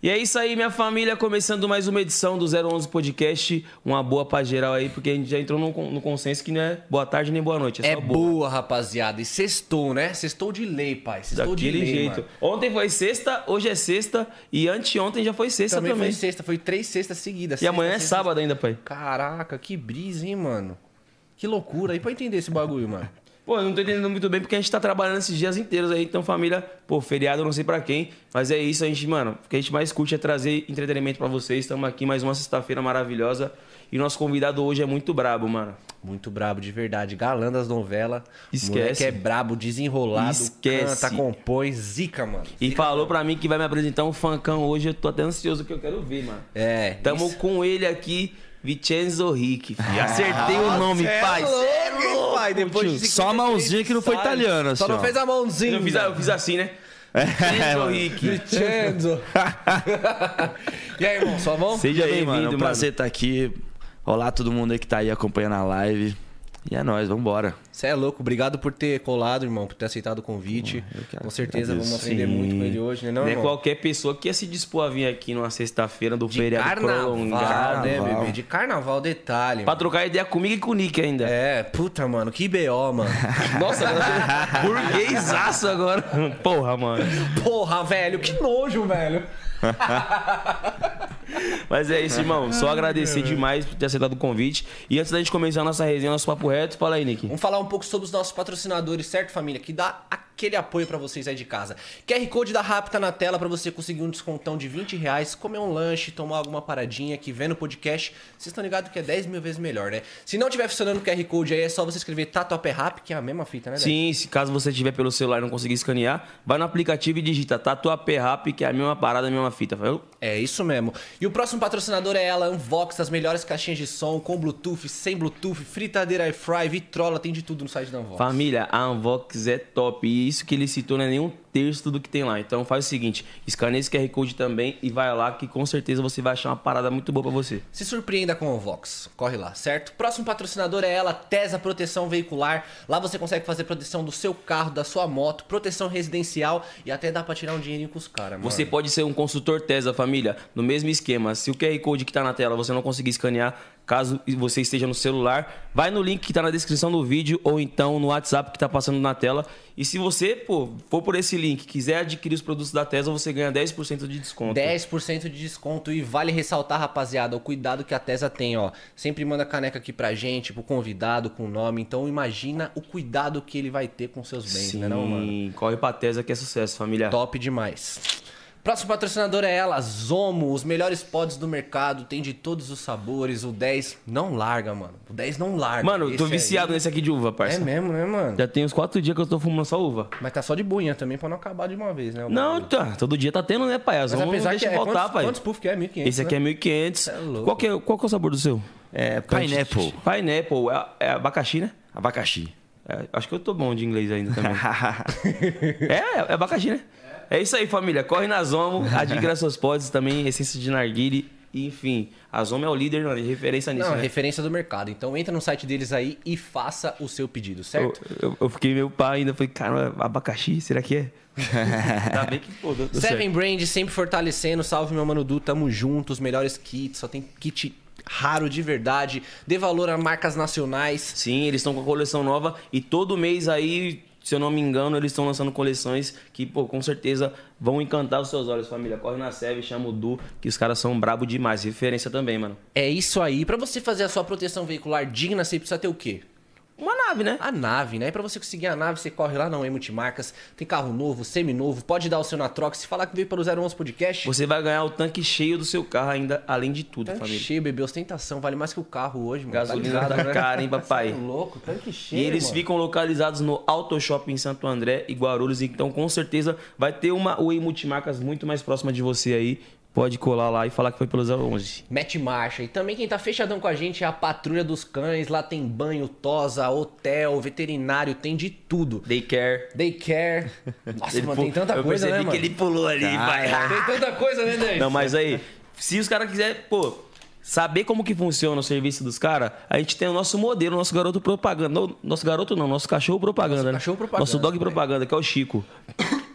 E é isso aí, minha família, começando mais uma edição do 011 Podcast. Uma boa pra geral aí, porque a gente já entrou no, no consenso que não é boa tarde nem boa noite. É, É boa. boa. rapaziada. E sextou, né? Sextou de lei, pai. Sextou de Daquele lei, jeito. mano. Ontem foi sexta, hoje é sexta e anteontem já foi sexta Também, também. foi sexta, foi três sextas seguidas. E amanhã é Sexta, sexta, sábado ainda, pai. Caraca, que brisa, hein, mano? Que loucura. aí pra entender esse bagulho, mano. Pô, eu não tô entendendo muito bem porque a gente tá trabalhando esses dias inteiros aí, então família, pô, feriado eu não sei pra quem, mas é isso, a gente, mano, o que a gente mais curte é trazer entretenimento pra vocês. Estamos aqui mais uma sexta-feira maravilhosa e nosso convidado hoje é muito brabo, mano. Muito brabo, de verdade. Galã das novelas. Esquece. É brabo, desenrolado. Esquece. Canta, compõe, zica, mano. E falou pra mim que vai me apresentar um funkão hoje, eu tô até ansioso que eu quero ver, mano. É. Tamo isso- com ele aqui, Vicenzo Rick, filho. Acertei o nome, é pai. louco, é pai? Depois de. Só a mãozinha que não foi italiana, Só assim, não ó. fez a mãozinha. Eu fiz, eu fiz assim, né? Vicenzo Rick. Vincenzo. e aí, irmão, só bom? Seja bem-vindo, mano. É um prazer estar aqui. Olá todo mundo aí que tá aí acompanhando a live. E é nóis, vambora. Você é louco. Obrigado por ter colado, irmão, por ter aceitado o convite. eu que Com certeza vamos aprender muito com ele hoje, né, não, Não é irmão? qualquer pessoa que ia se dispor a vir aqui numa sexta-feira do De feriado carnaval, prolongado. né, Carnaval. bebê? De carnaval, detalhe. Pra mano. trocar ideia comigo e com o Nick ainda. É, puta, mano, que BO, mano. Nossa, burguesaço agora. Porra, mano. Porra, velho, que nojo, velho. Mas é isso, irmão. Só agradecer demais por ter aceitado o convite. E antes da gente começar a nossa resenha, nosso papo reto, fala aí, Nick. Vamos falar um pouco sobre os nossos patrocinadores, certo, família? Que dá aquele apoio pra vocês aí de casa. QR Code da Rap tá na tela pra você conseguir um descontão de 20 reais, comer um lanche, tomar alguma paradinha aqui, vendo o podcast. Vocês estão ligados que é 10 mil vezes melhor, né? Se não tiver funcionando o QR Code aí, é só você escrever Tatuapé Rap, que é a mesma fita, né? Dé? Sim, se caso você tiver pelo celular e não conseguir escanear, vai no aplicativo e digita Tatuapé Rap, que é a mesma parada, a mesma fita. Viu? É isso mesmo. E o próximo patrocinador é ela, Unvox, as melhores caixinhas de som, com Bluetooth, sem Bluetooth, fritadeira air fry, vitrola, tem de tudo no site da Unvox. Família, a Unvox é top. E isso que ele citou não é nem um terço do que tem lá. Então faz o seguinte, escaneia esse QR Code também e vai lá que com certeza você vai achar uma parada muito boa pra você. Se surpreenda com o Vox. Corre lá, certo? Próximo patrocinador é ela, Tesa Proteção Veicular. Lá você consegue fazer proteção do seu carro, da sua moto, proteção residencial e até dá pra tirar um dinheirinho com os caras. Você pode ser um consultor TESA, família, no mesmo esquema. Se o QR Code que tá na tela você não conseguir escanear, caso você esteja no celular, vai no link que tá na descrição do vídeo ou então no WhatsApp que tá passando na tela. E se você, pô, for por esse link, quiser adquirir os produtos da TESA, você ganha 10% de desconto. 10% de desconto e vale ressaltar, rapaziada, o cuidado que a Tesa tem, ó. Sempre manda caneca aqui pra gente, pro convidado, com o nome. Então imagina o cuidado que ele vai ter com seus bens, Sim, né não, mano? corre pra TESA que é sucesso, família. Top demais. Próximo patrocinador é ela, Zomo, os melhores pods do mercado, tem de todos os sabores. O 10 não larga, mano. O 10 não larga. Mano, tô Esse viciado aí- nesse aqui de uva, É parça. mesmo, né, mano? Já tem uns quatro dias que eu tô fumando só uva. Mas tá só de bunha também pra não acabar de uma vez, né? o Não, bagulho. tá. Todo dia tá tendo, né, pai? As Mas vamos apesar deixa que é, voltar, quantos, pai. quantos puff que é? 1.500, Esse aqui é né? 1.500. é louco. qual, que é, qual que é o sabor do seu? É pineapple. Pineapple. É, é abacaxi, né? Abacaxi. É, acho que eu tô bom de inglês ainda também. é, é abacaxi, né? É isso aí, família. Corre na Zomo, adquira seus pods também, essência de narguile. Enfim, a Zomo é o líder, mano, referência nisso, Não, né? referência do mercado. Então entra no site deles aí e faça o seu pedido, Eu, certo? eu, eu fiquei meio pai ainda, falei, cara, abacaxi, será que é? Ainda bem que, pô, deu certo. Seven Brand sempre fortalecendo. Salve, meu mano Du. Tamo junto. Os melhores kits. Só tem kit raro de verdade. Dê valor a marcas nacionais. Sim, eles estão com a coleção nova e todo mês aí, se eu não me engano, eles estão lançando coleções que, pô, com certeza vão encantar os seus olhos, família. Corre na Seve, chama o Du, que os caras são brabo demais. Referência também, mano. É isso aí. Pra você fazer a sua proteção veicular digna, você precisa ter o quê? Uma nave, né? A nave, né? E pra você conseguir a nave, você corre lá na E Multimarcas. Tem carro novo, semi-novo. Pode dar o seu na troca. Se falar que veio pelo 011 Podcast, Você vai ganhar o tanque cheio do seu carro ainda, além de tudo, tanque família. cheio, bebê. Ostentação. Vale mais que o carro hoje, mano. Gasolina ligado, tá cara, hein, papai? Cê é louco, tanque cheio, E eles mano. ficam localizados no Auto Shopping em Santo André e Guarulhos, então com certeza vai ter uma Way Multimarcas muito mais próxima de você aí. Pode colar lá e falar que foi pelo 011. Mete marcha. E também quem tá fechadão com a gente é a Patrulha dos Cães. Lá tem banho, tosa, hotel, veterinário, tem de tudo. Daycare. Daycare. Nossa, mano, pu- tem tanta eu coisa, né, percebi mano? que ele pulou ali, vai. Tem tanta coisa, né, Dave? Não, mas aí, se os caras quiserem, pô, saber como que funciona o serviço dos caras, a gente tem o nosso modelo, o nosso garoto propaganda. Não, Nosso garoto não, nosso cachorro propaganda, Nosso né? cachorro propaganda, Nosso dog propaganda, que é o Chico.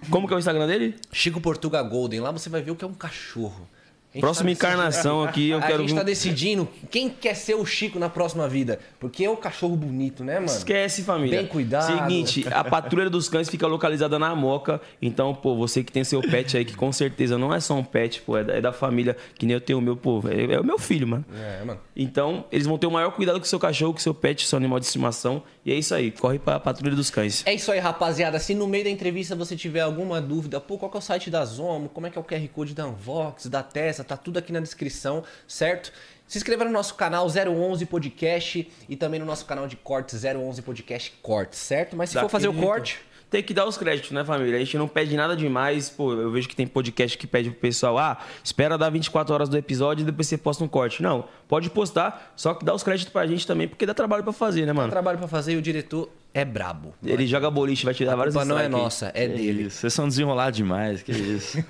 Como que é o Instagram dele? Chico Portuga Golden. Lá você vai ver o que é um cachorro. A gente Próxima tá encarnação aqui, eu a quero gente ver- tá decidindo quem quer ser o Chico na próxima vida. Porque é um cachorro bonito, né, mano? Esquece, família. Bem cuidado. Seguinte, a Patrulha dos Cães fica localizada na Moca. Então, pô, você que tem seu pet aí, que com certeza não é só um pet, pô, é da, é da família, que nem eu tenho o meu, pô, é, é o meu filho, mano. É, mano. Então, eles vão ter o maior cuidado com o seu cachorro, com o seu pet, seu animal de estimação. E é isso aí, corre pra Patrulha dos Cães. É isso aí, rapaziada. Se no meio da entrevista você tiver alguma dúvida, pô, qual que é o site da Zomo, como é que é o QR Code da Unvox, da Tessa, tá tudo aqui na descrição, certo? Se inscreva no nosso canal 011 Podcast e também no nosso canal de cortes 011 Podcast Cortes, certo? Mas se for fazer o corte, Tem que dar os créditos, né, família? A gente não pede nada demais. Pô, eu vejo que tem podcast que pede pro pessoal, ah, espera dar 24 horas do episódio e depois você posta um corte. Não, pode postar, só que dá os créditos pra gente também, porque dá trabalho pra fazer, né, mano? trabalho pra fazer e o diretor é brabo. Ele joga boliche, vai te dar A vários não é nossa, é dele. Isso, vocês são desenrolados demais, que isso.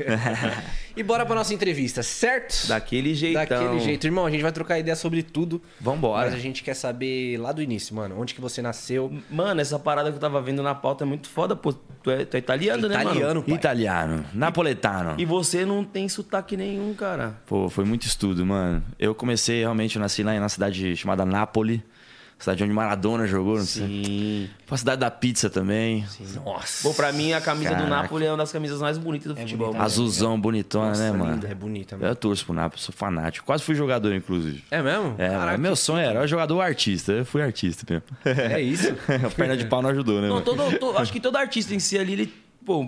E bora pra nossa entrevista, certo? Daquele jeitão. Daquele jeito. Irmão, a gente vai trocar ideia sobre tudo. Vambora. Mas a gente quer saber lá do início, mano. Onde que você nasceu? Mano, essa parada que eu tava vendo na pauta é muito foda, pô. Tu é, tu é italiano, né, mano? Italiano, pai. Italiano, napoletano. E você não tem sotaque nenhum, cara. Pô, foi muito estudo, mano. Eu comecei, realmente, eu nasci lá na cidade chamada Nápoles. Cidade onde Maradona jogou, não sei. Sim. Foi a cidade da pizza também. Nossa. Pô, pra mim a camisa do Caraca. Napoli é uma das camisas mais bonitas do futebol. bonita mano. Azulzão, bonitona, né, mano? linda, é bonita, mano. Eu torço pro Nápoles, sou fanático. Quase fui jogador, inclusive. É mesmo? É, Caraca, meu sonho era eu jogador artista. Eu fui artista mesmo. é isso? a perna de pau não ajudou, né, Não, mano? todo, to- acho que todo artista em si ali, ele, pô,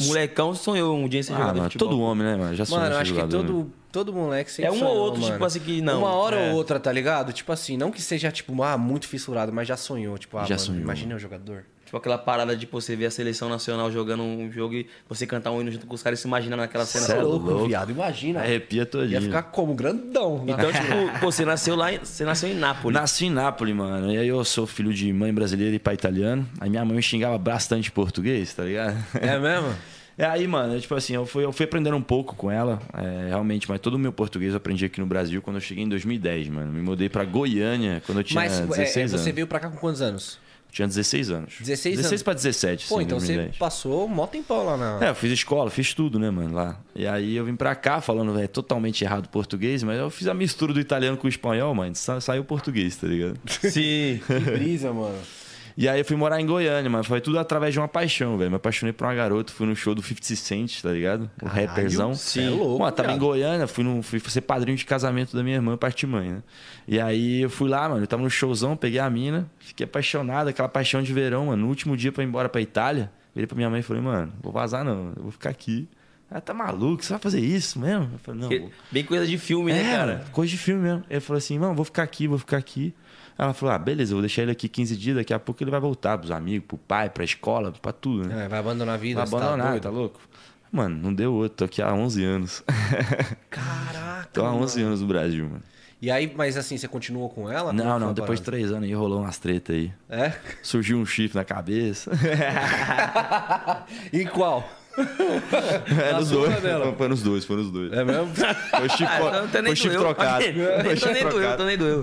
molecão sonhou um dia em ser Ah, jogador mano, de futebol. todo homem, né, mano? Já sonhou Mano, acho que jogador, né? Todo, moleque sempre É um ou sonhou, outro, mano. tipo assim, que não. Uma hora É. ou outra, tá ligado? Tipo assim, não que seja, tipo, ah, muito fissurado, mas já sonhou. Tipo, ah, Já mano, sonhou. imagina o jogador. Tipo aquela parada de você ver a seleção nacional jogando um jogo e você cantar um hino junto com os caras e se imaginar naquela cena. Cê é Você louco. Tá viado, imagina. Arrepia todinho. Ia ficar como? Grandão. né? Então, tipo, pô, você nasceu lá, em- você nasceu em Nápoles. Nasci em Nápoles, mano. E aí eu sou filho de mãe brasileira e pai italiano. Aí minha mãe me xingava bastante português, tá ligado? É mesmo? E aí, mano, tipo assim, eu fui, eu fui aprendendo um pouco com ela, é, realmente, mas todo o meu português eu aprendi aqui no Brasil quando eu cheguei em 2010, mano. Me mudei pra Goiânia quando eu tinha Mas é, 16 anos. você veio pra cá com quantos anos? Tinha 16 anos. 16 16 anos? pra 17, Pô, sim, então você 2010. passou um mó tempão lá na... É, eu fiz escola, fiz tudo, né, mano, lá. E aí eu vim pra cá falando, velho, totalmente errado o português, mas eu fiz a mistura do italiano com o espanhol, mano. sa- Saiu português, tá ligado? Sim. Que brisa, mano. E aí eu fui morar em Goiânia, mano. Foi tudo através de uma paixão, velho. Me apaixonei por uma garota, fui no show do 50 Cent, tá ligado? O Caralho, rapperzão. cê é louco, Mano, tava em. Goiânia, fui, no, fui ser padrinho de casamento da minha irmã, parte mãe, né? E aí eu fui lá, mano. Eu tava no showzão, peguei a mina, fiquei apaixonado, aquela paixão de verão, mano. No último dia pra ir embora pra Itália, virei pra minha mãe e falei, mano, vou vazar não, eu vou ficar aqui. Ela tá maluco, você vai fazer isso mesmo? Eu falei, não. Bem coisa de filme, né, É, cara? coisa de filme mesmo. Ele falou assim, mano, vou ficar aqui, vou ficar aqui. Ela falou, ah, beleza, eu vou deixar ele aqui 15 dias, daqui a pouco ele vai voltar pros amigos, pro pai, pra escola, pra tudo, né? É, vai abandonar a vida, Vai tá abandonar, doido? tá, louco? Mano, não deu outro, tô aqui há 11 anos. Caraca, tô há mano. 11 anos no Brasil, mano. E aí, mas assim, você continuou com ela? Não, não, depois de três anos aí rolou umas treta aí. É? Surgiu um chifre na cabeça. E qual? é, nos dois. dela? Foi nos dois, foi nos dois. É mesmo? Foi chifre, Ah, nem foi doeu. trocado. Foi Tô chifre nem doeu, tô nem doeu.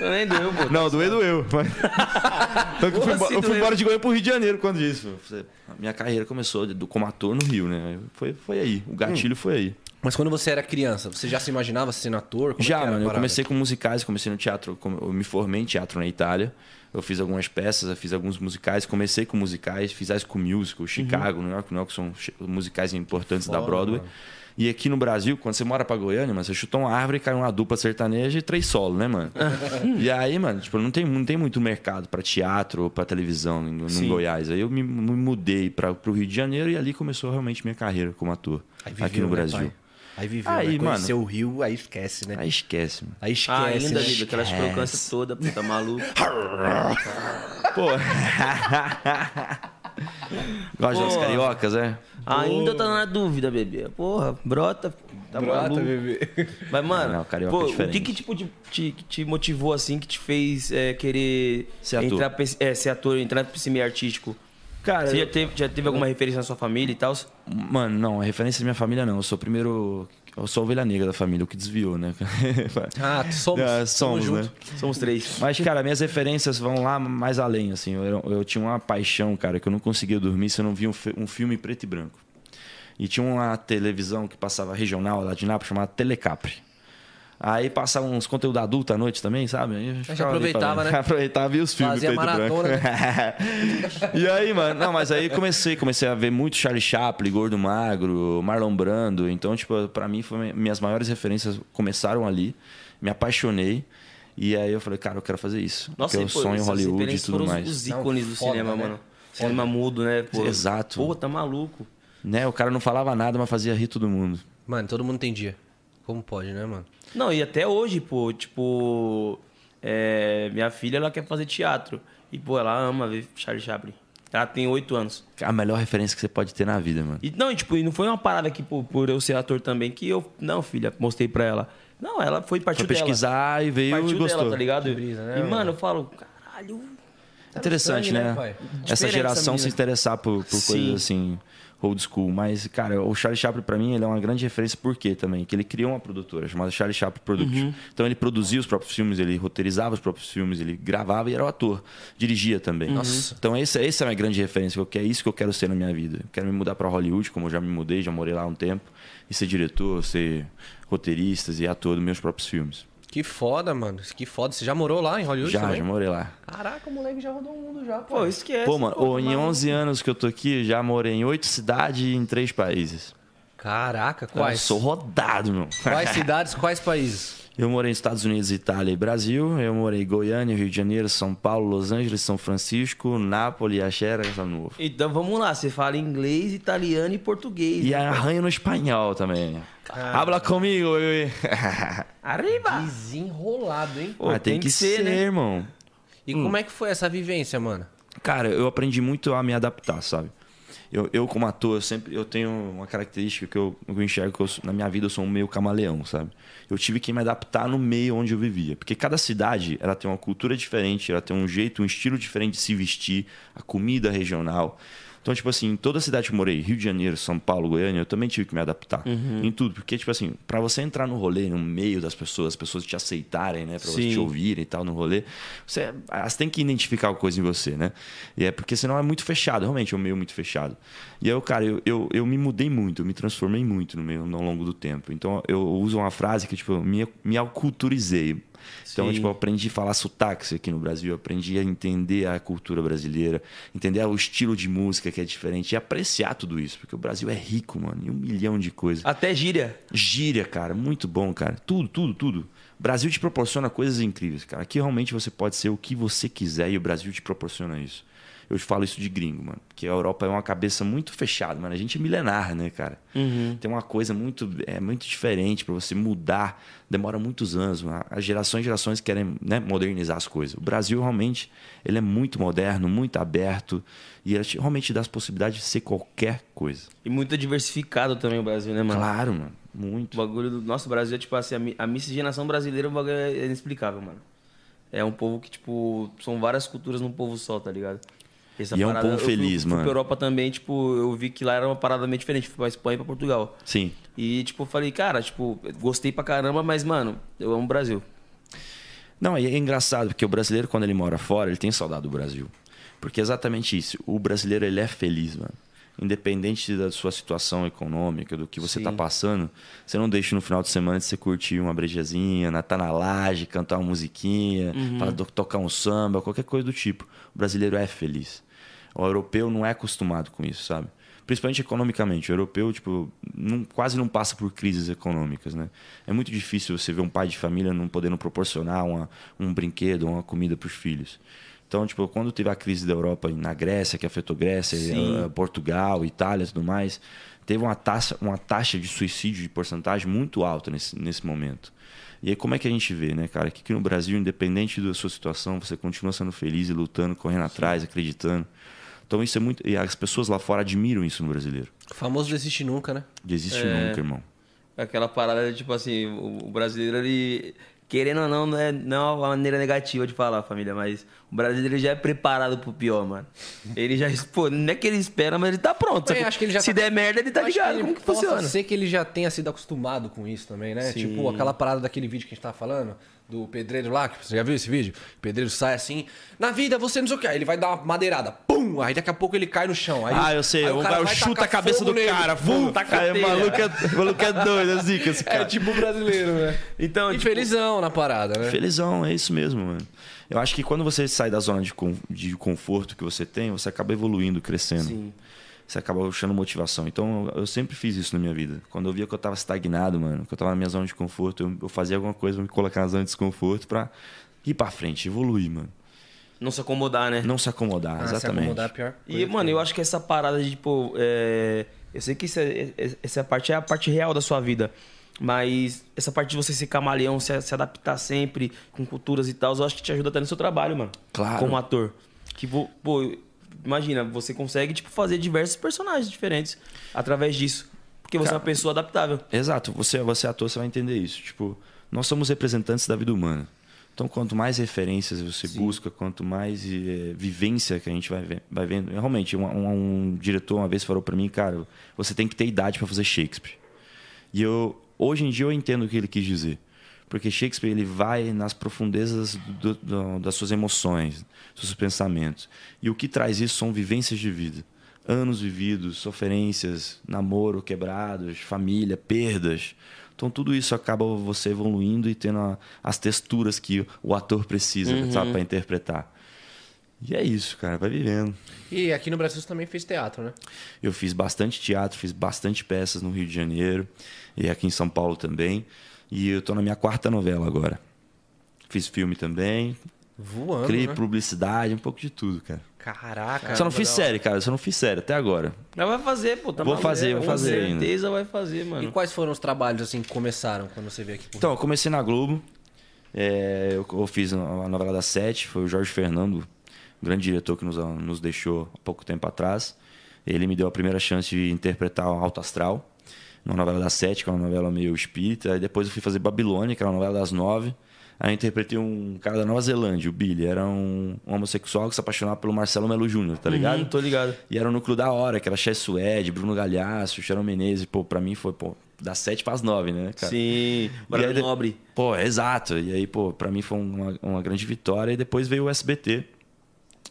Nem doeu, pô. Não, doeu, doeu. Mas... Que eu fui, Como embora- assim eu fui doeu? embora de Goiânia pro Rio de Janeiro quando disso. A minha carreira começou do- como ator no Rio, né? Foi, foi aí. O gatilho foi aí. Mas quando você era criança, você já se imaginava sendo ator? Como Já, mano. Eu comecei com musicais, comecei no teatro. Eu me formei em teatro na Itália. Eu fiz algumas peças, eu fiz alguns musicais. Comecei com musicais, fiz High School Musical, Chicago, New York, New York são musicais importantes da Broadway. mano. E aqui no Brasil, quando você mora pra Goiânia, mano, você chutou uma árvore e caiu uma dupla sertaneja e três solos, né, mano? e aí, mano, tipo, não tem, não tem muito mercado pra teatro ou pra televisão no, no. Goiás. Aí eu me, me mudei para pro Rio de Janeiro e ali começou realmente minha carreira como ator Aí aqui viveu, no né, Brasil. pai? Aí viveu, Aí, né? Conheceu mano. o Rio, aí esquece, né? Aí esquece, mano. Aí esquece, Ah, ainda, né? Lido, aquelas crocâncias todas, puta maluco. Pô. Gosta das cariocas, é? Ainda tá na dúvida, bebê. Porra, brota. Tá Brota, maluco. bebê. Mas, mano, Não, carioca pô, é o que que tipo, te, te, que te motivou assim, que te fez é, querer Ser ator. entrar é, ser ator, entrar pra esse meio artístico? Cara, Você já teve, já teve alguma referência na sua família e tal? Mano, não, a referência da minha família não. Eu sou o primeiro Eu sou a ovelha negra da família, o que desviou, né? Ah, somos. É, somos, né? Somos três. Mas, cara, minhas referências vão lá mais além, assim. Eu, eu tinha uma paixão, cara, que eu não conseguia dormir se eu não via um, um filme preto e branco. E tinha uma televisão que passava regional lá de Nápoles, chamada Telecapri. Aí passava uns conteúdos adultos à noite também, sabe? Aí eu ficava ali aproveitava, pra- né? aproveitava e os filmes Fazia e maratona, e aí, mano, não, mas aí comecei, comecei a ver muito Charlie Chaplin, Gordo Magro, Marlon Brando. Então, tipo, pra mim, foi, minhas maiores referências começaram ali. Me apaixonei. E aí eu falei, cara, eu quero fazer isso. Nossa, porque eu pô, sonho em Hollywood e tudo foram mais. Os Não, ícones do foda, cinema, né? mano. Cinema mudo, né? Pô, Exato. Pô, tá maluco. Né? O cara não falava nada, mas fazia rir todo mundo. Mano, todo mundo entendia. Como pode, né, mano? Não, e até hoje, pô, tipo. é, minha filha, ela quer fazer teatro. E, pô, ela ama ver Charlie Chaplin. Ela tem oito anos. A melhor referência que você pode ter na vida, mano. E não, e, tipo, e não foi uma parada que, pô, por eu ser ator também, que eu. Não, filha, mostrei pra ela. Não, ela foi partiu Foi pesquisar e veio dela. Partiu e gostou. dela, tá ligado? brisa, né, e, mano? mano, eu falo, caralho. Interessante, sangue, né, né? Essa geração essa se interessar por, por coisas assim, old school. Mas, cara, o Charlie Chaplin, pra mim, ele é uma grande referência por quê também? Que ele criou uma produtora chamada Charlie Chaplin Productions. Uhum. Então, ele produzia os próprios filmes, ele roteirizava os próprios filmes, ele gravava e era o ator. Dirigia também. Nossa. Então, essa, essa é a minha grande referência, porque é isso que eu quero ser na minha vida. Eu quero me mudar pra Hollywood, como eu já me mudei, já morei lá há um tempo. E ser diretor, ser roteirista e ator dos meus próprios filmes. Que foda, mano. Que foda. Você já morou lá em Hollywood Já, também? já morei lá. Caraca, o moleque já rodou o mundo já, pô. Pô, esquece. Pô, mano, pô, em maluco. 11 anos que eu tô aqui, já morei em oito cidades e em três países. Caraca, Eu quais? sou rodado, meu. Quais cidades, quais países? Eu morei nos Estados Unidos, Itália e Brasil. Eu morei em Goiânia, Rio de Janeiro, São Paulo, Los Angeles, São Francisco, Nápoles, Axera, São Novo. Então vamos lá, você fala inglês, italiano e português. E né? arranho no espanhol também. Habla comigo, bebê. Arriba! Desenrolado, hein? Pô, Ah, tem, que, ser, né? irmão. E como é que foi essa vivência, mano? Cara, eu aprendi muito a me adaptar, sabe? Eu, eu como ator, eu sempre eu tenho uma característica que eu, eu enxergo que eu na minha vida eu sou um meio camaleão, sabe? Eu tive que me adaptar no meio onde eu vivia, porque cada cidade ela tem uma cultura diferente, ela tem um jeito, um estilo diferente de se vestir, a comida regional. Então, tipo assim, em toda a cidade que eu morei, Rio de Janeiro, São Paulo, Goiânia, eu também tive que me adaptar em tudo. Porque, tipo assim, pra você entrar no rolê, no meio das pessoas, as pessoas te aceitarem, né? Pra você Sim. te ouvirem e tal no rolê, você, elas têm que identificar alguma coisa em você, né? E é porque senão é muito fechado, realmente é um meio muito fechado. E eu, cara, eu, eu, eu me mudei muito, eu me transformei muito no meio ao longo do tempo. Então, eu uso uma frase que, tipo, me, me aculturizei. Então, tipo, eu aprendi a falar sotaque aqui no Brasil, aprendi a entender a cultura brasileira, entender o estilo de música que é diferente e apreciar tudo isso, porque o Brasil é rico, mano, e um milhão de coisas. Até gíria. Gíria, cara, muito bom, cara. Tudo, tudo, tudo. O Brasil te proporciona coisas incríveis, cara. Aqui realmente você pode ser o que você quiser e o Brasil te proporciona isso. Eu te falo isso de gringo, mano. Porque a Europa é uma cabeça muito fechada, mano. A gente é milenar, né, cara? Tem uma coisa muito, é, muito diferente para você mudar. Demora muitos anos. mano. As gerações e gerações querem né, modernizar as coisas. O Brasil realmente ele é muito moderno, muito aberto. E ele te- realmente dá as possibilidades de ser qualquer coisa. E muito diversificado também o Brasil, né, mano? Claro, mano. Muito. O bagulho do nosso Brasil é tipo assim, a, mi- a miscigenação brasileira o bagulho é inexplicável, mano. É um povo que, tipo, são várias culturas num povo só, tá ligado? Essa E é um eu fui- feliz, fui mano. pra Europa também, tipo, eu vi que lá era uma parada meio diferente. Fui pra Espanha e pra Portugal. Sim. E, tipo, eu falei, cara, tipo, gostei pra caramba, mas, mano, eu amo o Brasil. Não, é engraçado, porque o brasileiro, quando ele mora fora, ele tem saudade do Brasil. Porque é exatamente isso. O brasileiro, ele é feliz, mano. Independente da sua situação econômica, do que você Sim. tá passando, você não deixa no final de semana de você curtir uma brejazinha, na- tá na laje, cantar uma musiquinha, do- tocar um samba, qualquer coisa do tipo. O brasileiro é feliz. O europeu não é acostumado com isso, sabe? Principalmente economicamente. O europeu, tipo, não- quase não passa por crises econômicas, né? É muito difícil você ver um pai de família não podendo proporcionar uma, um brinquedo, uma comida para os filhos. Então, tipo, quando teve a crise da Europa na Grécia, que afetou Grécia, Sim. eh, Portugal, Itália e tudo mais, teve uma taxa, uma taxa de suicídio de porcentagem muito alta nesse, nesse momento. E aí, como é que a gente vê, né, cara? Que, no Brasil, independente da sua situação, você continua sendo feliz e lutando, correndo atrás, acreditando. Então, isso é muito. E as pessoas lá fora admiram isso no brasileiro. O famoso desiste nunca, né? Desiste É. nunca, irmão. Aquela parada, tipo assim, o brasileiro, ele querendo ou não, não é, não é uma maneira negativa de falar, família, mas o brasileiro já é preparado pro pior, mano. Ele já, pô, não é que ele espera, mas ele tá pronto. Eu acho que ele já se tá- der merda, ele tá ligado que como que funciona. ser que ele já tenha sido acostumado com isso também, né? Sim. Tipo, aquela parada daquele vídeo que a gente tava falando, do pedreiro lá, que você já viu esse vídeo? O pedreiro sai assim, na vida você não sei o que, aí ele vai dar uma madeirada, pum! Aí daqui a pouco ele cai no chão. Aí, Ah, eu sei. aí O cara cara vai chuta a cabeça do nele, cara. Vum, taca o telha. maluco é, o maluco é doido, é zica esse É cara. tipo brasileiro, né? Então, E tipo, felizão na parada, né? Felizão, é isso mesmo, mano. Eu acho que quando você sai da zona de, de conforto que você tem, você acaba evoluindo, crescendo. Sim. Você acaba achando motivação. Então, eu sempre fiz isso na minha vida. Quando eu via que eu tava estagnado, mano, que eu tava na minha zona de conforto, eu, eu fazia alguma coisa pra me colocar na zona de desconforto pra ir pra frente, evoluir, mano. não se acomodar, né? Não se acomodar, Ah, se exatamente. acomodar é a pior E, mano, eu acho que essa parada de, tipo, é... eu sei que isso é- é- essa parte é a parte real da sua vida. Mas essa parte de você ser camaleão, se, se adaptar sempre com culturas e tal, eu acho que te ajuda até no seu trabalho, mano. Claro. Como ator. Que, pô, imagina, você consegue, tipo, fazer diversos personagens diferentes através disso. Porque você é uma pessoa adaptável. Exato, você, você é ator, você vai entender isso. Tipo, nós somos representantes da vida humana. Então, quanto mais referências você busca, quanto mais eh, vivência que a gente vai, ver- vai vendo. Realmente, um, um- um diretor uma vez falou pra mim, cara, você tem que ter idade pra fazer Shakespeare. E eu, hoje em dia eu entendo o que ele quis dizer. Porque Shakespeare ele vai nas profundezas do- do- das suas emoções, dos seus pensamentos. E o que traz isso são vivências de vida. Anos vividos, sofrências, namoro quebrados, família, perdas. Então tudo isso acaba você evoluindo e tendo a- as texturas que o ator precisa, sabe, para interpretar. E é isso, cara, vai vivendo. E aqui no Brasil você também fez teatro, né? Eu fiz bastante teatro, fiz bastante peças no Rio de Janeiro e aqui em São Paulo também. E eu tô na minha quarta novela agora. Fiz filme também, Voando, criei né? publicidade, um pouco de tudo, cara. Caraca. Só não fiz série, cara. Só não fiz série até agora. Mas vai fazer, pô. Tá Vou fazer, vou Com fazer ainda. certeza vai fazer, E mano. quais foram os trabalhos, assim, que começaram quando você veio aqui? Então, eu comecei na Globo. É, eu, eu fiz a novela da Sete, foi o Jorge Fernando, um grande diretor que nos, nos deixou há pouco tempo atrás. Ele me deu a primeira chance de interpretar o Alto Astral, na novela da Sete, que é uma novela meio espírita. Aí depois eu fui fazer Babilônia, que era uma novela das nove. Aí eu interpretei um cara da Nova Zelândia, o Billy. Era um, um homossexual que se apaixonava pelo Marcelo Melo Júnior, tá ligado? Uhum, tô ligado. E era o núcleo da hora, que era Chess Suede, Bruno Galhaço, Sharon Menezes. Pô, pra mim foi, pô, das sete pras nove, né, cara? Sim. Barulho nobre. Pô, exato. E aí, pô, pra mim foi uma, uma grande vitória. E depois veio o SBT,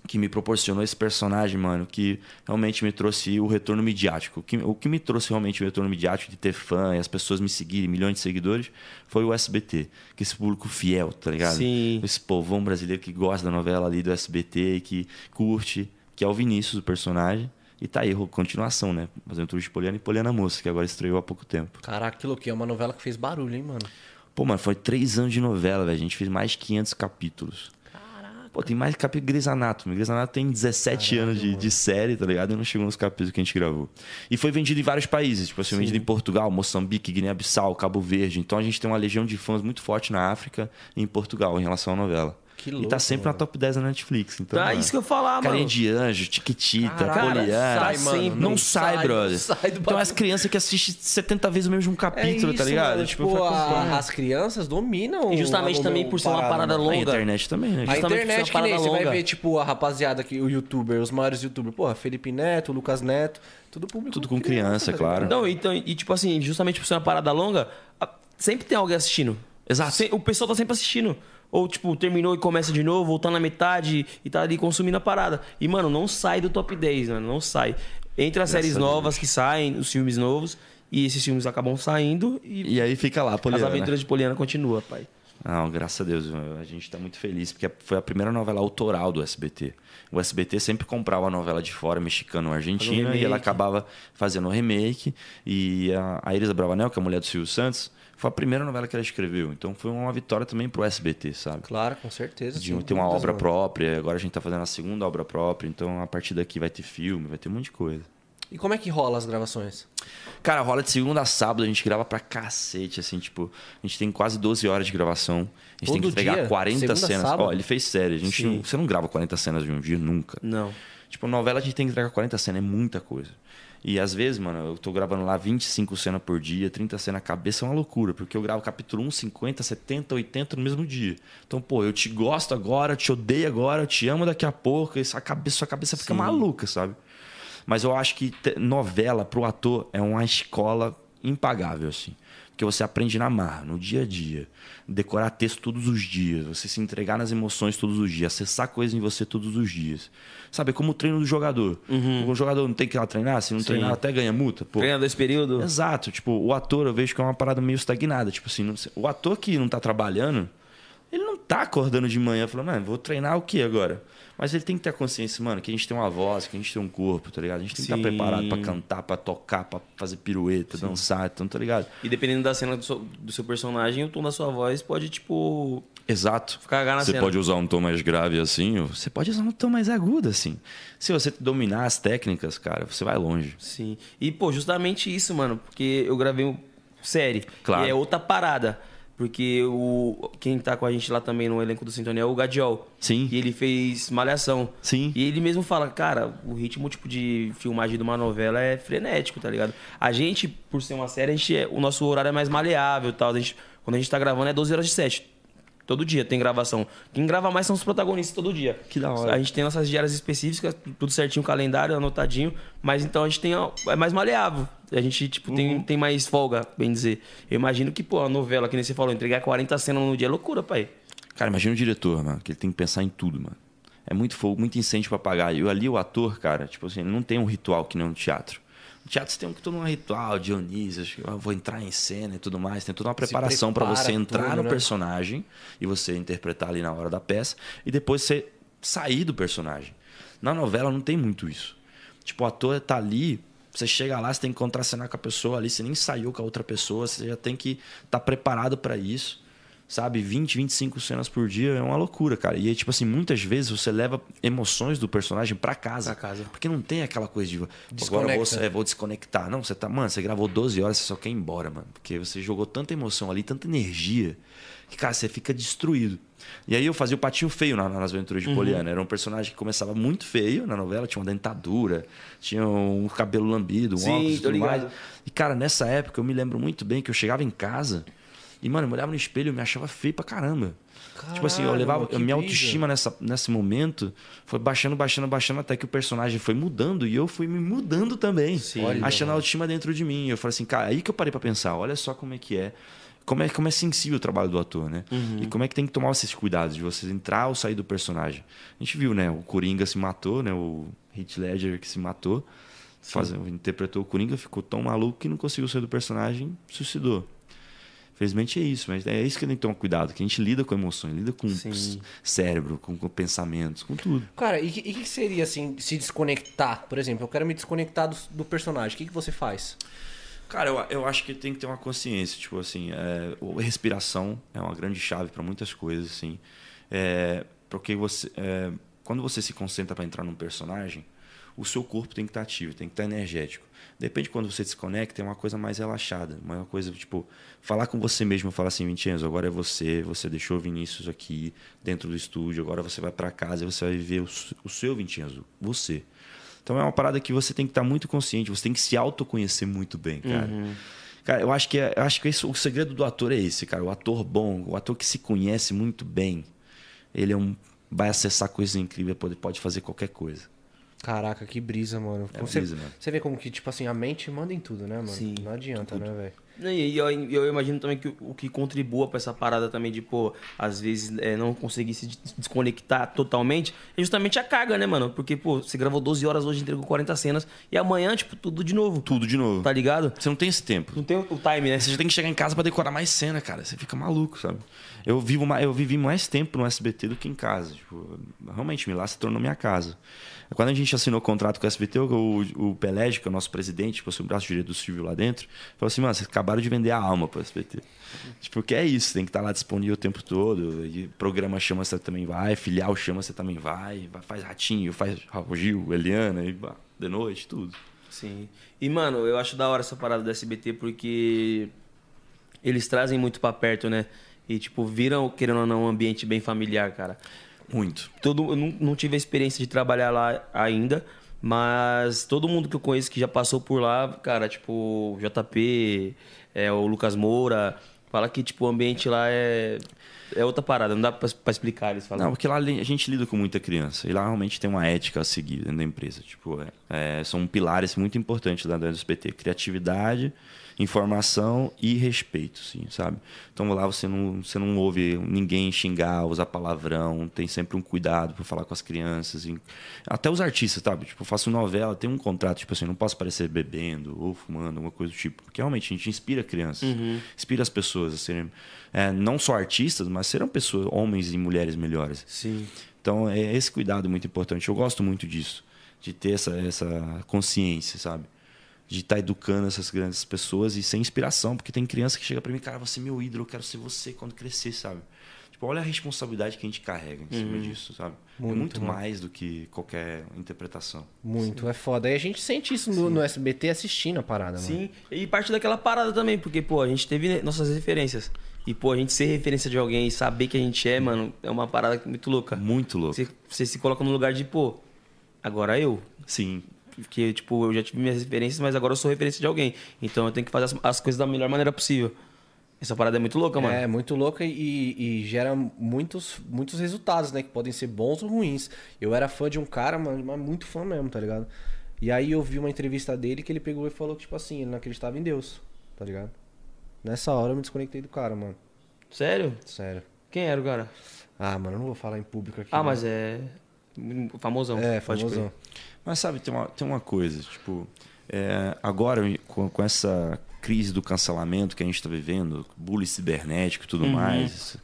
que me proporcionou esse personagem, mano, que realmente me trouxe o retorno midiático. O que, o que me trouxe realmente o retorno midiático de ter fã e as pessoas me seguirem, milhões de seguidores, foi o SBT. Que esse público fiel, tá ligado? Sim. Esse povão brasileiro que gosta da novela ali do SBT, que curte, que é o Vinícius, o personagem. E tá aí, continuação, né? Fazendo tudo de Poliana e Poliana Moça, que agora estreou há pouco tempo. Caraca, que louquinho. É uma novela que fez barulho, hein, mano? Pô, mano, foi três anos de novela, velho. A gente fez mais de 500 capítulos. Pô, tem mais capítulo Grey's Anatomy. Grey's Anatomy tem 17 anos de, de série, tá ligado? E não chegou nos capítulos que a gente gravou. E foi vendido em vários países. Tipo assim, vendido em Portugal, Moçambique, Guiné-Bissau, Cabo Verde. Então a gente tem uma legião de fãs muito forte na África e em Portugal em relação à novela. Que e louco, tá sempre na top 10 da Netflix. Então, Tá, mano, isso que eu falar, mano. Carinha de anjo, Tiquitita, Poliana. sai, mano, Sempre. Não, não sai, sai, brother. não sai do então as crianças que assistem 70 vezes o mesmo capítulo, é tá ligado? Mano. Tipo, Tipo, eu falo, a- as crianças dominam. E justamente também por ser uma parada mano. A longa. internet também, né? A Justamente por ser internet uma que nem você vai longa. ver, tipo, a rapaziada aqui, o youtuber, os maiores youtubers. Porra, Felipe Neto, Lucas Neto, tudo público. Tudo com criança, tá claro. Não, então, e tipo assim, justamente por ser uma parada longa, a- sempre tem alguém assistindo. Exato. O pessoal tá sempre assistindo. Ou, tipo, terminou e começa de novo, ou tá na metade e tá ali consumindo a parada. E, mano, não sai do top 10, mano. Não sai. Entre as séries novas que saem, os filmes novos, e esses filmes acabam saindo e, E aí fica lá, as Poliana. aventuras de Poliana continua, pai. Não, graças a Deus, a gente tá muito feliz, porque foi a primeira novela autoral do SBT. O SBT sempre comprava a novela de fora, mexicana ou argentina, remake. e ela acabava fazendo o remake. E a, a Elisa Bravanel, que é a mulher do Silvio Santos, foi a primeira novela que ela escreveu. Então foi uma vitória também pro SBT, sabe? Claro, com certeza. De sem ter uma obra própria, agora a gente tá fazendo a segunda obra própria, então a partir daqui vai ter filme, vai ter um monte de coisa. E como é que rola as gravações? Cara, rola de segunda a sábado, a gente grava pra cacete, assim, tipo, a gente tem quase 12 horas de gravação. A gente tem que Todo entregar dia? 40 Segunda cenas. sábado? Ó, ele fez série, a gente Sim. não, você não grava 40 cenas de um dia nunca. Não. Tipo, novela a gente tem que entregar 40 cenas, é muita coisa. E às vezes, mano, eu tô gravando lá 25 cenas por dia, 30 cenas na cabeça, é uma loucura, porque eu gravo capítulo 1, 50, 70, 80 no mesmo dia. Então, pô, eu te gosto agora, eu te odeio agora, eu te amo daqui a pouco, e sua cabeça, sua cabeça fica Sim. maluca, sabe? Mas eu acho que novela pro ator é uma escola impagável, assim. Porque você aprende na marra, no dia a dia. Decorar texto todos os dias. Você se entregar nas emoções todos os dias. Acessar coisas em você todos os dias. Sabe, é como o treino do jogador. O jogador não tem que ir lá treinar. Se não treinar, até ganha multa. Pô, Treina dois períodos. Exato. Tipo, o ator eu vejo que é uma parada meio estagnada. Tipo assim, não o ator que não tá trabalhando, ele não tá acordando de manhã falando, mano, vou treinar o que agora? Mas ele tem que ter a consciência, mano, que a gente tem uma voz, que a gente tem um corpo, tá ligado? A gente tem que estar Sim. preparado pra cantar, pra tocar, pra fazer pirueta, dançar, então, tá ligado? E dependendo da cena do seu, do seu personagem, o tom da sua voz pode, tipo, Exato. ficar na Você cena. pode usar um tom mais grave assim, ou você pode usar um tom mais agudo assim. Se você dominar as técnicas, cara, você vai longe. Sim. E, pô, justamente isso, mano, porque eu gravei um série. Claro. E é outra parada. Porque o, quem tá com a gente lá também no elenco do Sintonia é o Gadiol. Sim. E ele fez Malhação. Sim. E ele mesmo fala, cara, o ritmo tipo de filmagem de uma novela é frenético, tá ligado? A gente, por ser uma série, a gente é- o nosso horário é mais maleável e tal. A gente, quando a gente tá gravando é 12 horas de 7. Todo dia tem gravação. Quem grava mais são os protagonistas todo dia. Que da hora. A gente tem nossas diárias específicas, tudo certinho, calendário anotadinho, mas então a gente tem é mais maleável. A gente tipo tem, tem mais folga, bem dizer. Eu imagino que, pô, a novela que nem você falou, entregar 40 cenas no dia é loucura, pai. Cara, imagina o diretor, mano, que ele tem que pensar em tudo, mano. É muito fogo, muito incêndio pra pagar. E ali o ator, cara, tipo assim, ele não tem um ritual que nem no teatro. No teatro você tem um, todo um ritual, Dionísio, que vou entrar em cena e tudo mais. Tem toda uma preparação pra prepara você entrar tudo, no né? personagem e você interpretar ali na hora da peça e depois você sair do personagem. Na novela não tem muito isso. Tipo, o ator tá ali, você chega lá, você tem que contracenar com a pessoa ali, você nem saiu com a outra pessoa, você já tem que estar preparado pra isso. Sabe, 20, 25 cenas por dia é uma loucura, cara. E aí, tipo assim, muitas vezes você leva emoções do personagem pra casa. Pra casa. Porque não tem aquela coisa de. "Pô, Agora vou, é, vou desconectar. Não, você tá. Mano, você gravou 12 horas, você só quer ir embora, mano. Porque você jogou tanta emoção ali, tanta energia, que, cara, você fica destruído. E aí eu fazia o patinho feio na- nas aventuras de Poliana. Era um personagem que começava muito feio na novela, tinha uma dentadura, tinha um cabelo lambido, um Sim, óculos e tudo ligado. mais. E, cara, nessa época eu me lembro muito bem que eu chegava em casa e, mano, eu olhava no espelho e me achava feio pra caramba. tipo assim, eu Caralho, levava. A minha autoestima nessa, nesse momento foi baixando, baixando, baixando, até que o personagem foi mudando e eu fui me mudando também. Sim. Olha, achando a mano. autoestima dentro de mim. Eu falei assim, cara, aí que eu parei pra pensar, olha só como é que é. Como é, como é sensível o trabalho do ator, né? E como é que tem que tomar esses cuidados de você entrar ou sair do personagem. A gente viu, né? O Coringa se matou, né? O Heath Ledger que se matou. Fazendo, interpretou o Coringa, ficou tão maluco que não conseguiu sair do personagem, suicidou. Felizmente é isso, mas é isso que tem que tomar cuidado, que a gente lida com emoções, lida com Sim. cérebro, com, com pensamentos, com tudo. Cara, e o que, que seria assim, se desconectar? Por exemplo, eu quero me desconectar do, do personagem. O que, que você faz? Cara, eu, eu acho que tem que ter uma consciência, tipo assim, é, respiração é uma grande chave para muitas coisas, assim. É, porque você, é, quando você se concentra para entrar num personagem, o seu corpo tem que estar ativo, tem que estar energético. Depende de quando você desconecta, é uma coisa mais relaxada, uma coisa tipo falar com você mesmo, falar assim, Vincenzo, agora é você, você deixou o Vinícius aqui dentro do estúdio, agora você vai para casa e você vai viver o, o seu Vincenzo, você. Então é uma parada que você tem que estar muito consciente, você tem que se autoconhecer muito bem, cara. Cara, eu acho que, é- eu acho que isso- o segredo do ator é esse, cara. O ator bom, o ator que se conhece muito bem, ele é um, vai acessar coisas incríveis, pode, pode fazer qualquer coisa. Caraca, que brisa, mano. É você, brisa, mano. você vê como que, tipo assim, a mente manda em tudo, né, mano? Sim. Não adianta, né, velho? E eu, eu imagino também que o- que contribua pra essa parada também de, pô, às vezes é, não conseguir se des- desconectar totalmente é justamente a carga, né, mano? Porque, pô, você gravou 12 horas hoje, entregou 40 cenas e amanhã, tipo, tudo de novo. Tudo de novo. Tá ligado? Você não tem esse tempo. Não tem o time, né? Você já tem que chegar em casa pra decorar mais cena, cara. Você fica maluco, sabe? Eu, vivo, eu vivi mais tempo no SBT do que em casa. Tipo, realmente, lá se tornou minha casa. Quando a gente assinou o contrato com o SBT, o, o Pelege, que é o nosso presidente, tipo, assim, o braço direito do Silvio lá dentro, falou assim, mano, vocês acabaram de vender a alma pro SBT. Tipo, que é isso, tem que estar lá disponível o tempo todo. E programa chama, você também vai, filial chama, você também vai, faz Ratinho, faz Raul Gil, Eliana, e, de noite, tudo. Sim. E, mano, eu acho da hora essa parada do SBT porque eles trazem muito pra perto, né? E, tipo, viram, querendo ou não, um ambiente bem familiar, cara. Muito. Todo, eu não, não tive a experiência de trabalhar lá ainda, Mas todo mundo que eu conheço que já passou por lá, cara, tipo, JP, é, o Lucas Moura, fala que, tipo, o ambiente lá é, é outra parada, não dá pra, pra explicar, eles falam. Não, porque lá a gente lida com muita criança. E lá realmente tem uma ética a seguir dentro da empresa. Tipo, é, é, são pilares muito importantes da SBT. Criatividade, informação e respeito, sim, sabe? Então lá você não, você não ouve ninguém xingar, usar palavrão, tem sempre um cuidado para falar com as crianças. Até os artistas, sabe? Tipo, eu faço novela, tem um contrato, tipo assim, não posso aparecer bebendo ou fumando, alguma coisa do tipo. Porque realmente a gente inspira crianças, uhum. inspira as pessoas a serem é, não só artistas, mas serão pessoas, homens e mulheres melhores. Sim. Então é esse cuidado muito importante. Eu gosto muito disso, de ter essa, essa consciência, sabe? de estar tá educando essas grandes pessoas e ser inspiração, porque tem criança que chega para mim, cara, você é meu ídolo, eu quero ser você quando crescer, sabe? Tipo, olha a responsabilidade que a gente carrega em cima uhum. disso, sabe? É muito, é muito mais do que qualquer interpretação. Muito, Sim. é foda. E a gente sente isso no, no, SBT assistindo a parada, Sim, mano. e parte daquela parada também, porque, pô, a gente teve nossas referências. E, pô, a gente ser referência de alguém e saber que a gente é, mano, é uma parada muito louca. Muito louca. Você, você se coloca no lugar de, pô, agora eu. Sim. Porque, tipo, eu já tive minhas referências, mas agora eu sou referência de alguém. Então eu tenho que fazer as, as coisas da melhor maneira possível. Essa parada é muito louca, mano. É, muito louca e, e, gera muitos, muitos resultados, né? Que podem ser bons ou ruins. Eu era fã de um cara, mano, mas muito fã mesmo, tá ligado? E aí eu vi uma entrevista dele que ele pegou e falou que, tipo assim, ele não acreditava em Deus, tá ligado? Nessa hora eu me desconectei do cara, mano. Sério? Sério. Quem era o cara? Ah, mano, eu não vou falar em público aqui. Ah, né? mas é. Famosão. É, famosão. Mas sabe, tem uma, tem uma coisa, tipo, é, agora com, com, essa crise do cancelamento que a gente está vivendo, bullying cibernético e tudo uhum. mais,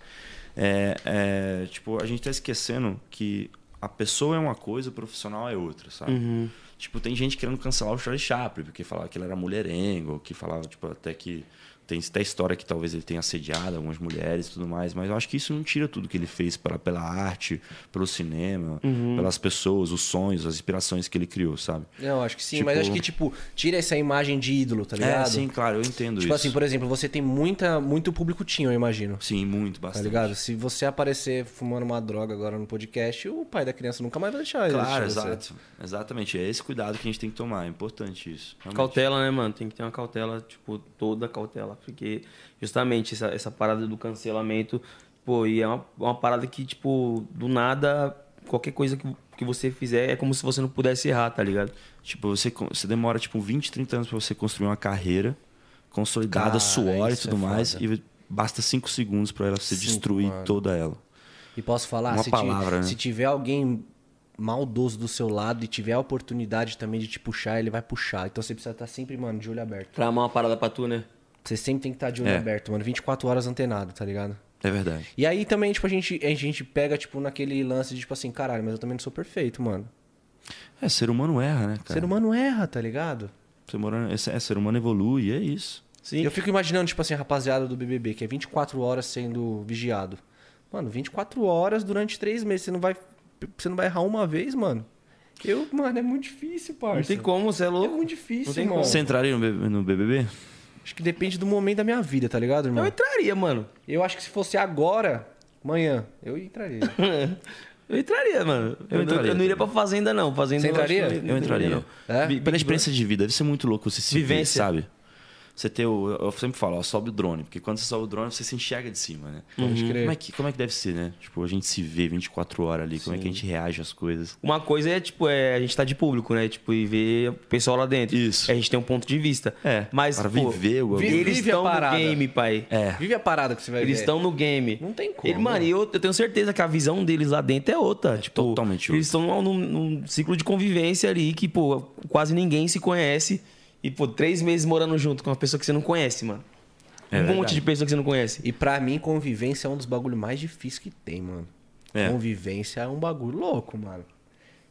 é, é, tipo, a gente está esquecendo que a pessoa é uma coisa, o profissional é outra, sabe? Uhum. Tipo, tem gente querendo cancelar o Charlie Chaplin, porque falava que ele era mulherengo, que falava, tipo, até que tem até história que talvez ele tenha assediado algumas mulheres e tudo mais, mas eu acho que isso não tira tudo que ele fez pela, pela arte, pelo cinema, uhum. pelas pessoas, os sonhos, as inspirações que ele criou, sabe? Não, acho que sim, tipo... mas acho que, tipo, tira essa imagem de ídolo, tá é, ligado? É, sim, claro, eu entendo tipo isso. Tipo assim, por exemplo, você tem muita, muito público tinha, eu imagino. Sim, muito, bastante. Tá ligado? Se você aparecer fumando uma droga agora no podcast, o pai da criança nunca mais vai deixar Claro, exato. Exatamente, é esse cuidado que a gente tem que tomar, é importante isso. Realmente. Cautela, né, mano? Tem que ter uma cautela, tipo, toda cautela, porque justamente essa, essa parada do cancelamento, pô, e é uma, uma parada que, tipo, do nada, qualquer coisa que, que você fizer é como se você não pudesse errar, tá ligado? Tipo, você, você demora, tipo, 20, 30 anos pra você construir uma carreira consolidada, Cara, suor e tudo é mais, e basta 5 segundos para ela você cinco, destruir mano. toda ela. E posso falar, uma se, palavra, né? se tiver alguém maldoso do seu lado e tiver a oportunidade também de te puxar, ele vai puxar. Então você precisa estar sempre, mano, de olho aberto. Pra amar uma parada pra tu, né? Você sempre tem que estar de olho é. aberto, mano. 24 horas antenado, tá ligado? É verdade. E aí também, tipo, a gente, a gente pega, tipo, naquele lance de, tipo assim, caralho, mas eu também não sou perfeito, mano. É, ser humano erra, né, cara? Ser humano erra, tá ligado? Ser humano, é, é, ser humano evolui, é isso. Sim. Eu fico imaginando, tipo assim, a rapaziada do BBB, que é 24 horas sendo vigiado. Mano, 24 horas durante 3 meses, você não vai, você não vai errar uma vez, mano? Eu, mano, é muito difícil, parça. Não tem como, você é louco. É muito difícil, não tem mano. Como. Você entraria no BBB? Acho que depende do momento da minha vida, tá ligado, irmão? Eu entraria, mano. Eu acho que se fosse agora, amanhã, eu entraria. eu entraria, mano. Eu, eu, entraria, eu não iria pra fazenda, não. Fazenda Você entraria? Eu, eu entraria. Não. É? Pela experiência de vida, deve ser muito louco você se Vivência. ver, sabe? Você ter o. Eu sempre falo, ó, sobe o drone, porque quando você sobe o drone, você se enxerga de cima, né? Uhum. Como, é que, como é que deve ser, né? Tipo, a gente se vê 24 horas ali, Sim. como é que a gente reage às coisas. Uma coisa é, tipo, é, a gente tá de público, né? Tipo, e ver o pessoal lá dentro. Isso. A gente tem um ponto de vista. É. Mas, Para pô, viver o Eles estão no game, pai. É. Vive a parada que você vai eles ver. Eles estão no game. Não tem como. Ele, mano, eu, eu tenho certeza que a visão deles lá dentro é outra. É tipo, totalmente outra. Eles estão num, num ciclo de convivência ali que, pô, quase ninguém se conhece. E, pô, três meses morando junto com uma pessoa que você não conhece, mano. É um verdade. monte de pessoa que você não conhece. E para mim, convivência é um dos bagulhos mais difíceis que tem, mano. É. Convivência é um bagulho louco, mano.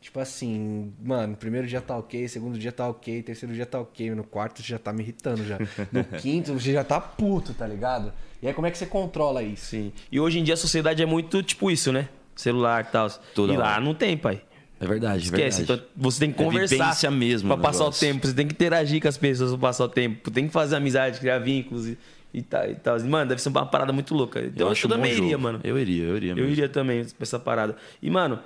Tipo assim, mano, primeiro dia tá ok, segundo dia tá ok, terceiro dia tá ok, no quarto você já tá me irritando já. No quinto você já tá puto, tá ligado? E aí como é que você controla isso? Sim. E hoje em dia a sociedade é muito tipo isso, né? Celular e tal. E lá não tem, pai. É verdade, Esquece. É verdade. Então você tem que é conversar é mesmo pra passar o tempo. Você tem que interagir com as pessoas pra passar o tempo. Tem que fazer amizade, criar vínculos e, e tal, e tal. Mano, deve ser uma parada muito louca. Então eu, eu também iria, mano. Eu iria, eu iria. Mesmo. Eu iria também pra essa parada. E, mano,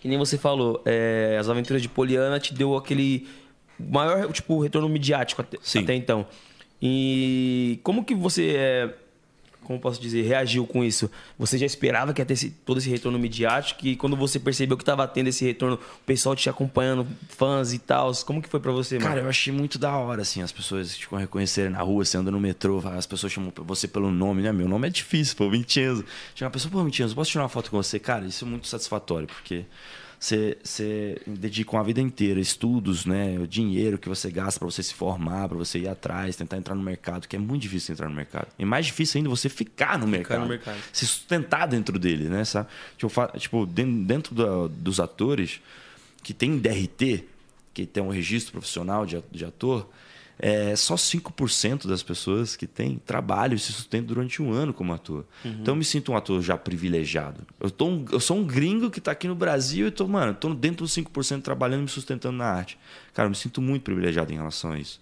que nem você falou, é, as aventuras de Poliana te deu aquele maior, tipo, retorno midiático até, Sim. até então. E como que você, é, como posso dizer, reagiu com isso? Você já esperava que ia ter esse- todo esse retorno midiático e quando você percebeu que estava tendo esse retorno, o pessoal te acompanhando, fãs e tal, como que foi pra você, mano? Cara, eu achei muito da hora, assim, as pessoas te reconhecerem na rua, você anda no metrô, as pessoas chamam você pelo nome, né? Meu nome é difícil, pô, Vincenzo. Chama uma pessoa, pô, Vincenzo, posso tirar uma foto com você? Cara, isso é muito satisfatório, porque você, você dedica uma vida inteira, estudos, né? O dinheiro que você gasta pra você se formar, pra você ir atrás, tentar entrar no mercado, que é muito difícil entrar no mercado. E mais difícil ainda você ficar no mercado. no mercado. Se sustentar dentro dele, né? Sabe? Tipo, tipo den- dentro da- dos atores que tem DRT, que tem um registro profissional de, de ator, é só 5% das pessoas que têm trabalho e se sustentam durante um ano como ator. Então eu me sinto um ator já privilegiado. Eu, tô um- eu sou um gringo que está aqui no Brasil e tô, mano, tô dentro dos 5% trabalhando e me sustentando na arte. Cara, eu me sinto muito privilegiado em relação a isso.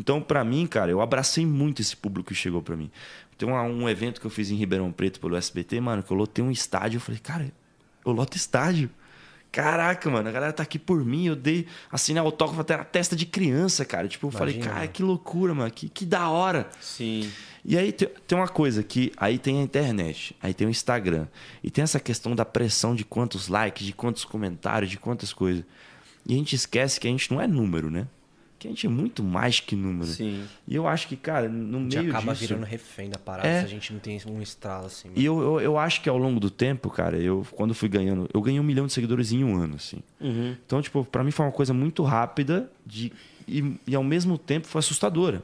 Então, pra mim, cara, eu abracei muito esse público que chegou pra mim. Tem uma- um evento que eu fiz em Ribeirão Preto pelo SBT, mano, que eu lotei um estádio. Eu falei, cara, eu loto estádio. Caraca, mano, a galera tá aqui por mim. Eu dei, assinei autógrafo até na testa de criança, cara. Tipo, eu falei, Imagina, cara, mano. que loucura, mano, que, que da hora. Sim. E aí tem, tem uma coisa que aí tem a internet, aí tem o Instagram. E tem essa questão da pressão de quantos likes, de quantos comentários, de quantas coisas. E a gente esquece que a gente não é número, né? Que a gente é muito mais que número. Sim. E eu acho que, cara, no A gente meio acaba disso... virando refém da parada É. se a gente não tem um estralo assim. E eu, eu, eu acho que ao longo do tempo, cara, eu quando fui ganhando, eu ganhei um milhão de seguidores em um ano, assim. Uhum. Então, tipo, pra mim foi uma coisa muito rápida de, e, e ao mesmo tempo foi assustadora.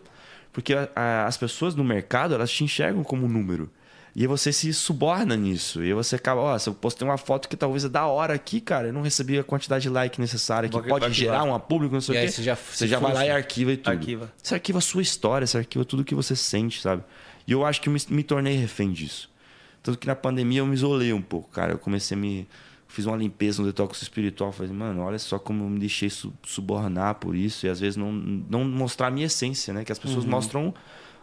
Porque a- a- as pessoas no mercado, elas te enxergam como um número. E você se suborna nisso. E você acaba, ó, se eu postei uma foto que talvez é da hora aqui, cara, eu não recebi a quantidade de like necessária, que pode gerar um público, não sei E o quê. você já- você já vai lá e arquiva e tudo. Arquiva. Você arquiva a sua história, você arquiva tudo que você sente, sabe? E eu acho que me, me tornei refém disso. Tanto que na pandemia eu me isolei um pouco, cara. Eu comecei a me. Fiz uma limpeza no detox espiritual. Falei, mano, olha só como eu me deixei su- subornar por isso. E às vezes não, não mostrar a minha essência, né? Que as Uhum. pessoas mostram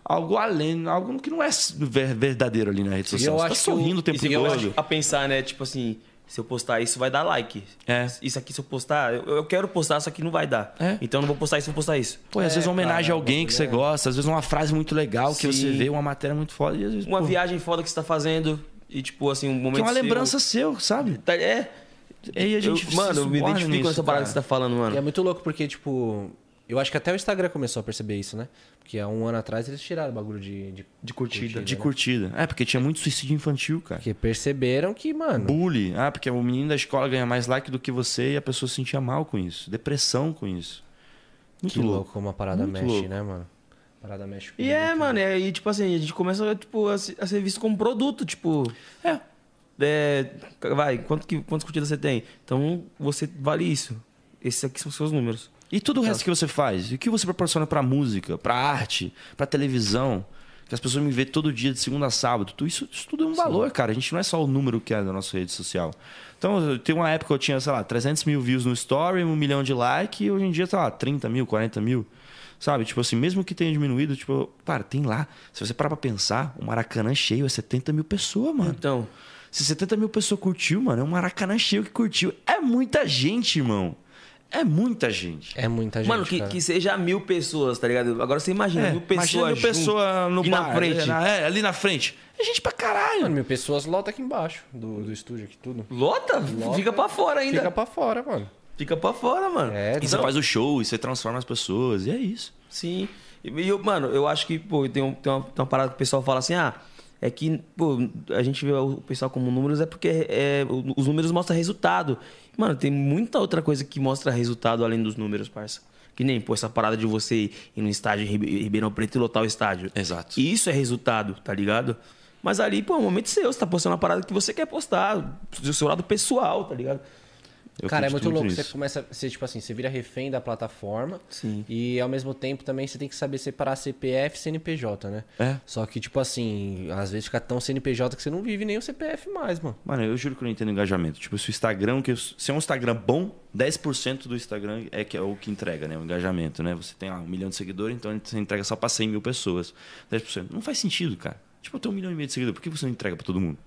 algo além, algo que não é ver- verdadeiro ali na rede social. eu Você tá acho que o- sorrindo o tempo E eu todo. acho a pensar, né? Tipo assim, se eu postar isso, vai dar like. É. Isso aqui, se eu postar, eu, eu quero postar, só que não vai dar. É. Então eu não vou postar isso, vou postar isso. Pô, e às vezes uma homenagem cara, a alguém que você é. gosta, às vezes uma frase muito legal que Sim. você vê, uma matéria muito foda. E às vezes, Uma pô, viagem foda que você tá fazendo e, tipo, assim, um momento que é uma seu- lembrança seu, sabe? Tá- É. E aí a gente Eu- mano, eu me identifico com nisso, essa parada cara. que você tá falando, mano. E é muito louco porque, tipo, eu acho que até o Instagram começou a perceber isso, né? Porque há um ano atrás eles tiraram o bagulho de, de, De curtida. De né? curtida. É, porque tinha muito suicídio infantil, cara. Porque perceberam que, mano. Bullying. Ah, porque o menino da escola ganha mais like do que você e a pessoa se sentia mal com isso. Depressão com isso. Muito que louco. louco como a parada Muito mexe, louco. né, mano? A parada mexe com E é, muito. mano, é, e tipo assim, a gente começa tipo, a, se- a ser visto como produto, tipo. É. é, vai, quanto que, quantas curtidas você tem? Então você vale isso. Esses aqui são os seus números. E tudo o resto que você faz? E o que você proporciona pra música, pra arte, pra televisão? Que as pessoas me vêem todo dia, de segunda a sábado. Tudo isso, isso tudo é um valor, cara. A gente não é só o número que é da nossa rede social. Então, tem uma época que eu tinha, sei lá, 300 mil views no story, um milhão de likes, e hoje em dia, sei lá, 30 mil, 40 mil. Sabe? Tipo assim, mesmo que tenha diminuído, tipo, cara, tem lá. Se você parar pra pensar, o Maracanã cheio é 70 mil pessoas, mano. Então, Se 70 mil pessoas curtiu, mano, é um Maracanã cheio que curtiu. É muita gente, irmão. É muita gente. É muita gente. mano, que, cara. que seja mil pessoas, tá ligado? Agora você imagina, É, mil pessoas. imagina mil pessoas no bar, na frente. É, na- é, ali na frente. É gente pra caralho. Mano, mil pessoas lota aqui embaixo do, do estúdio aqui, tudo. Lota? Lota. Fica pra fora ainda. Fica Fica, pra fora, mano. pra fora, mano. É, E você faz o show, e você transforma as pessoas, e é isso. Sim. E, e eu, mano, eu acho que, pô, tem, um- tem, uma, tem uma parada que o pessoal fala assim, ah, é que, pô, a gente vê o pessoal como números é porque é, os números mostram resultado. Mano, tem muita outra coisa que mostra resultado além dos números, parça. Que nem, pô, essa parada de você ir no estádio em Ribe- Ribeirão Preto e lotar o estádio. Exato. Isso é resultado, tá ligado? Mas ali, pô, é um momento seu, você tá postando uma parada que você quer postar, do seu lado pessoal, tá ligado? Eu Cara, é muito louco. Você nisso. começa, você, tipo assim, você vira refém da plataforma. Sim. E ao mesmo tempo também você tem que saber separar CPF e CNPJ, né? É. Só que, tipo assim, às vezes fica tão CNPJ que você não vive nem o CPF mais, mano. Mano, eu juro que eu não entendo engajamento. Tipo, se o Instagram, que se é um Instagram bom, 10% do Instagram é, que é o que entrega, né? O engajamento, né? Você tem lá um milhão de seguidores, então você entrega só pra 100 mil pessoas. 10%. Não faz sentido, cara. Tipo, eu tenho um milhão e meio de seguidores, por que você não entrega pra todo mundo?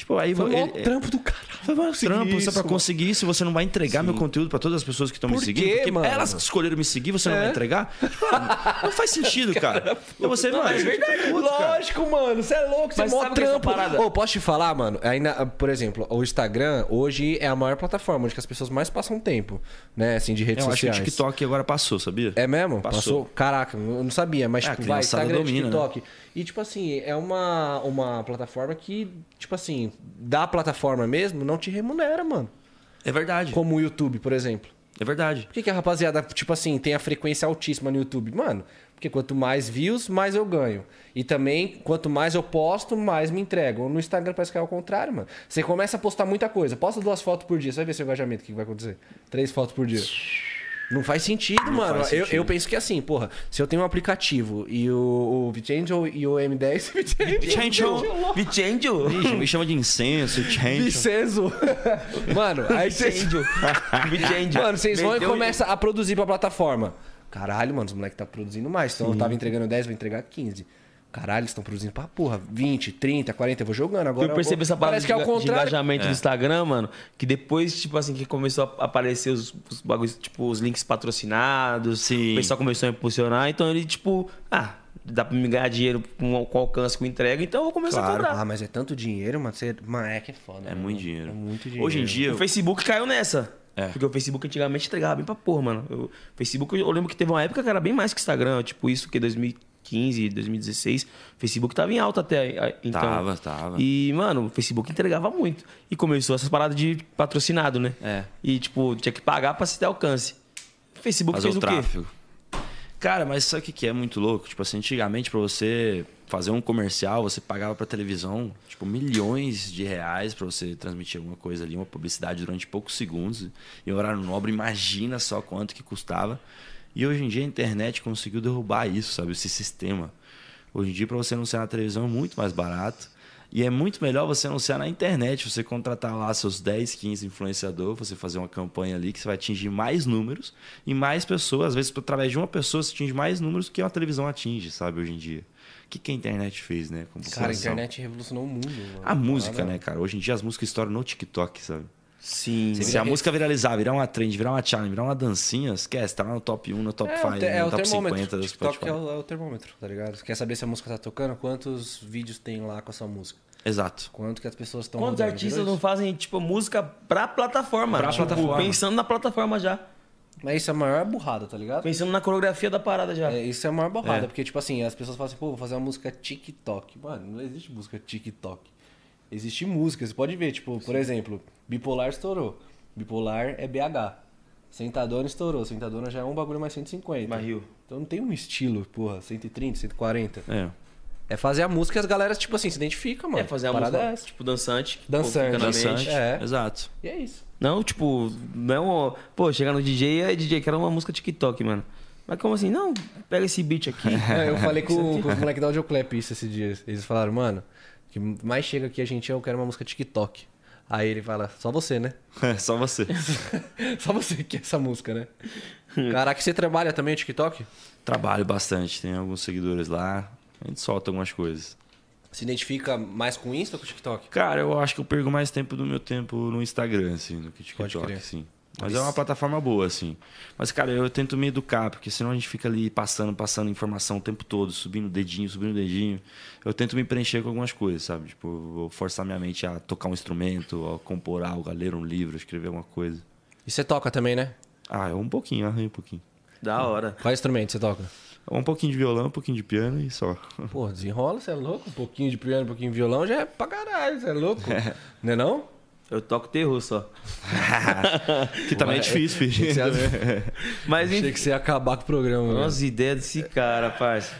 Tipo, aí Foi o ele- maior trampo do caralho. Foi conseguir trampo, isso, você pra mano. conseguir isso, você não vai entregar meu conteúdo pra todas as pessoas que estão me seguindo? quê, porque mano? elas que escolheram me seguir, você não É. vai entregar? Mano, não faz sentido, cara. E você, mano, é fica puto, cara. Lógico, mano. Você é louco, você é Mas mó o que é trampo. Ô, posso te falar, mano? Ainda, por exemplo, o Instagram hoje é a maior plataforma onde as pessoas mais passam tempo, né? Assim, de redes Eu acho que o sociais. TikTok agora passou, sabia? É mesmo? Passou. Caraca, eu não sabia, mas É, tipo, vai, Instagram, domina, né? TikTok. E tipo assim, é uma, uma plataforma que, tipo assim, da plataforma mesmo, não te remunera, mano. É verdade. Como o YouTube, por exemplo. É verdade. Por que, que a rapaziada, tipo assim, tem a frequência altíssima no YouTube? Mano, porque quanto mais views, mais eu ganho. E também, quanto mais eu posto, mais me entregam. No Instagram parece que é o contrário, mano. Você começa a postar muita coisa. Posta duas fotos por dia. Você vai ver seu engajamento, o que que vai acontecer. Três fotos por dia. Não faz sentido, mano. faz Eu, sentido. eu penso que assim, porra, se eu tenho um aplicativo e o, o Vicangel e o M10... Vicangel. Ixi, me chama de incenso, change. Vicenzo. Mano, aí vocês... Vicendio. Mano, vocês vão e começam a produzir pra plataforma. Caralho, mano, os moleques tá produzindo mais. Então eu tava entregando 10, vou entregar 15. Caralho, eles estão produzindo pra porra. 20, 30, 40, eu vou jogando agora. Eu percebi essa parada Parece que é o de, de contrário. engajamento do Instagram, mano, que depois, tipo assim, que começou a aparecer os, os bagulhos, tipo, os links patrocinados, Sim. o pessoal começou a impulsionar, então ele, tipo, ah, dá pra me ganhar dinheiro com, com alcance, com entrega, então eu vou começar Claro. a cobrar. Ah, mas é tanto dinheiro, mano. Você... Mano, é que é foda. É mano. muito dinheiro. É muito dinheiro. Hoje em dia, O Facebook caiu nessa. É. Porque o Facebook antigamente entregava bem pra porra, mano. O Facebook, eu lembro que teve uma época que era bem mais que Instagram, tipo isso que 2015, 2016. O Facebook tava em alta até então. Tava, tava. E, mano, o Facebook entregava muito. E começou essas paradas de patrocinado, né? É. E, tipo, tinha que pagar pra se ter alcance. O Facebook fazer fez o o, quê? tráfego. Cara, mas sabe o que que é muito louco? Tipo assim, antigamente pra você fazer um comercial, você pagava pra televisão, tipo, milhões de reais pra você transmitir alguma coisa ali, uma publicidade durante poucos segundos. E horário nobre, imagina só quanto que custava. E hoje em dia a internet conseguiu derrubar isso, sabe? Esse sistema. Hoje em dia, pra você anunciar na televisão é muito mais barato. E é muito melhor você anunciar na internet, você contratar lá seus 10, 15 influenciadores, você fazer uma campanha ali que você vai atingir mais números e mais pessoas. Às vezes, através de uma pessoa, você atinge mais números que uma televisão atinge, sabe, hoje em dia. O que, que a internet fez, né? Com a Cara, a internet revolucionou o mundo. Mano. A música, né, cara? Hoje em dia as músicas estouram no TikTok, sabe? Sim. Se a música viralizar, virar uma trend, virar uma challenge, virar uma dancinha, esquece, tá lá no top 1, no top É, 5, o te- é no top termômetro. 50 do TikTok Spotify. é o, é o termômetro, tá ligado? Você quer saber se a música tá tocando? Quantos vídeos tem lá com essa música? Exato. Quanto que as pessoas estão Quantos rodando, artistas não fazem, tipo, música pra plataforma? Pra Tipo, plataforma. Pensando na plataforma já. isso? Mas isso é a maior burrada, tá ligado? Pensando na coreografia da parada já. É, isso é a maior borrada, É. porque, tipo assim, as pessoas falam assim, pô, vou fazer uma música TikTok. Mano, não existe música TikTok. Existe música, você pode ver, tipo, por exemplo, Bipolar estourou. Bipolar é BH. Sentadona estourou. Sentadona já é um bagulho mais 150. Barril. Então não tem um estilo, porra, 130, 140. É. É fazer a música e as galeras, tipo assim, se identificam, mano. É fazer a Parada música, é tipo, dançante. Dançante. Dançante. mente. É. Exato. E é isso. Não, tipo, não é um... Pô, chegar no DJ é DJ, quero uma música TikTok, mano. Mas como assim? Não, pega esse beat aqui. É, eu falei com, com os moleques da Audioclap isso esses dias. Eles falaram, mano, o que mais chega aqui a gente é eu quero uma música TikTok. Aí ele fala, só você, né? É, só você. Só você que quer essa música, né? Caraca, você trabalha também o TikTok? Trabalho bastante, tem alguns seguidores lá. A gente solta algumas coisas. Se identifica mais com o Insta ou com o TikTok? Cara, eu acho que eu perco mais tempo do meu tempo no Instagram, assim, do que TikTok, assim. Mas é uma plataforma boa, assim. Mas, cara, eu tento me educar, porque senão a gente fica ali passando, passando informação o tempo todo, subindo o dedinho, subindo o dedinho. Eu tento me preencher com algumas coisas, sabe? Tipo, vou forçar minha mente a tocar um instrumento, a compor algo, a ler um livro, a escrever alguma coisa. E você toca também, né? Ah, é um pouquinho, arranho um pouquinho. da hora. Qual instrumento você toca? Um pouquinho de violão, um pouquinho de piano e só. Pô, desenrola, você é louco? Um pouquinho de piano, um pouquinho de violão já é pra caralho, você é louco? Não é não? Eu toco terror só. Que também é difícil, filho. Mas Achei enfim. que você ia acabar com o programa. Nossa, ideia desse cara, parça.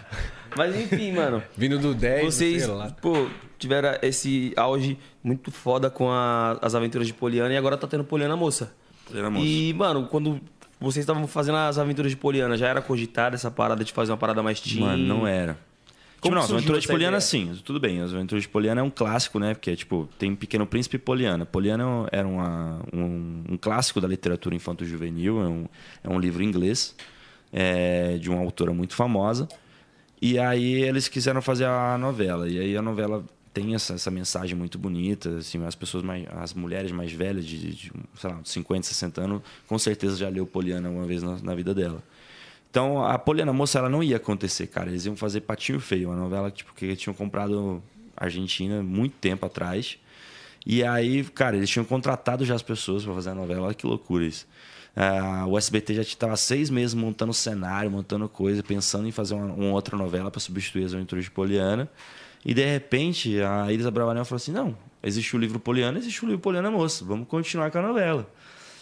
Mas enfim, mano. Vindo do 10, Vocês, sei lá. pô, tiveram esse auge muito foda com a- as aventuras de Poliana e agora tá tendo Poliana Moça. Poliana Moça. E, mano, quando vocês estavam fazendo as aventuras de Poliana, já era cogitada essa parada de fazer uma parada mais teen? Mano, não era. Como tipo, não, as aventuras de Poliana, ideia? sim, tudo bem. As aventuras de Poliana é um clássico, né? Porque, tipo, tem Pequeno Príncipe e Poliana. Poliana era uma, um, um clássico da literatura infanto-juvenil, é um, é um livro inglês é, de uma autora muito famosa. E aí eles quiseram fazer a novela. E aí a novela tem essa, essa mensagem muito bonita. Assim, as pessoas mais, as mulheres mais velhas, de, de sei lá, 50, 60 anos, com certeza já leu Poliana uma vez na, na vida dela. Então, a Poliana Moça, ela não ia acontecer, cara. Eles iam fazer Patinho Feio, uma novela tipo, que tinham comprado Argentina muito tempo atrás. E aí, cara, eles tinham contratado já as pessoas para fazer a novela. Olha que loucura isso. Uh, o SBT já estava seis meses montando cenário, montando coisa, pensando em fazer uma, uma outra novela para substituir as aventuras de Poliana. E de repente, a Elisa Bravanel falou assim: não, existe o livro Poliana, existe o livro Poliana Moça, vamos continuar com a novela.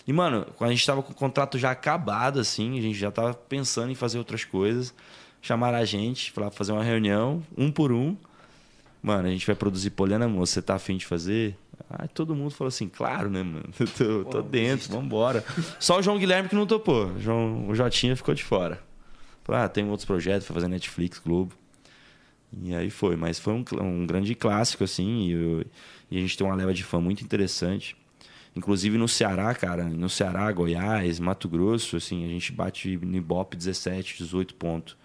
E, mano, a gente estava com o contrato já acabado, assim, a gente já estava pensando em fazer outras coisas, chamaram a gente, para fazer uma reunião, um por um. Mano, a gente vai produzir Poliana você tá afim de fazer? Aí todo mundo falou assim, claro, né, mano? Eu tô, tô dentro, vambora. Só o João Guilherme que não topou. O, João, o Jotinha ficou de fora. Falei, ah, tem outros projetos, foi fazer Netflix, Globo. E aí foi, mas foi um, um grande clássico, assim, e, eu, e, a gente tem uma leva de fã muito interessante. Inclusive no Ceará, cara, no Ceará, Goiás, Mato Grosso, assim, a gente bate no Ibope 17, 18 pontos.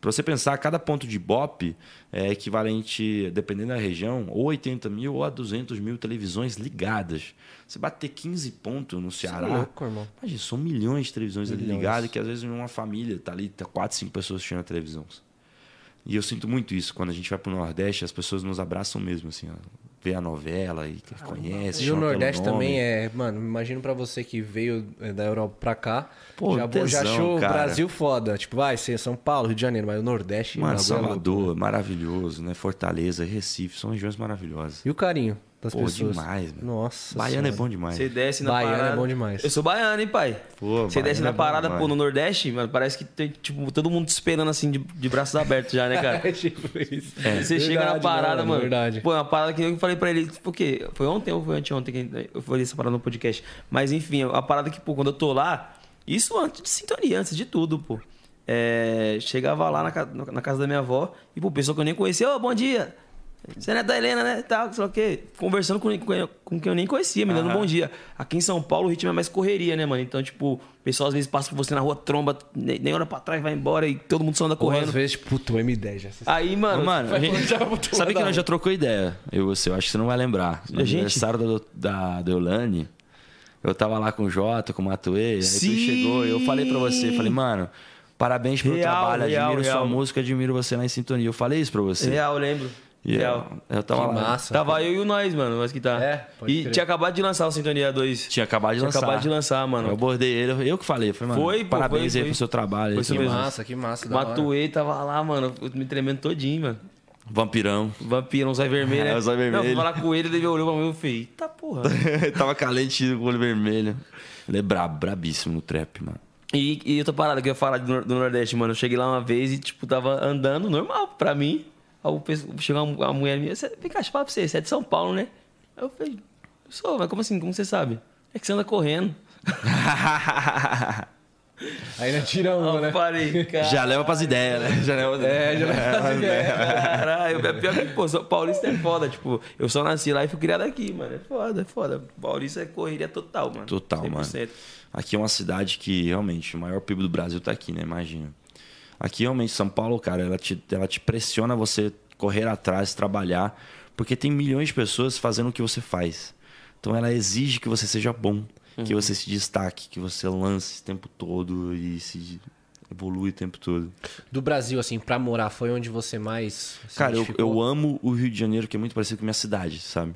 Para você pensar, cada ponto de Ibope é equivalente, dependendo da região, ou 80 mil ou a 200 mil televisões ligadas. Você bater 15 pontos no Ceará. Isso é louco, irmão. Imagina, são milhões de televisões milhões. ligadas que às vezes uma família tá ali, tá 4, 5 pessoas assistindo a televisão. E eu sinto muito isso. Quando a gente vai pro Nordeste, as pessoas nos abraçam mesmo, assim, ó, vê a novela e ah, conhece. E o Nordeste também é, mano, imagino para você que veio é, da Europa pra cá, Pô, já, tesão, já achou o Brasil foda. Tipo, vai ser São Paulo, Rio de Janeiro, mas o Nordeste. Mano, é Salvador, é louco, né? maravilhoso, né? Fortaleza, Recife, são regiões maravilhosas. E o carinho? Das Pô, pessoas. demais, mano. Nossa. Baiano senhora. é bom demais. Você desce na Baiano parada. é bom demais. Eu sou baiano, hein, pai? Pô, Você desce na é parada, pô, no Nordeste, mano, parece que tem, tipo, todo mundo te esperando assim, de, de braços abertos já, né, cara? é tipo isso. É. Você verdade, chega na parada, mano. Verdade. Pô, é uma parada que eu falei pra ele, tipo, o quê? Foi ontem ou foi anteontem que eu falei essa parada no podcast. Mas enfim, a parada que, pô, quando eu tô lá, isso antes de sintonia, antes de tudo, pô. É, chegava lá na, na, casa da minha avó e, pô, pessoa que eu nem conhecia, ô, oh, bom dia. Você não é da Helena, né? Tal, sei lá o quê. Conversando com, com, com quem eu nem conhecia, me dando um bom dia. Aqui em São Paulo o ritmo é mais correria, né, mano? Então, tipo, o pessoal às vezes passa por você na rua, tromba, nem, nem olha pra trás, vai embora e todo mundo só anda correndo. Ou às vezes, puto, M10 já. Aí, mano. Mano, a gente, sabe que nós já trocou ideia, eu você, eu acho que você não vai lembrar. No a aniversário gente? da, da Deolane, eu tava lá com o Jota, com o Matuê, aí Sim. tu chegou e eu falei pra você, falei, mano. Parabéns pelo real, trabalho, real, admiro real. sua música, admiro você na sintonia. Eu falei isso pra você. Real, eu lembro. E eu, eu tava que lá. massa. Tava cara. eu e o nós, mano, mas que tá. É, E crer. tinha acabado de lançar o Sintonia 2. Tinha acabado de tinha lançar. acabado de lançar, mano. Eu bordei ele, eu que falei. Foi, mano. Foi, pô, Parabéns foi, aí foi. pro seu trabalho. Foi que massa, que massa. Matuei, tava lá, mano, me tremendo todinho, mano. Vampirão. Vampirão, zóio vermelho, né? É, o zóio vermelho. Não, fui falar com ele, ele olhou pra mim e falei, tá porra. tava calente com o olho vermelho. Ele é brabo, brabíssimo no trap, mano. E, e outra parada que eu ia falar do, do Nordeste, mano. Eu cheguei lá uma vez e, tipo, tava andando normal pra mim. Aí chegou uma, mulher minha, vem cá, pra você, você é de São Paulo, né? Aí eu falei, sou, mas como assim? Como você sabe? É que você anda correndo. Ainda tira uma, né? Parei, cara. Já leva pras ideias, né? Já leva, é, já leva pras ideias. Caralho, é pior que, pô, São Paulista é foda. Tipo, eu só nasci lá e fui criado aqui, mano. É foda, é foda. Paulista é correria total, mano. Total, 100%. mano. Aqui é uma cidade que, realmente, o maior PIB do Brasil tá aqui, né? Imagina. Aqui, realmente, São Paulo, cara, ela te, ela te pressiona você correr atrás, trabalhar, porque tem milhões de pessoas fazendo o que você faz. Então, ela exige que você seja bom, uhum. que você se destaque, que você lance o tempo todo e se evolui o tempo todo. Do Brasil, assim, pra morar, foi onde você mais. Cara, eu, eu amo o Rio de Janeiro, que é muito parecido com a minha cidade, sabe?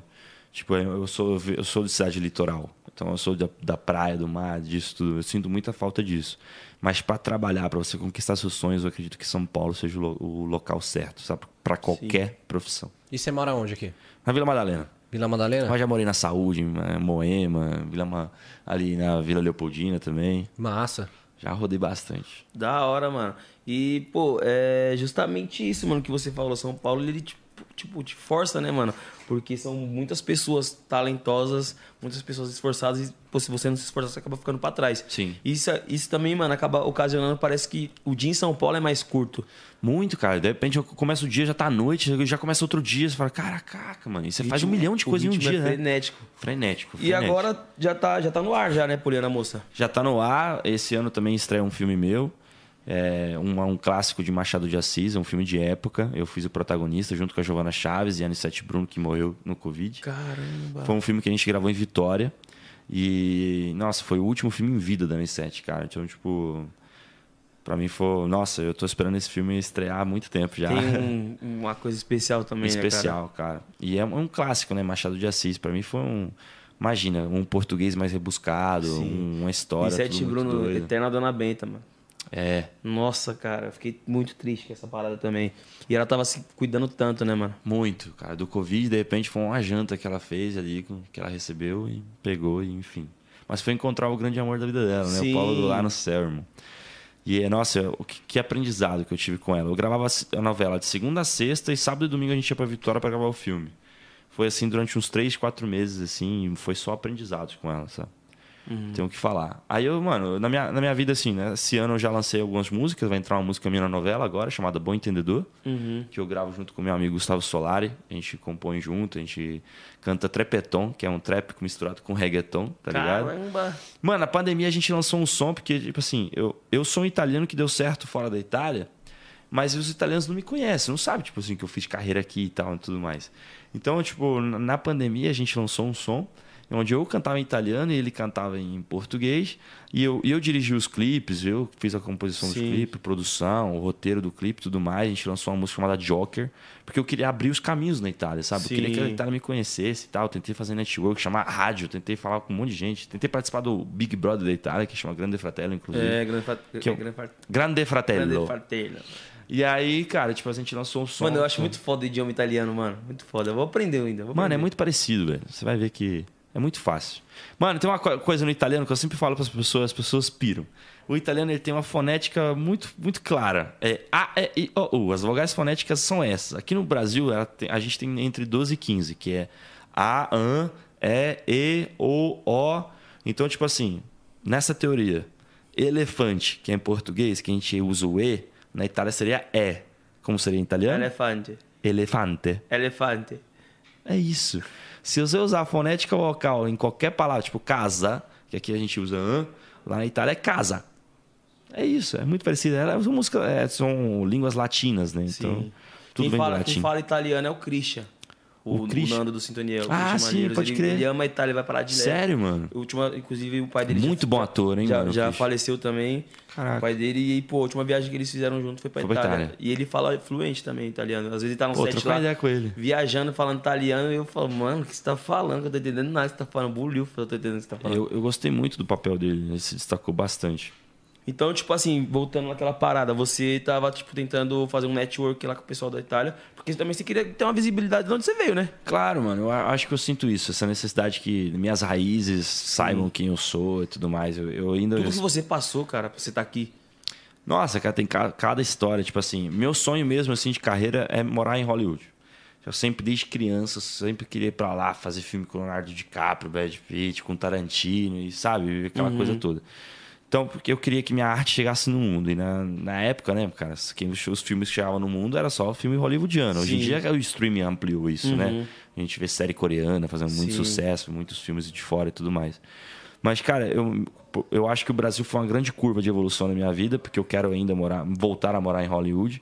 Tipo, eu sou, eu sou de cidade litoral. Então eu sou da, da praia, do mar, disso tudo. Eu sinto muita falta disso. Mas para trabalhar, para você conquistar seus sonhos, eu acredito que São Paulo seja o, o local certo, sabe? Para qualquer Sim. profissão. E você mora onde aqui? Na Vila Madalena. Vila Madalena? Mas já morei na Saúde, em Moema, Vila Ma... ali na Vila Leopoldina também. Massa. Já rodei bastante. Da hora, mano. E, pô, é justamente isso, mano, que você falou. São Paulo, ele, tipo, tipo, te força, né, mano? Porque são muitas pessoas talentosas, muitas pessoas esforçadas e pô, se você não se esforçar, você acaba ficando para trás. Sim. Isso, isso também, mano, acaba ocasionando, parece que o dia em São Paulo é mais curto. Muito, cara. De repente começa o dia, já tá à noite, já começa outro dia, você fala, caraca, mano, e você faz um milhão de coisas em um dia, é frenético. né? Frenético. Frenético. E agora já tá, já tá no ar, já, né, Poliana Moça? Já tá no ar. Esse ano também estreia um filme meu. É um, um clássico de Machado de Assis, é um filme de época. Eu fiz o protagonista junto com a Giovanna Chaves e a Anissete Bruno, que morreu no Covid. Caramba. Foi um filme que a gente gravou em Vitória. E, nossa, foi o último filme em vida da Anissete, cara. Então, tipo, pra mim foi. Nossa, eu tô esperando esse filme estrear há muito tempo já. Tem um- uma coisa especial também, né, cara? especial, cara? E é um clássico, né? Machado de Assis. Pra mim foi um. Imagina, um português mais rebuscado, um- uma história. E Sete Bruno. Eterna Dona Benta, mano. É, Nossa, cara, eu fiquei muito triste com essa parada também. E ela tava se cuidando tanto, né, mano? muito, cara. Do Covid, de repente, foi uma janta que ela fez ali, que ela recebeu e pegou, e enfim. Mas foi encontrar o grande amor da vida dela, né? Sim. O Paulo Lá no céu, irmão. E, é, nossa, o que, aprendizado que eu tive com ela. Eu gravava a novela de segunda a sexta e sábado e domingo a gente ia pra Vitória pra gravar o filme. Foi assim durante uns três, quatro meses, assim, e foi só aprendizado com ela, sabe? Tenho o que falar. Aí eu, mano, na minha, na minha vida, assim, né? Esse ano eu já lancei algumas músicas, vai entrar uma música minha na novela agora, chamada Bom Entendedor, que eu gravo junto com meu amigo Gustavo Solari. A gente compõe junto, a gente canta trepeton, que é um trap misturado com reggaeton, tá ligado? Caramba. Mano, na pandemia a gente lançou um som, porque, tipo assim, eu, eu sou um italiano que deu certo fora da Itália, mas os italianos não me conhecem, não sabem, tipo assim, que eu fiz carreira aqui e tal e tudo mais. Então, tipo, na pandemia a gente lançou um som onde eu cantava em italiano e ele cantava em português. E eu, eu dirigi os clipes, eu fiz a composição dos Sim. clipes, produção, o roteiro do clipe e tudo mais. A gente lançou uma música chamada Joker, porque eu queria abrir os caminhos na Itália, sabe? Eu queria que a Sim. Itália me conhecesse e tal. Tentei fazer network, chamar rádio, tentei falar com um monte de gente. Tentei participar do Big Brother da Itália, que chama Grande Fratello, inclusive. É, grande, eu- grande, Fratello. grande fartelho. E aí, cara, tipo, a gente lançou um som. Mano, eu acho muito foda o idioma italiano, mano. Muito foda. Eu vou aprender ainda. vou Mano, é aprender. muito parecido, velho. Você vai ver que é muito fácil. Mano, tem uma co- coisa no italiano que eu sempre falo para as pessoas, as pessoas piram. O italiano ele tem uma fonética muito, muito clara. É A, E, I, O, U. As vogais fonéticas são essas. Aqui no Brasil, tem- a gente tem entre 12 e 15, que é A, AN, E, E, O, O. Então, tipo assim, nessa teoria, elefante, que é em português, que a gente usa o E, na Itália seria E. Como seria em italiano? Elefante. Elefante. Elefante. É isso. Se você usar a fonética vocal em qualquer palavra, tipo casa, que aqui a gente usa an, lá na Itália é casa. É isso, é muito parecido. Ela são música, é, são línguas latinas, né? Então, Sim. tudo quem fala, Quem fala italiano é o Christian. O, O o Nando do Sintonia. O Ah, sim, Maneiros. pode ele, crer. ele ama a Itália vai parar direto. Sério, mano? O último, inclusive, o pai dele já- Muito bom ator, hein, já, mano, já faleceu também. Caraca. O pai dele. E, pô, a última viagem que eles fizeram junto foi pra Foi Itália. Itália. E ele fala fluente também italiano. Às vezes ele tá no Pô, set lá, ideia com ele. viajando, falando italiano. E eu falo, mano, o que você tá falando? Que eu tô entendendo nada que você tá falando. Buliu, eu tô entendendo o que você tá falando. Eu, eu gostei muito do papel dele, ele se destacou bastante. Então, tipo assim, voltando naquela parada, você tava, tipo, tentando fazer um network lá com o pessoal da Itália, porque também você queria ter uma visibilidade de onde você veio, né? Claro, mano, eu acho que eu sinto isso, essa necessidade que minhas raízes saibam quem eu sou e tudo mais. Eu, eu ainda. Tudo que você passou, cara, pra você estar aqui. Nossa, cara, tem ca- cada história. Tipo assim, meu sonho mesmo assim de carreira é morar em Hollywood. Eu sempre, desde criança, sempre queria ir pra lá fazer filme com Leonardo DiCaprio, Brad Pitt, com Tarantino e sabe, aquela coisa toda. Então, porque eu queria que minha arte chegasse no mundo. E na, na época, né, cara, quem os filmes que chegavam no mundo era só o filme hollywoodiano. Hoje em Sim. dia o streaming ampliou isso, né? A gente vê série coreana fazendo muito Sim. sucesso, muitos filmes de fora e tudo mais. Mas, cara, eu, eu acho que o Brasil foi uma grande curva de evolução na minha vida, porque eu quero ainda morar, voltar a morar em Hollywood.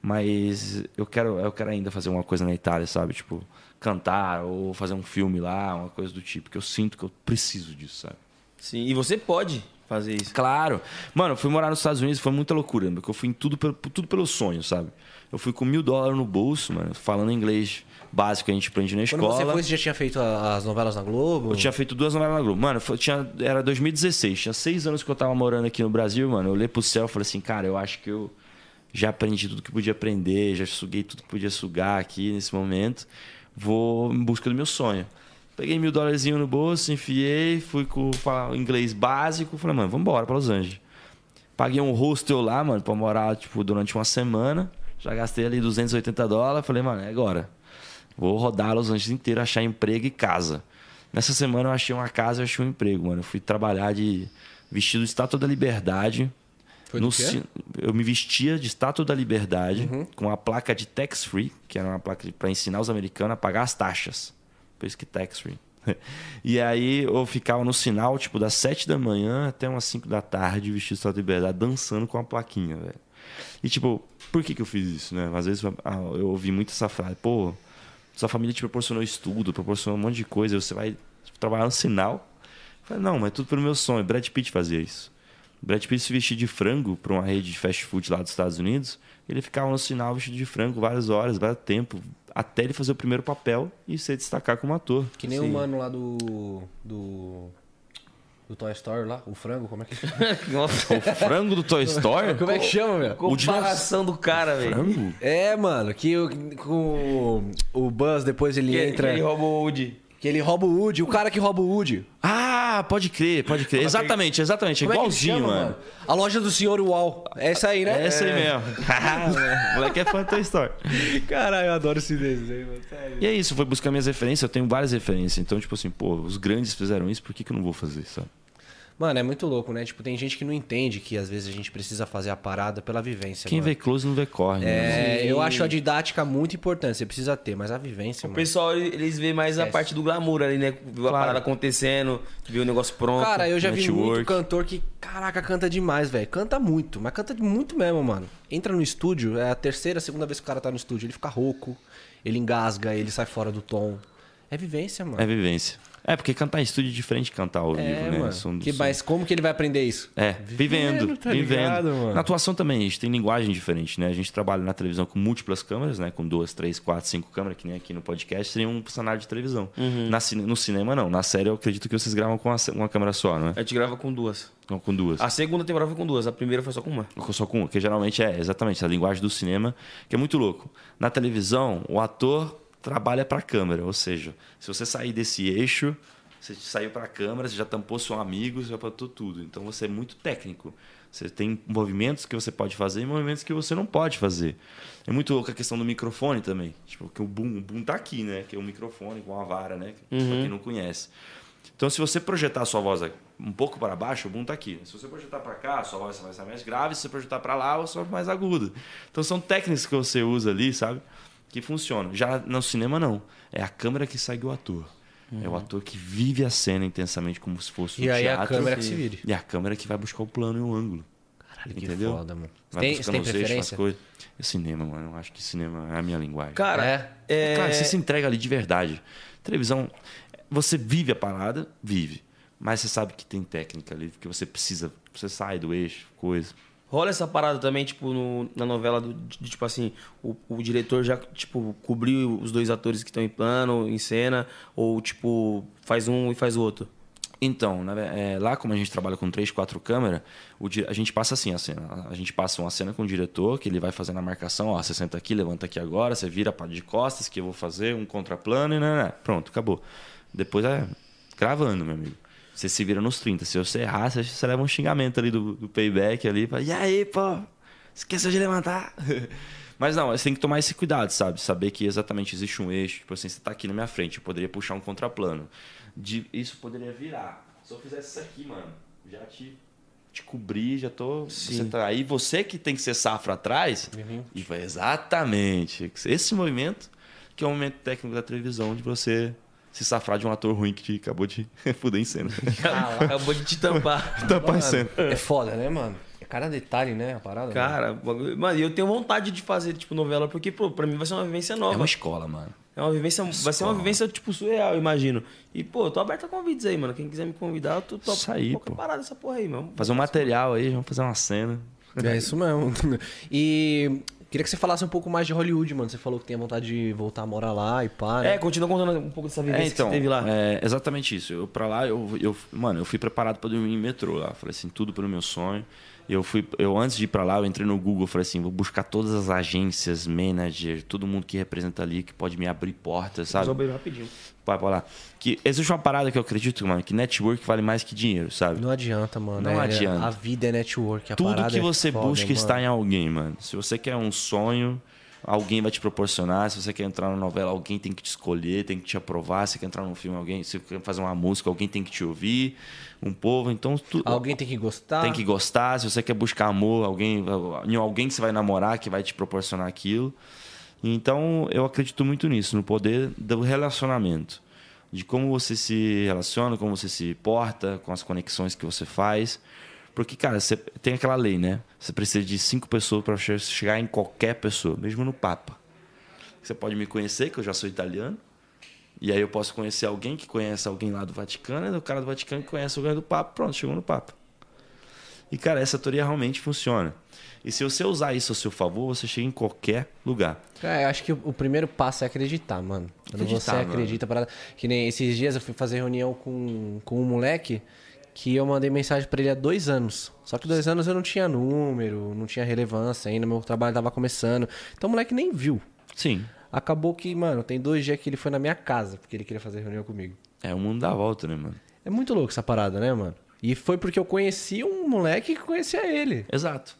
Mas eu quero, eu quero ainda fazer uma coisa na Itália, sabe? Tipo, cantar ou fazer um filme lá, uma coisa do tipo, que eu sinto que eu preciso disso, sabe? Sim, e você pode fazer isso. Claro. Mano, eu fui morar nos Estados Unidos, foi muita loucura, porque eu fui em tudo pelo, tudo pelo sonho, sabe? Eu fui com mil dólares no bolso, mano, falando inglês básico que a gente aprende na Quando escola. você foi, você já tinha feito as novelas na Globo? Eu tinha feito duas novelas na Globo. Mano, foi- tinha, era 2016. Tinha seis anos que eu tava morando aqui no Brasil, mano. Eu olhei pro céu e falei assim, cara, eu acho que eu já aprendi tudo que podia aprender, já suguei tudo que podia sugar aqui nesse momento. Vou em busca do meu sonho. Peguei mil dólares no bolso, enfiei, fui com falar inglês básico. Falei, mano, vamos embora pra Los Angeles. Paguei um hostel lá, mano, pra morar, tipo, durante uma semana. Já gastei ali 280 dólares. Falei, mano, é agora. Vou rodar Los Angeles inteiro, achar emprego e casa. Nessa semana eu achei uma casa e achei um emprego, mano. Eu fui trabalhar de vestido de Estátua da Liberdade. Foi No eu me vestia de Estátua da Liberdade Uhum. com uma placa de tax free, que era uma placa para ensinar os americanos a pagar as taxas. Por isso que tax free. E aí eu ficava no sinal, tipo, das 7 da manhã até umas 5 da tarde, vestido Estado de Liberdade, dançando com a plaquinha, velho. E tipo, por que que eu fiz isso, né? Às vezes ah, eu ouvi muito essa frase, pô, sua família te proporcionou estudo, proporcionou um monte de coisa, você vai trabalhar no sinal. Eu falei, não, mas tudo pelo meu sonho. Brad Pitt fazia isso. Brad Pitt se vestia de frango para uma rede de fast food lá dos Estados Unidos. Ele ficava no sinal vestido de frango várias horas, vários tempo, até ele fazer o primeiro papel e se destacar como ator. Que nem o mano lá do. do. do Toy Story lá, o frango, como é que Nossa, O frango do Toy Story? Como é que chama, meu? comparação do cara, velho. Frango? É, mano, que o, com o Buzz depois ele Que, entra. que ele rouba o Woody. Que ele rouba o Woody, o cara que rouba o Woody. Ah, pode crer, pode crer. Exatamente, exatamente. Como é Igualzinho, chama, mano. A loja do senhor Uau. É essa aí, né? É essa aí mesmo. o moleque é fã Toy Story. Caralho, eu adoro esse desenho, mano. E é isso, foi buscar minhas referências. Eu tenho várias referências. Então, tipo assim, pô, os grandes fizeram isso, por que, que eu não vou fazer, sabe? Mano, é muito louco, né? Tipo, tem gente que não entende que às vezes a gente precisa fazer a parada pela vivência. Quem mano. vê close não vê corre, né? É, eu acho a didática muito importante, você precisa ter, mas a vivência, O mano. pessoal, eles vêem mais a parte do glamour ali, né? Viu a parada acontecendo, viu o negócio pronto. Cara, eu já vi network. muito cantor que, caraca, canta demais, velho. Canta muito, mas canta muito mesmo, mano. Entra no estúdio, é a terceira, segunda vez que o cara tá no estúdio, ele fica rouco, ele engasga, ele sai fora do tom. É vivência, mano. É vivência. É, porque cantar em estúdio é diferente de cantar ao É, vivo, né? mano. São- Que, são- mas como que ele vai aprender isso? É, vivendo, tá vivendo. ligado, mano? Na atuação também, a gente tem linguagem diferente, né? A gente trabalha na televisão com múltiplas câmeras, né? Com duas, três, quatro, cinco câmeras, que nem aqui no podcast, seria um cenário de televisão. Uhum. Na no cinema, não. Na série, eu acredito que vocês gravam com uma, uma câmera só, não é? A gente grava com duas. Não, com duas. A segunda temporada foi com duas, a primeira foi só com uma. Só com uma, que geralmente é exatamente a linguagem do cinema, que é muito louco. Na televisão, o ator trabalha para a câmera, ou seja, se você sair desse eixo, você saiu para a câmera, você já tampou seu amigo, você já botou tudo. Então você é muito técnico. Você tem movimentos que você pode fazer e movimentos que você não pode fazer. É muito louco a questão do microfone também. Tipo, que o boom, o boom tá aqui, né? Que é um microfone com uma vara, né? Pra quem não conhece. Então, se você projetar a sua voz um pouco para baixo, o boom tá aqui. Se você projetar para cá, a sua voz vai ser mais grave. Se você projetar para lá, a sua voz mais aguda. Então, são técnicas que você usa ali, sabe? Que funcionam. Já no cinema, não. É a câmera que segue o ator. É o ator que vive a cena intensamente como se fosse um E aí a teatro. câmera que se vire. E a câmera que vai buscar o plano e o ângulo. Caralho, que Entendeu? foda, mano. Vai Tem, você buscando tem os eixos, as preferência? coisas. É cinema, mano. Eu acho que cinema é a minha linguagem. Cara, É? é. Claro, você se entrega ali de verdade. Televisão, você vive a parada, vive. Mas você sabe que tem técnica ali, porque você precisa. Você sai do eixo, coisa. Rola essa parada também, tipo, no- na novela do, de, tipo assim, o, o diretor já, tipo, cobriu os dois atores que estão em plano, em cena, ou, tipo, faz um e faz o outro. Então, ve- é, lá como a gente trabalha com três, quatro câmeras, a gente passa assim a cena. A gente passa uma cena com o diretor, que ele vai fazendo a marcação, ó, você senta aqui, levanta aqui agora, você vira para de costas, que eu vou fazer um contraplano e né, né, pronto, acabou. Depois é gravando, meu amigo. Você se vira nos 30. Se você errar, você, você leva um xingamento ali do, do payback ali, fala, e aí, pô, esqueceu de levantar. Mas não, você tem que tomar esse cuidado, sabe? Saber que exatamente existe um eixo. Tipo assim, você tá aqui na minha frente, eu poderia puxar um contraplano. De, isso poderia virar. Se eu fizesse isso aqui, mano, já te, te cobri, já tô. Você tá, aí você que tem que ser safra atrás. E foi exatamente esse movimento que é o momento técnico da televisão de você se safrar de um ator ruim que te acabou de fuder em cena. Acabou de te tampar. Tampar em cena. É foda, né, mano? É cada detalhe, né, a parada. mano? Cara, bagulho- mano, e eu tenho vontade de fazer, tipo, novela, porque, pô, pra mim vai ser uma vivência É nova. uma escola, mano. É uma vivência, vai ser uma vivência, tipo, surreal, eu imagino. E, pô, eu tô aberto a convites aí, mano. Quem quiser me convidar, eu tô top Isso aí, qualquer pô. parada essa porra aí, mano. Fazer um material aí, vamos fazer uma cena. É isso mesmo. E queria que você falasse um pouco mais de Hollywood, mano. Você falou que tem vontade de voltar a morar lá e pá, né? É, continua contando um pouco dessa vivência É, então, que você teve lá. é exatamente isso. Eu pra lá, eu, eu, mano, eu fui preparado para dormir em metrô lá. Falei assim, tudo pelo meu sonho. Eu fui, eu antes de ir para lá, eu entrei no Google, falei assim, vou buscar todas as agências, manager, todo mundo que representa ali que pode me abrir portas, sabe? Beber rapidinho. Vai pra lá. Que existe uma parada que eu acredito, mano, que network vale mais que dinheiro, sabe? Não adianta, mano. Não É- adianta. A vida é network. A Tudo que é você foda, busca mano. está em alguém, mano. Se você quer um sonho, alguém vai te proporcionar. Se você quer entrar na novela, alguém tem que te escolher, tem que te aprovar. Se você quer entrar num filme, alguém, se você quer fazer uma música, alguém tem que te ouvir. Um povo, então tu, Alguém tem que gostar. tem que gostar. Se você quer buscar amor, alguém, em alguém que você vai namorar que vai te proporcionar aquilo. Então, eu acredito muito nisso, no poder do relacionamento. de como você se relaciona, como você se porta, com as conexões que você faz. Porque, cara, você tem aquela lei, né? Você precisa de cinco pessoas para chegar em qualquer pessoa, mesmo no Papa. Você pode me conhecer, que eu já sou italiano. E aí eu posso conhecer alguém que conhece alguém lá do Vaticano, e o cara do Vaticano que conhece alguém do Papa. Pronto, chegou no Papa. E, cara, essa teoria realmente funciona. E se você usar isso a seu favor, você chega em qualquer lugar. É, eu acho que o primeiro passo é acreditar, mano. Quando Acreditar, você mano. acredita para Que nem esses dias eu fui fazer reunião com, com um moleque que eu mandei mensagem pra ele há dois anos. Só que dois anos eu não tinha número, não tinha relevância ainda, meu trabalho tava começando. Então o moleque nem viu. Sim. Acabou que, mano, tem dois dias que ele foi na minha casa, porque ele queria fazer reunião comigo. É, o mundo dá volta, né, mano? É muito louco essa parada, né, mano? E foi porque eu conheci um moleque que conhecia ele. Exato.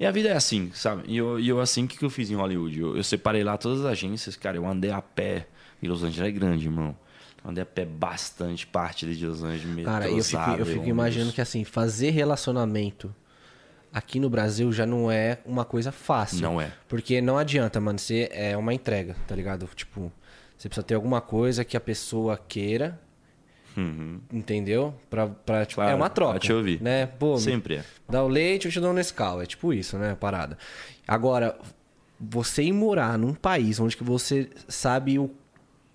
E a vida é assim, sabe? E eu, e eu assim, o que, que eu fiz em Hollywood? Eu, eu separei lá todas as agências, cara. Eu andei a pé. E Los Angeles é grande, irmão. Eu andei a pé bastante parte de Los Angeles. Cara, eu fico, eu fico imaginando que assim, fazer relacionamento aqui no Brasil já não é uma coisa fácil. Não é. Porque não adianta, mano, você é uma entrega, tá ligado? Tipo, você precisa ter alguma coisa que a pessoa queira, entendeu? Pra, pra, tipo, Uhum. Claro, é uma troca. te ouvir. Né? Pô, Sempre é. Dá o leite, eu te dou um Nescau. É tipo isso, né? Parada. Agora, você ir morar num país onde que você sabe o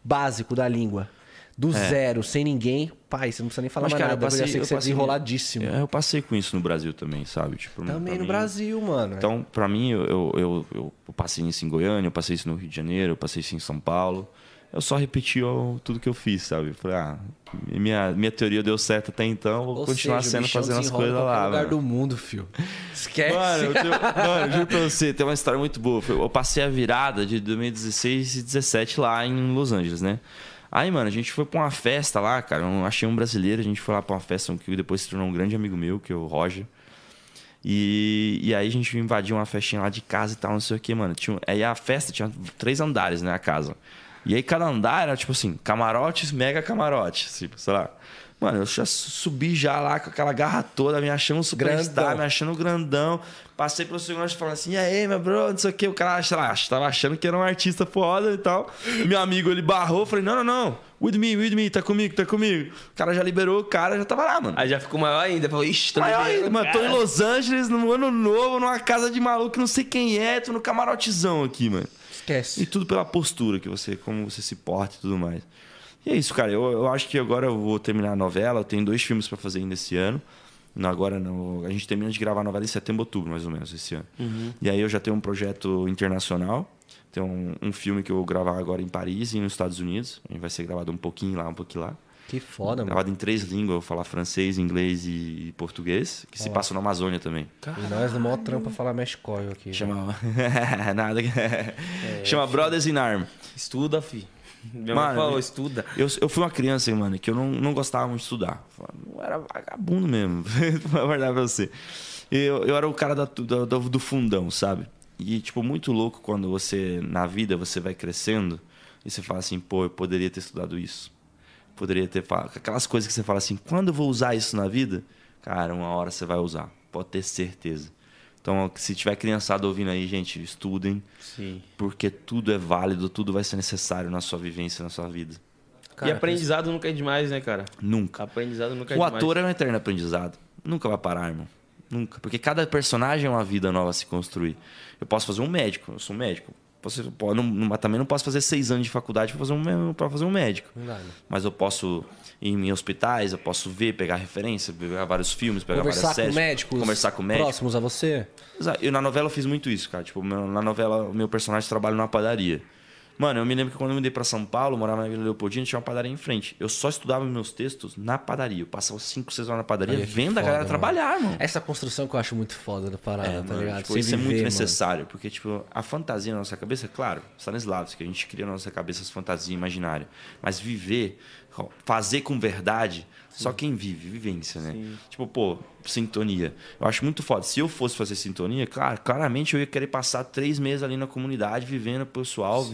básico da língua, do zero, sem ninguém, pai, você não precisa nem falar É. Mas, mais cara, eu nada. passei, eu sei eu que você é passei- desenroladíssimo. É, eu passei com isso no Brasil também, sabe? Tipo, Também no mim- Brasil, mano. Então, pra mim, eu, eu, eu, eu passei isso em Goiânia, eu passei isso no Rio de Janeiro, eu passei isso em São Paulo. Eu só repeti ó, tudo que eu fiz, sabe? Eu Falei, ah, minha, minha teoria deu certo até então, vou Ou continuar seja, o sendo fazendo as coisas lá. lugar mano. do mundo, fio. Esquece. Mano, eu, tenho, mano, juro pra você, tem uma história muito boa. Eu passei a virada de 2016 e 2017 lá em Los Angeles, né? Aí, mano, a gente foi pra uma festa lá, cara. Eu achei um brasileiro, a gente foi lá pra uma festa que depois se tornou um grande amigo meu, que é o Roger. E, e aí a gente invadiu uma festinha lá de casa e tal, não sei o que, mano. Tinha, aí a festa tinha três andares, né, a casa. E aí cada andar era, tipo assim, camarotes, mega camarotes, tipo, sei lá. Mano, eu já subi já lá com aquela garra toda, me achando um superstar, me achando grandão. Passei pelo segundo falando assim, e aí, meu bro, não sei o que. O cara, sei lá, tava achando que era um artista foda e tal. Meu amigo, ele barrou, falei, não, não, não. With me, with me, tá comigo, tá comigo. O cara já liberou, o cara já tava lá, mano. Aí já ficou maior ainda. Falou, ixi, tô Maior ainda, mano, tô em cara." Los Angeles, no ano novo, numa casa de maluco, não sei quem é, tô no camarotezão aqui, mano. E Esquece. tudo pela postura que você, como você se porta e tudo mais. E é isso, cara. Eu, eu acho que agora eu vou terminar a novela. Eu tenho dois filmes pra fazer ainda esse ano. Não, agora não. A gente termina de gravar a novela em setembro, outubro, mais ou menos, esse ano. E aí eu já tenho um projeto internacional. Tem um, um filme que eu vou gravar agora em Paris e nos Estados Unidos. Vai ser gravado um pouquinho lá, um pouquinho lá. Que foda, mano. Gravado em três línguas, eu vou falar francês, inglês e português, que se passa na Amazônia também. E nós no maior trampa falar Meshcoil aqui. né? Chama. Nada. Chama Brothers in Arm. Estuda, fi. Minha mãe Mano, falou, estuda. Eu, eu fui uma criança, mano, que eu não, não gostava muito de estudar. Eu era vagabundo mesmo, pra verdade pra você. Eu, eu era o cara da, do, do, do fundão, sabe? E, tipo, muito louco quando você, na vida, você vai crescendo e você fala assim, pô, eu poderia ter estudado isso. Poderia ter falado. Aquelas coisas que você fala assim, quando eu vou usar isso na vida? Cara, uma hora você vai usar. Pode ter certeza. Então, se tiver criançada ouvindo aí, gente, estudem. Sim. Porque tudo é válido, tudo vai ser necessário na sua vivência, na sua vida. Cara, e aprendizado nunca é demais, né, cara? Nunca. Aprendizado nunca é O demais. ator é um eterno aprendizado. Nunca vai parar, irmão. Nunca. Porque cada personagem é uma vida nova a se construir. Eu posso fazer um médico, eu sou um médico. Você pode, não, não- também não posso fazer seis anos de faculdade para fazer, um, pra fazer um médico. Né? Mas eu posso ir em hospitais, eu posso ver, pegar referência, pegar vários filmes, pegar Conversar várias com séries. médicos Conversar com médicos. próximos a você. Eu na novela eu fiz muito isso, cara. Tipo, na novela, o meu personagem trabalha numa padaria. Mano, eu me lembro que quando eu mudei pra São Paulo, morava na Vila Leopoldina, tinha uma padaria em frente. Eu só estudava meus textos na padaria. Eu passava 5, 6 horas na padaria que vendo a foda, galera mano. trabalhar, mano. Essa construção que eu acho muito foda da parada, É, tá mano, ligado? tipo, isso é muito viver, mano. necessário, porque tipo, a fantasia na nossa cabeça, claro, Stanislavski, que a gente cria na nossa cabeça as fantasias imaginárias, mas viver, fazer com verdade, só quem vive, vivência, né? Tipo, pô, sintonia. Eu acho muito foda. Se eu fosse fazer sintonia, claro, claramente eu ia querer passar três meses ali na comunidade, vivendo o pessoal,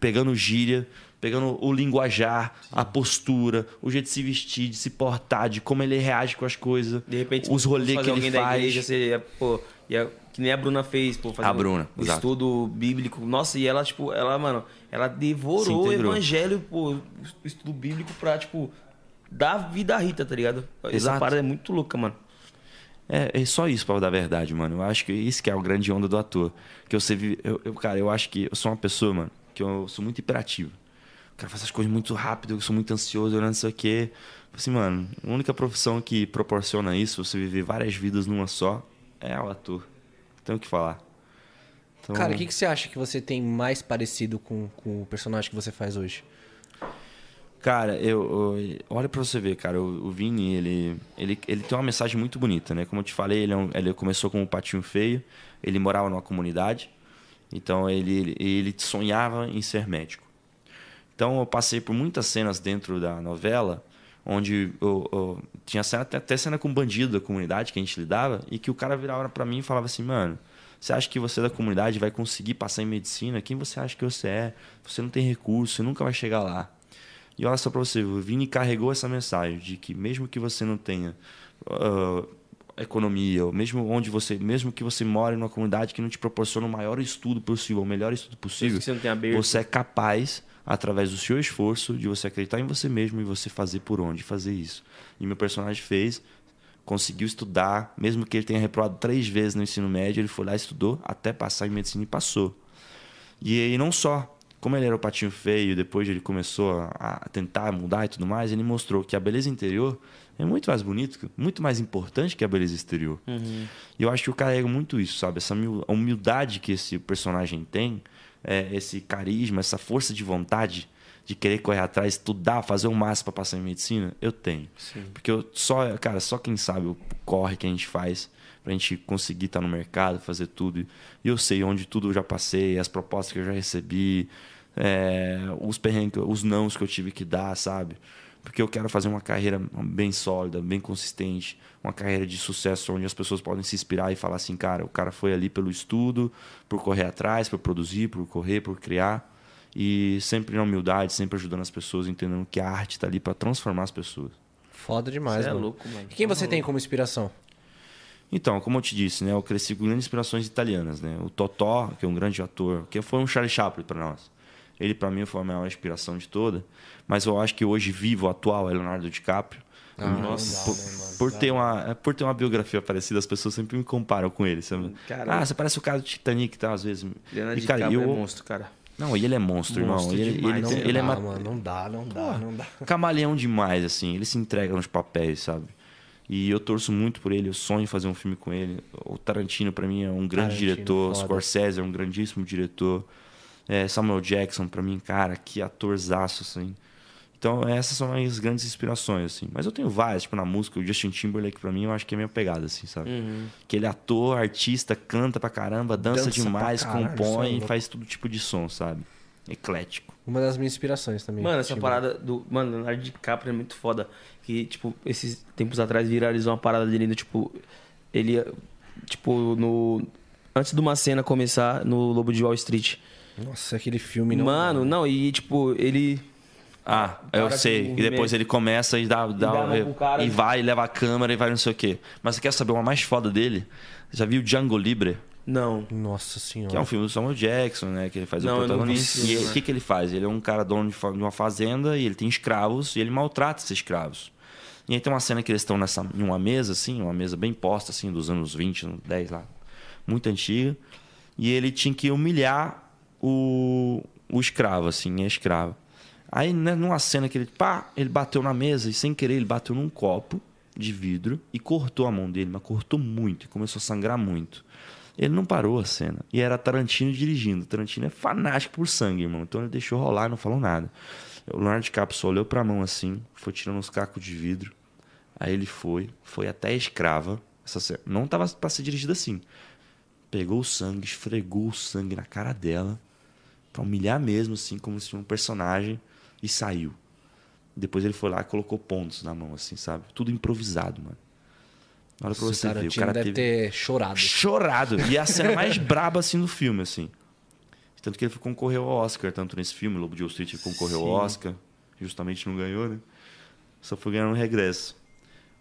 pegando gíria, pegando o linguajar, a postura, o jeito de se vestir, de se portar, de como ele reage com as coisas, De repente, os rolês que ele faz. igreja, você pô, ia Que nem a Bruna fez, pô, fazendo A Bruna, um exato. estudo bíblico. Nossa, e ela, tipo, ela, mano, ela devorou o evangelho, pô, o estudo bíblico pra, tipo, dar vida Rita, tá ligado? Essa Exato. parada é muito louca, mano. É, é só isso pra dar a verdade, mano. Eu acho que isso que é o grande onda do ator. Que você vive. Eu, eu, cara, eu acho que eu sou uma pessoa, mano, que eu sou muito hiperativo. Eu quero fazer as coisas muito rápido, eu sou muito ansioso, eu não sei o quê. Assim, mano, a única profissão que proporciona isso, você viver várias vidas numa só, é o ator. Tenho o que falar. Então, Cara, o que, que você acha que você tem mais parecido com, com o personagem que você faz hoje? Cara, eu, eu- olha pra você ver, cara, o, o Vini, ele, ele, ele tem uma mensagem muito bonita, né? Como eu te falei, ele, é um- ele começou como um patinho feio, ele morava numa comunidade, então ele, ele, sonhava em ser médico. Então eu passei por muitas cenas dentro da novela, onde eu, eu- tinha cena, até, cena com bandido da comunidade que a gente lidava, e que o cara virava pra mim e falava assim, mano, você acha que você da comunidade vai conseguir passar em medicina? Quem você acha que você é? Você não tem recurso, nunca vai chegar lá. E olha só pra você, o Vini carregou essa mensagem de que mesmo que você não tenha ah, economia, ou mesmo onde você, mesmo que você mora numa comunidade que não te proporciona o maior estudo possível, o melhor estudo possível, você você é capaz, através do seu esforço, de você acreditar em você mesmo e você fazer por onde fazer isso. E meu personagem fez, conseguiu estudar, mesmo que ele tenha reprovado três vezes no ensino médio, ele foi lá e estudou até passar em medicina e passou. E aí não só, como ele era o patinho feio, depois ele começou a tentar mudar e tudo mais, ele mostrou que a beleza interior é muito mais bonito, muito mais importante que a beleza exterior. E eu acho que eu carrego muito isso, sabe? Essa humildade que esse personagem tem, é, esse carisma, essa força de vontade de querer correr atrás, estudar, fazer o máximo para passar em medicina, eu tenho. Porque eu só, cara, só quem sabe o corre que a gente faz pra gente conseguir estar no mercado, fazer tudo. E eu sei onde tudo eu já passei, as propostas que eu já recebi, é, os perrengues, os nãos que eu tive que dar, sabe? Porque eu quero fazer uma carreira bem sólida, bem consistente, uma carreira de sucesso onde as pessoas podem se inspirar e falar assim, cara, o cara foi ali pelo estudo, por correr atrás, por produzir, por correr, por criar. E sempre na humildade, sempre ajudando as pessoas, entendendo que a arte está ali para transformar as pessoas. Foda demais, Você é mano. louco, mano. E quem você tem como inspiração? Então, como eu te disse, né, eu cresci com grandes inspirações italianas, né? O Totó, que é um grande ator, que foi um Charlie Chaplin para nós. Ele para mim foi a maior inspiração de toda, mas eu acho que hoje vivo, atual é Leonardo DiCaprio. nossa. por, por ter uma, por ter uma biografia parecida, as pessoas sempre me comparam com ele, sabe? Caramba. Ah, você parece o cara do Titanic, tá? Às vezes. Leonardo E, cara, DiCaprio eu- é monstro, cara. Não, ele é monstro, Monstro irmão. Ele, demais, ele, não tem- não ele é dá, ma- mano. Não dá, não dá, não dá. camaleão demais, assim. Ele se entrega nos papéis, sabe? E eu torço muito por ele, eu sonho em fazer um filme com ele. O Tarantino, pra mim, é um grande Tarantino, diretor. foda. Scorsese é um grandíssimo diretor. É, Samuel Jackson, pra mim, cara, que atorzaço, assim. Então, essas são as grandes inspirações, assim. Mas eu tenho várias, tipo, na música, o Justin Timberlake, pra mim, eu acho que é a minha pegada, assim, sabe? Que ele é ator, artista, canta pra caramba, dança, Dança demais, caralho, compõe é e louco. faz todo tipo de som, sabe? Eclético. Uma das minhas inspirações também. Mano, essa Tipo, parada do. Mano, Leonardo DiCaprio é muito foda. Que, tipo, esses tempos atrás viralizou uma parada dele do tipo. Ele. Tipo, no. Antes de uma cena começar no Lobo de Wall Street. Nossa, aquele filme não. Mano, não, e tipo, ele. Ah, O eu sei. que E depois ele começa e dá, dá, cara e e- vai, e leva a câmera e vai não sei o quê. Mas você quer saber uma mais foda dele? Já viu Django Libre? Não. Nossa senhora. Que é um filme do Samuel Jackson, né? Que ele faz Não, o protagonista. filme, E o né? que, que ele faz? Ele é um cara dono de uma fazenda e ele tem escravos e ele maltrata esses escravos. E aí tem uma cena que eles estão nessa, em uma mesa, assim, uma mesa bem posta, assim, dos anos 20, 10 lá. Muito antiga. E ele tinha que humilhar o, o escravo, assim, a escrava. Aí, né, numa cena que ele, pá, ele bateu na mesa e sem querer ele bateu num copo de vidro e cortou a mão dele, mas cortou muito e começou a sangrar muito. Ele não parou a cena. E era Tarantino dirigindo. Tarantino é fanático por sangue, irmão. Então ele deixou rolar e não falou nada. O Leonardo DiCaprio só olhou pra mão assim, foi tirando uns cacos de vidro. Aí ele foi, foi até a escrava. Essa cena não tava pra ser dirigida assim. Pegou o sangue, esfregou o sangue na cara dela, pra humilhar mesmo, assim, como se fosse um personagem, e saiu. Depois ele foi lá e colocou pontos na mão, assim, sabe? Tudo improvisado, mano. Olha pra você ver. O cara deve teve ter chorado. chorado. E é a cena mais braba assim do filme, assim. Tanto que ele concorreu ao Oscar, tanto nesse filme, Lobo de Wall Street ele concorreu ao Sim. Oscar, justamente não ganhou, né? Só foi ganhar no regresso.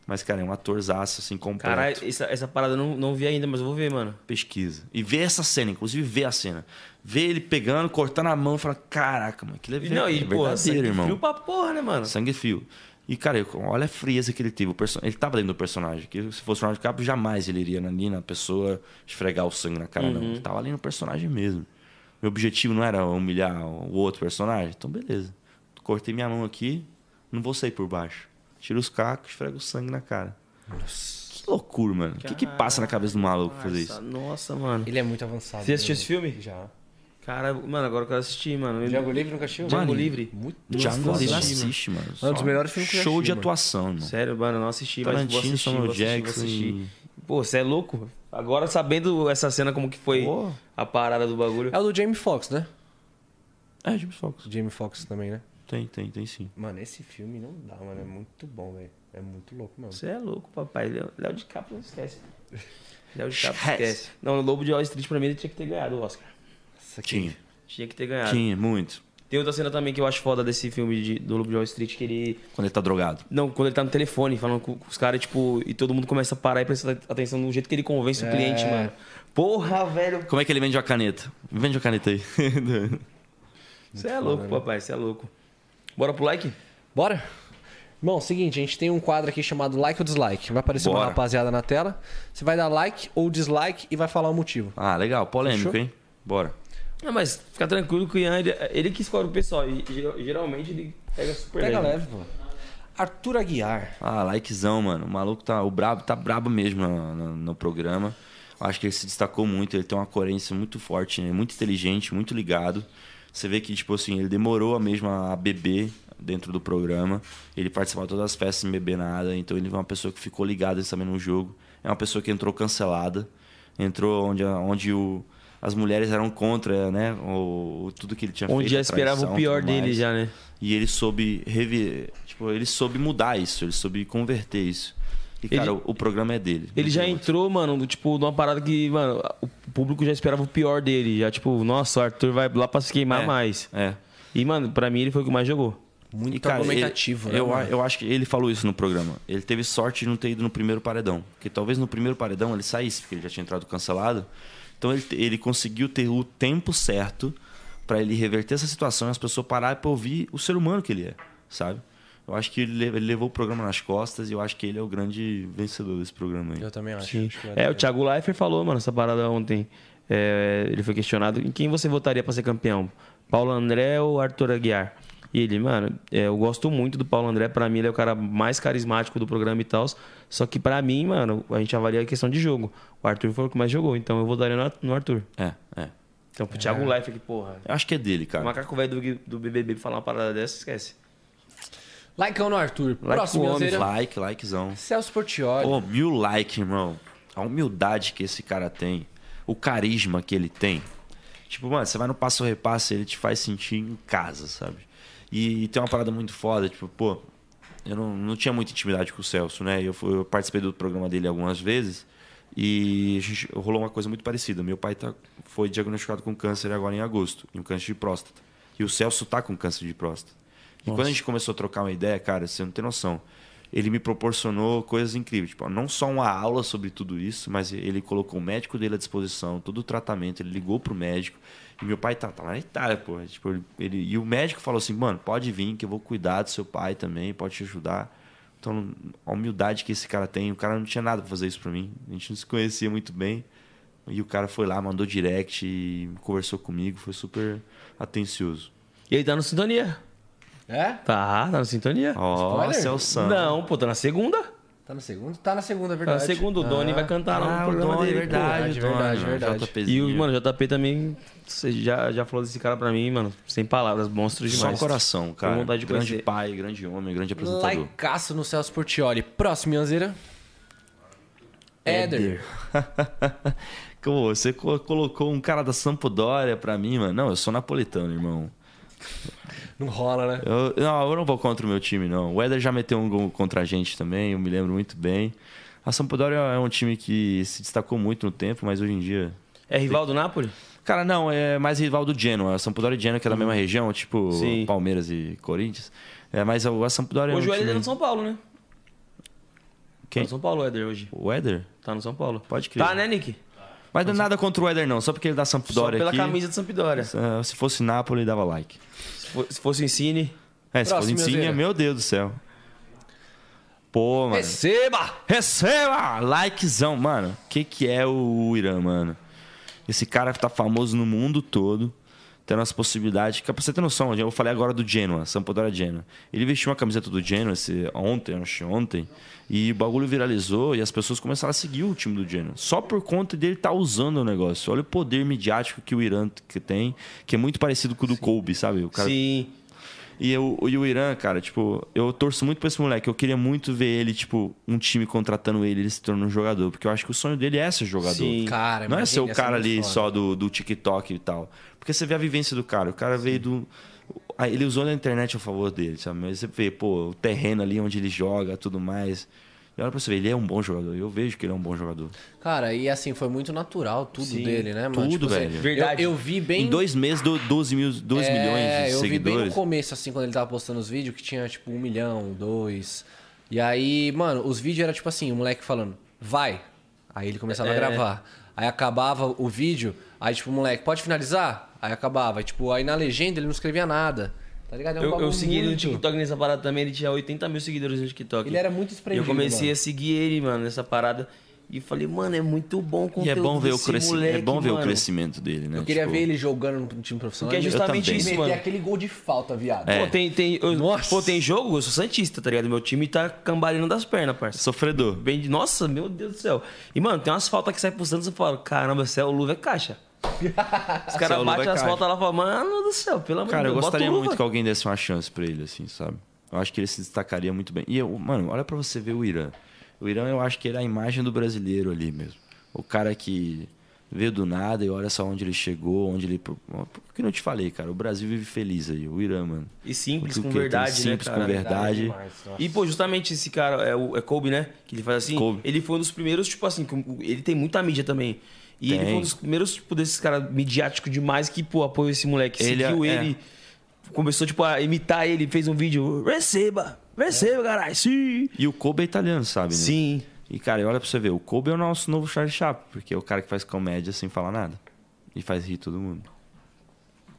Mas, cara, é um atorzaço, assim, completo. Caralho, essa, essa parada eu não, não vi ainda, mas eu vou ver, mano. Pesquisa. E vê essa cena, inclusive vê a cena. Vê ele pegando, cortando a mão e fala, caraca, mano, aquilo é, E Não, e, é porra, sangue irmão. frio pra porra, né, mano? Sangue frio. E, cara, olha a frieza que ele teve. Ele tava dentro do personagem. Que se fosse o Leonardo DiCaprio, jamais ele iria ali na pessoa esfregar o sangue na cara, não. Ele tava ali no personagem mesmo. Meu objetivo não era humilhar o outro personagem. Então, beleza. Cortei minha mão aqui, não vou sair por baixo. Tira os cacos, esfrega o sangue na cara. Que loucura, mano. O que, que passa na cabeça do maluco fazer Nossa, isso? Nossa, mano. Ele é muito avançado. Você assistiu né, esse filme? Já. Cara, mano, agora eu quero assistir, mano. Django Livre nunca assistiu? Django Mano, Livre. Muito Django Nossa, Livre assisti, assiste, mano. É um dos melhores filmes que eu Show assisti, de mano. atuação, irmão. Sério, mano, eu não assisti, mas vou Tarantino, assistir, Samuel vou assistir, vou Jackson assistir. e- Pô, você é louco? Agora sabendo essa cena como que foi Pô. a parada do bagulho. É o do Jamie Foxx, né? É, James Fox. O Jamie Foxx também, né? Tem, tem, tem sim. Mano, esse filme não dá, mano. É muito bom, velho. É muito louco mesmo. Você é louco, papai. Léo Léo DiCaprio não esquece. Léo DiCaprio Esquece. esquece. Não, o Lobo de Wall Street pra mim ele tinha que ter ganhado o Oscar. Aqui. Tinha. Tinha que ter ganhado. Tinha, muito. Tem outra cena também que eu acho foda desse filme de- do Lobo de Wall Street, que ele... Quando ele tá drogado. Não, quando ele tá no telefone falando com, com os caras, tipo, e todo mundo começa a parar e prestar atenção no jeito que ele convence o É. cliente, mano. Porra, velho. Como é que ele vende uma caneta? Vende uma caneta aí. Você é louco, papai, você é louco. Bora pro like? Bora? Bom, seguinte, a gente tem um quadro aqui chamado like ou dislike. Vai aparecer uma Bora. rapaziada na tela. Você vai dar like ou dislike e vai falar o motivo. ah, legal. Polêmico, Fechou? hein? Bora. Não, mas fica tranquilo que o Ian, ele, ele que escolhe o pessoal. E geral- geralmente ele pega super Pega leve. leve, pô. Arthur Aguiar. Ah, likezão, mano. O maluco tá. O brabo tá brabo mesmo no, no- no programa. Eu Acho que ele se destacou muito. Ele tem uma coerência muito forte, né? muito inteligente, muito ligado. Você vê que, tipo assim, ele demorou a mesmo a beber dentro do programa. Ele participava de todas as festas sem beber nada. Então ele é uma pessoa que ficou ligada também no jogo. É uma pessoa que entrou cancelada. Entrou onde, onde o, as mulheres eram contra, né? O, tudo que ele tinha feito. Onde já esperava o pior dele já, né? E ele soube rever, tipo, ele soube mudar isso, ele soube converter isso. E, Ele- cara, o, o programa é dele. Ele já entrou, mano, do- tipo, numa parada que, mano, o público já esperava o pior dele. Já, tipo, nossa, o Arthur vai lá pra se queimar É. mais. É. E, mano, pra mim ele foi o que mais jogou. Muito E, cara, argumentativo, ele, né? eu, mano? eu acho que ele falou isso no programa. Ele teve sorte de não ter ido no primeiro paredão. Porque talvez no primeiro paredão ele saísse, porque ele já tinha entrado cancelado. Então ele, ele conseguiu ter o tempo certo pra ele reverter essa situação e as pessoas pararem pra ouvir o ser humano que ele é, sabe? Eu acho que ele, le- ele levou o programa nas costas e eu acho que ele é o grande vencedor desse programa aí. Eu também acho. Sim. É, o Thiago Leifert falou, mano, essa parada ontem. É, ele foi questionado em quem você votaria pra ser campeão? Paulo André ou Arthur Aguiar? E ele, mano, é, eu gosto muito do Paulo André. Pra mim, ele é o cara mais carismático do programa e tal. Só que pra mim, mano, a gente avalia a questão de jogo. O Arthur foi o que mais jogou, então eu votaria no, no Arthur. É, é. Então, pro Thiago Leifert, que porra. Eu acho que é dele, O cara. macaco velho do, do BBB falar uma parada dessa, esquece. Likeão no Arthur. Like Próximo, homem. Like, likezão. Celso Portioli. Ô, mil like, irmão. A humildade que esse cara tem. O carisma que ele tem. Tipo, mano, você vai no passo repasse, ele te faz sentir em casa, sabe? E, tem uma parada muito foda, tipo, pô, eu não, não tinha muita intimidade com o Celso, né? Eu, eu participei do programa dele algumas vezes e a gente, rolou uma coisa muito parecida. Meu pai tá, foi diagnosticado com câncer agora em agosto, um câncer de próstata. E o Celso tá com câncer de próstata. E quando a gente começou a trocar uma ideia, cara, você não tem noção. Ele me proporcionou coisas incríveis. Tipo, não só uma aula sobre tudo isso, mas ele colocou o médico dele à disposição, todo o tratamento, ele ligou pro médico. E meu pai tá, tá lá na Itália, pô. Tipo, ele, e o médico falou assim, mano, pode vir que eu vou cuidar do seu pai também, pode te ajudar. Então, a humildade que esse cara tem, o cara não tinha nada pra fazer isso pra mim. A gente não se conhecia muito bem. E o cara foi lá, mandou direct conversou comigo, foi super atencioso. E ele tá no Sintonia. É? Tá, tá no Sintonia. Ó, Spoiler? Celso. Não, pô, tá na segunda. Tá na segunda? Tá na segunda, é Tá verdade. na segunda, o Doni Ah. vai cantar lá no Ah, o programa Doni, dele. verdade, verdade, verdade, verdade. JPzinho. E o, mano, JP também, você já, já falou desse cara pra mim, mano, sem palavras, monstro Só demais. coração, cara. vontade de grande conhecer. pai, grande homem, grande apresentador. Laicaço no Celso Portioli. Próximo, Yanzeira. Éder. Pô, você co- colocou um cara da Sampdoria pra mim, mano. Não, eu sou napolitano, irmão. Não rola, né? Eu, não, eu não vou contra o meu time, não. O Éder já meteu um gol contra a gente também, eu me lembro muito bem. A Sampdoria é um time que se destacou muito no tempo, mas hoje em dia... É rival do Napoli? Cara, não, é mais rival do Genoa. A Sampdoria e Genoa, que é da mesma região, tipo Sim. Palmeiras e Corinthians. É, mas a, Sampdoria Hoje é o um Hélio time... é no São Paulo, né? Quem? Tá no São Paulo, o Éder, hoje. O Éder? Tá no São Paulo. Pode crer. Tá, né, Nick? Mas não é nada contra o Éder, não. Só porque ele dá Só Sampdoria pela aqui. camisa de Sampdoria. Ah, se fosse Napoli, dava like. Se fo- Se fosse o Ensine... É, se fosse Insigne, meu Deus do céu. Pô, mano. Receba! Receba! Likezão. Mano, o que, que é o Irã, mano? Esse cara que tá famoso no mundo todo, tendo as possibilidades. Que, pra você ter noção, eu falei agora do Genoa, Sampdoria Genoa. Ele vestiu uma camiseta do Genoa esse, ontem, acho ontem, e o bagulho viralizou e as pessoas começaram a seguir o time do Genoa. Só por conta dele estar usando o negócio. Olha o poder midiático que o Irã que tem, que é muito parecido com o do Kobe, sabe? O cara Sim. E, eu, e o Irã, cara, tipo, eu torço muito pra esse moleque. Eu queria muito ver ele, tipo, um time contratando ele, ele se tornando um jogador. Porque eu acho que o sonho dele é ser jogador. Sim. Cara, Não é ser o cara ali só do, do TikTok e tal. Porque você vê a vivência do cara. O cara veio do. aí Ele usou a internet a favor dele, sabe? Mas você vê, pô, o terreno ali onde ele joga, tudo mais. E olha pra você ver, ele é um bom jogador. Eu vejo que ele é um bom jogador. Cara, e assim, foi muito natural tudo Sim, dele, né, mano? tudo, assim, velho. Verdade. Eu, eu vi bem. Em dois meses, do 12 mil, 2 É, milhões de eu vi bem no seguidores. começo, assim, quando ele tava postando os vídeos, que tinha, tipo, um milhão, dois. E aí, mano, os vídeos era tipo assim, o moleque falando, vai. Aí ele começava a É. gravar. Aí acabava o vídeo, aí, tipo, o moleque, pode finalizar? Aí acabava. Aí, tipo, aí na legenda ele não escrevia nada. Tá ligado? É um Eu, eu segui ele no muito- TikTok nessa parada também, ele tinha 80 mil seguidores no TikTok. Ele era muito E eu espremido, comecei mano. a seguir ele, mano, nessa parada. E falei, mano, é muito bom o conteúdo E é bom ver, o, cresci... moleque, é bom ver o crescimento dele, né? Eu queria Tipo, ver ele jogando no time profissional. Porque é justamente isso, mano. aquele gol de falta, viado. É. Pô, tem, tem, eu- Nossa. pô, tem jogo, eu sou Santista, tá ligado? Meu time tá cambaleando das pernas, parça. Sofredor. Bem de... Nossa, meu Deus do céu. E, mano, tem umas faltas que saem pro Santos e eu falo, caramba, céu, o luva é caixa. Os caras batem as faltas lá e falam, mano do céu, pelo amor Cara, de eu Deus, bota gostaria o luva. muito que alguém desse uma chance pra ele, assim, sabe? Eu acho que ele se destacaria muito bem. E, eu, mano, olha pra você ver o Irã. O Irã, eu acho que ele é a imagem do brasileiro ali mesmo. O cara que veio do nada e olha só onde ele chegou, onde ele... Por que não te falei, cara? O Brasil vive feliz aí, o Irã, mano. E simples, com verdade, simples, né, com cara? verdade. demais, nossa. E, pô, justamente esse cara, é, o, é Kobe, né? Que ele faz assim. Kobe. Ele foi um dos primeiros, tipo assim, ele tem muita mídia também. E ele Tem. foi um dos primeiros, tipo, desses caras midiáticos demais que, pô, apoiou esse moleque. Ele seguiu é- ele, começou, tipo, a imitar ele, fez um vídeo. Receba! Receba, caralho! Sim! E o Kobe é italiano, sabe? né? Sim. E, cara, olha pra você ver, o Kobe é o nosso novo Charlie Chaplin, porque é o cara que faz comédia sem falar nada. E faz rir todo mundo.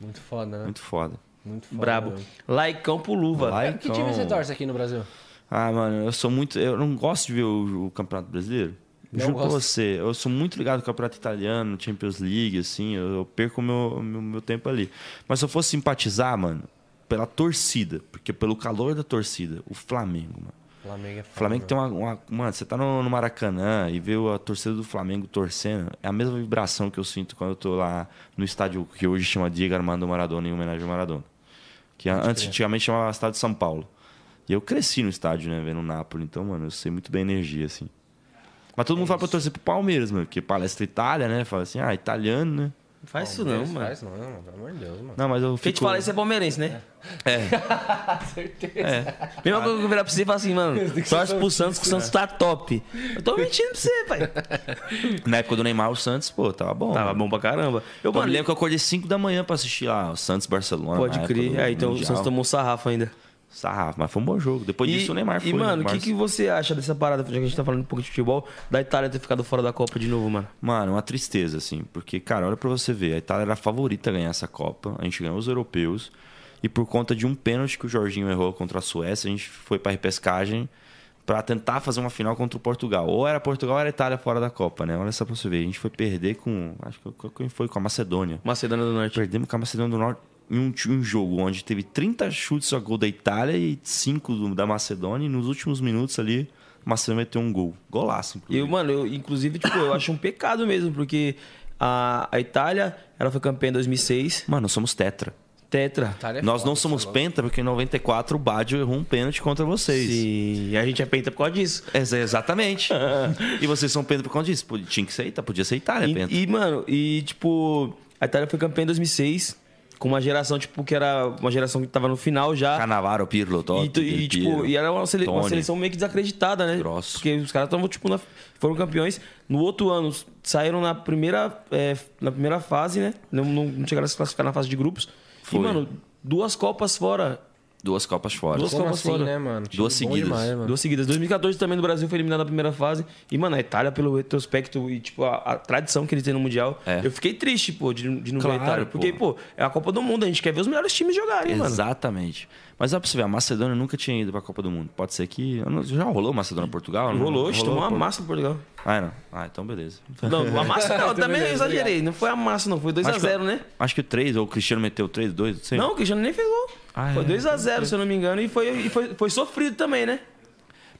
Muito foda, né? Muito foda. Muito foda. Brabo. mesmo. Laicão pro luva. Laicão. Que time você torce aqui no Brasil? Ah, mano, eu sou muito. Eu não gosto de ver o, o Campeonato Brasileiro. Não Juro pra gosta? você, eu sou muito ligado no Campeonato Italiano, Champions League, assim, eu, eu perco o meu, meu, meu tempo ali. Mas se eu fosse simpatizar, mano, pela torcida, porque pelo calor da torcida, o Flamengo, mano. Flamengo é O Flamengo foda, tem uma, uma- Mano, você tá no, no Maracanã e vê a torcida do Flamengo torcendo. É a mesma vibração que eu sinto quando eu tô lá no estádio que hoje chama Diego Armando Maradona, em homenagem ao Maradona. Que antes, antigamente chamava Estádio São Paulo. E eu cresci no estádio, né, vendo o Napoli. Então, mano, eu sei muito bem a energia, assim. Mas todo mundo fala pra eu torcer pro Palmeiras, mano. Porque palestra Itália, né? Fala assim, ah, italiano, né? Não faz isso não, mano. Faz não, mano. Pelo amor de Deus, mano. Não, mas eu Quem fico... te fala isso é palmeirense, né? Certeza. É. Mesma coisa que eu virar pra você e falar assim, mano, torce pro Santos que o Santos tá top. Eu tô mentindo pra você, pai. Na época do Neymar, o Santos, pô, tava bom. Tava mano. bom pra caramba. Eu, mano, lembro que eu acordei 5 da manhã pra assistir lá o Santos Barcelona. pode crer. do Aí, então o. Santos tomou um sarrafo ainda. Sarrafo, mas foi um bom jogo. Depois E, disso o Neymar foi. e mano, o que, que você acha dessa parada, já que a gente tá falando um pouco de futebol, da Itália ter ficado fora da Copa de novo, mano? Mano, uma tristeza, assim. Porque, cara, olha pra você ver. A Itália era a favorita a ganhar essa Copa. A gente ganhou os europeus. E por conta de um pênalti que o Jorginho errou contra a Suécia, a gente foi pra repescagem pra tentar fazer uma final contra o Portugal. Ou era Portugal ou era Itália fora da Copa, né? Olha só pra você ver. A gente foi perder com. Acho que foi? Com a Macedônia. Macedônia do Norte. Perdemos com a Macedônia do Norte em um, um jogo onde teve 30 chutes a gol da Itália e 5 da Macedônia. E nos últimos minutos ali, a Macedônia meteu um gol. Golaço, E inclusive. eu, mano, eu, inclusive, tipo, eu acho um pecado mesmo, porque a, a Itália, ela foi campeã em 2006, Mano, nós somos tetra. tetra. É Nós foda, não somos é penta porque em 94 o Baggio errou um pênalti contra vocês. Sim, e a gente é penta por causa disso. Ex- exatamente. e vocês são penta por conta disso. Podia- Tinha que ser Itália, podia ser Itália, E, penta. e, mano, e tipo, a Itália foi campeã em 2006, com uma geração, tipo, que era uma geração que tava no final já. Canavaro, Pirlo, E, Totti, tu- e, Del tipo, Piero, e era uma, sele- uma seleção meio que desacreditada, né? Grosso. Porque os caras estavam, tipo, na- foram campeões. No outro ano, saíram na primeira, é, na primeira fase, né? Não, não, não chegaram a se classificar na fase de grupos. Foi. E, mano, duas Copas fora. Duas Copas fora. Duas Como Copas assim, fora. né, mano? Time Duas seguidas. demais, mano. Duas seguidas. 2014 também no Brasil foi eliminado na primeira fase. E, mano, a Itália, pelo retrospecto e, tipo, a, a tradição que eles têm no Mundial, É. eu fiquei triste, pô, de, de não ver a Claro, Itália. Porque, pô, é a Copa do Mundo, a gente quer ver os melhores times jogarem, mano. Exatamente. Mas dá pra você ver, a Macedônia nunca tinha ido pra Copa do Mundo. Pode ser que. Já rolou Macedônia-Portugal? Rolou, a gente tomou uma pô? massa do Portugal. Ah, não. Ah, então beleza. Não, a massa não, também beleza, exagerei. Não foi a massa, não. Foi 2x0, Acho que- né? Acho que o 3, ou o Cristiano meteu 3, 2, não sei. Não, o Cristiano nem fez gol. Ah, foi é? 2x0, se eu não me engano. E foi, e foi, foi sofrido também, né?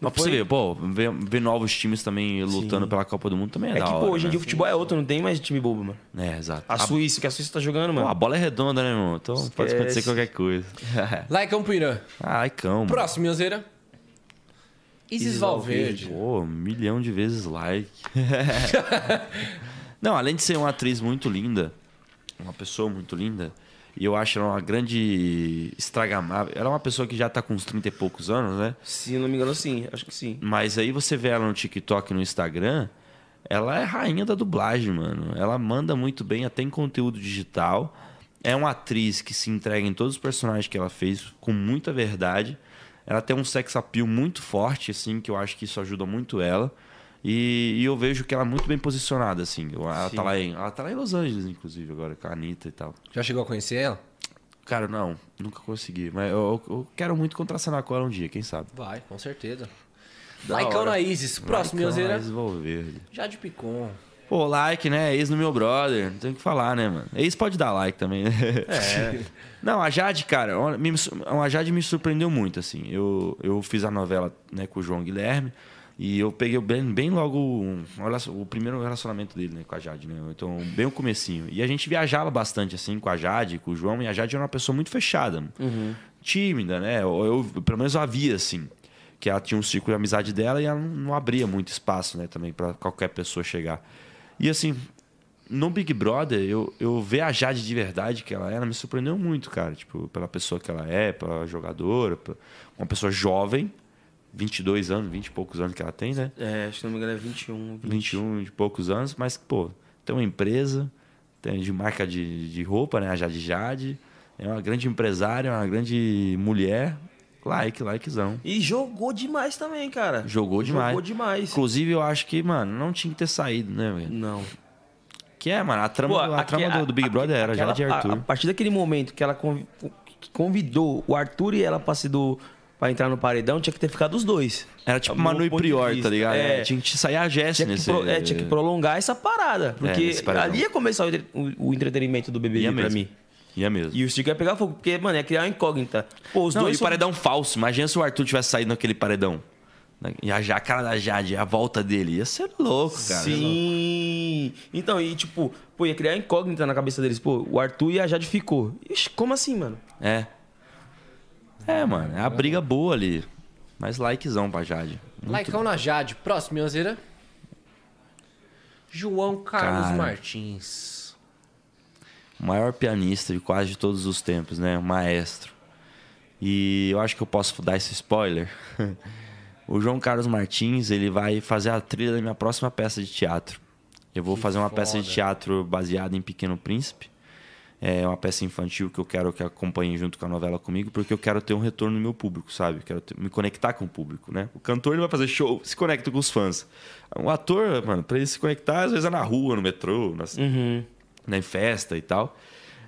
Mas pra você ver, pô, ver, ver novos times também lutando pela Copa do Mundo também é, É da que, hora, pô, hoje em né? dia o futebol é outro, não tem mais time bobo, mano. É, exato. A Suíça, que a Suíça tá jogando, Pô, a mano. bola é redonda, né, irmão? Então pode Esquece. acontecer qualquer coisa. Laicão Puirã. Ai, cão. Próximo, Minhozeira. Isis Isis Valverde. Pô, um milhão de vezes like. Não, além de ser uma atriz muito linda, uma pessoa muito linda, e eu acho ela uma grande estragamável. Ela é uma pessoa que já tá com uns 30 e poucos anos, né? Se não me engano, sim. Acho que sim. Mas aí você vê ela no TikTok e no Instagram, ela é rainha da dublagem, mano. Ela manda muito bem, até em conteúdo digital. É uma atriz que se entrega em todos os personagens que ela fez com muita verdade. Ela tem um sex appeal muito forte, assim, que eu acho que isso ajuda muito ela. E, e eu vejo que ela é muito bem posicionada, assim. Ela Sim. tá, lá em, ela tá lá em Los Angeles, inclusive, agora, com a Anitta e tal. Já chegou a conhecer ela? Cara, não, nunca consegui. Mas eu, eu quero muito contracenar com ela um dia, quem sabe? Vai, com certeza. Da Laicão hora. na Isis. Próximo. Raiz Valverde. Jade Picon. Pô, like, né? Ex no meu brother. Não tem o que falar, né, mano? Ex pode dar like também, né? É. Não, a Jade, cara, me- a Jade me surpreendeu muito, assim. Eu, eu fiz a novela né, com o João Guilherme e eu peguei bem, bem logo um- o primeiro relacionamento dele, né, com a Jade, né? Então, bem o comecinho. E a gente viajava bastante, assim, com a Jade, com o João, e a Jade era uma pessoa muito fechada, tímida, né? Eu, eu- pelo menos eu havia, assim. Que ela tinha um círculo de amizade dela e ela não, não abria muito espaço, né, também, para qualquer pessoa chegar. E assim, no Big Brother, eu, eu ver a Jade de verdade que ela era me surpreendeu muito, cara. Tipo, pela pessoa que ela é, pela jogadora, uma pessoa jovem, 22 anos, 20 e poucos anos que ela tem, né? É, acho que não me engano é 21, 20. 21 e poucos anos, mas, pô, tem uma empresa, tem de marca de, de roupa, né? A Jade Jade. É uma grande empresária, uma grande mulher. Like, likezão. E jogou demais também, cara. Jogou demais. Jogou demais. Inclusive, eu acho que, mano, não tinha que ter saído, né, velho? Não. Que é, mano, a trama, Pô, a aque- trama do, do Big aque- Brother era já aquela- de a- Arthur. A, partir daquele momento que ela convidou o Arthur e ela pra, se do, pra entrar no paredão, tinha que ter ficado os dois. Era tipo Manu e Prior, tá ligado? É. É, tinha que sair a que, nesse... pro- é, tinha que prolongar essa parada. Porque nesse paredão. ali ia começar o, o- entretenimento do BBB pra mesmo. mim. Ia mesmo. E o Stick ia pegar fogo, porque, mano, ia criar uma incógnita. Pô, os Não, dois e são- paredão falso. Imagina se o Arthur tivesse saído naquele paredão. E a, a cara da Jade, a volta dele. Ia ser louco, cara. Sim. Então, e tipo, pô, ia criar incógnita na cabeça deles. Pô, o Arthur e a Jade ficou. Ixi, como assim, mano? É. É, mano. É a briga boa ali. Mas likezão pra Jade. Laicão na Jade. Próximo, Minhozeira. João Carlos Cara. Martins. O maior pianista de quase de todos os tempos, né? Maestro. E eu acho que eu posso dar esse spoiler. o João Carlos Martins, ele vai fazer a trilha da minha próxima peça de teatro. Eu vou fazer uma peça de foda. teatro baseada em Pequeno Príncipe. É uma peça infantil que eu quero que acompanhe junto com a novela comigo, porque eu quero ter um retorno no meu público, sabe? Eu quero ter- me conectar com o público, né? O cantor ele vai fazer show, se conecta com os fãs. O ator, mano, pra ele se conectar, às vezes é na rua, no metrô, nas, né, em festa e tal.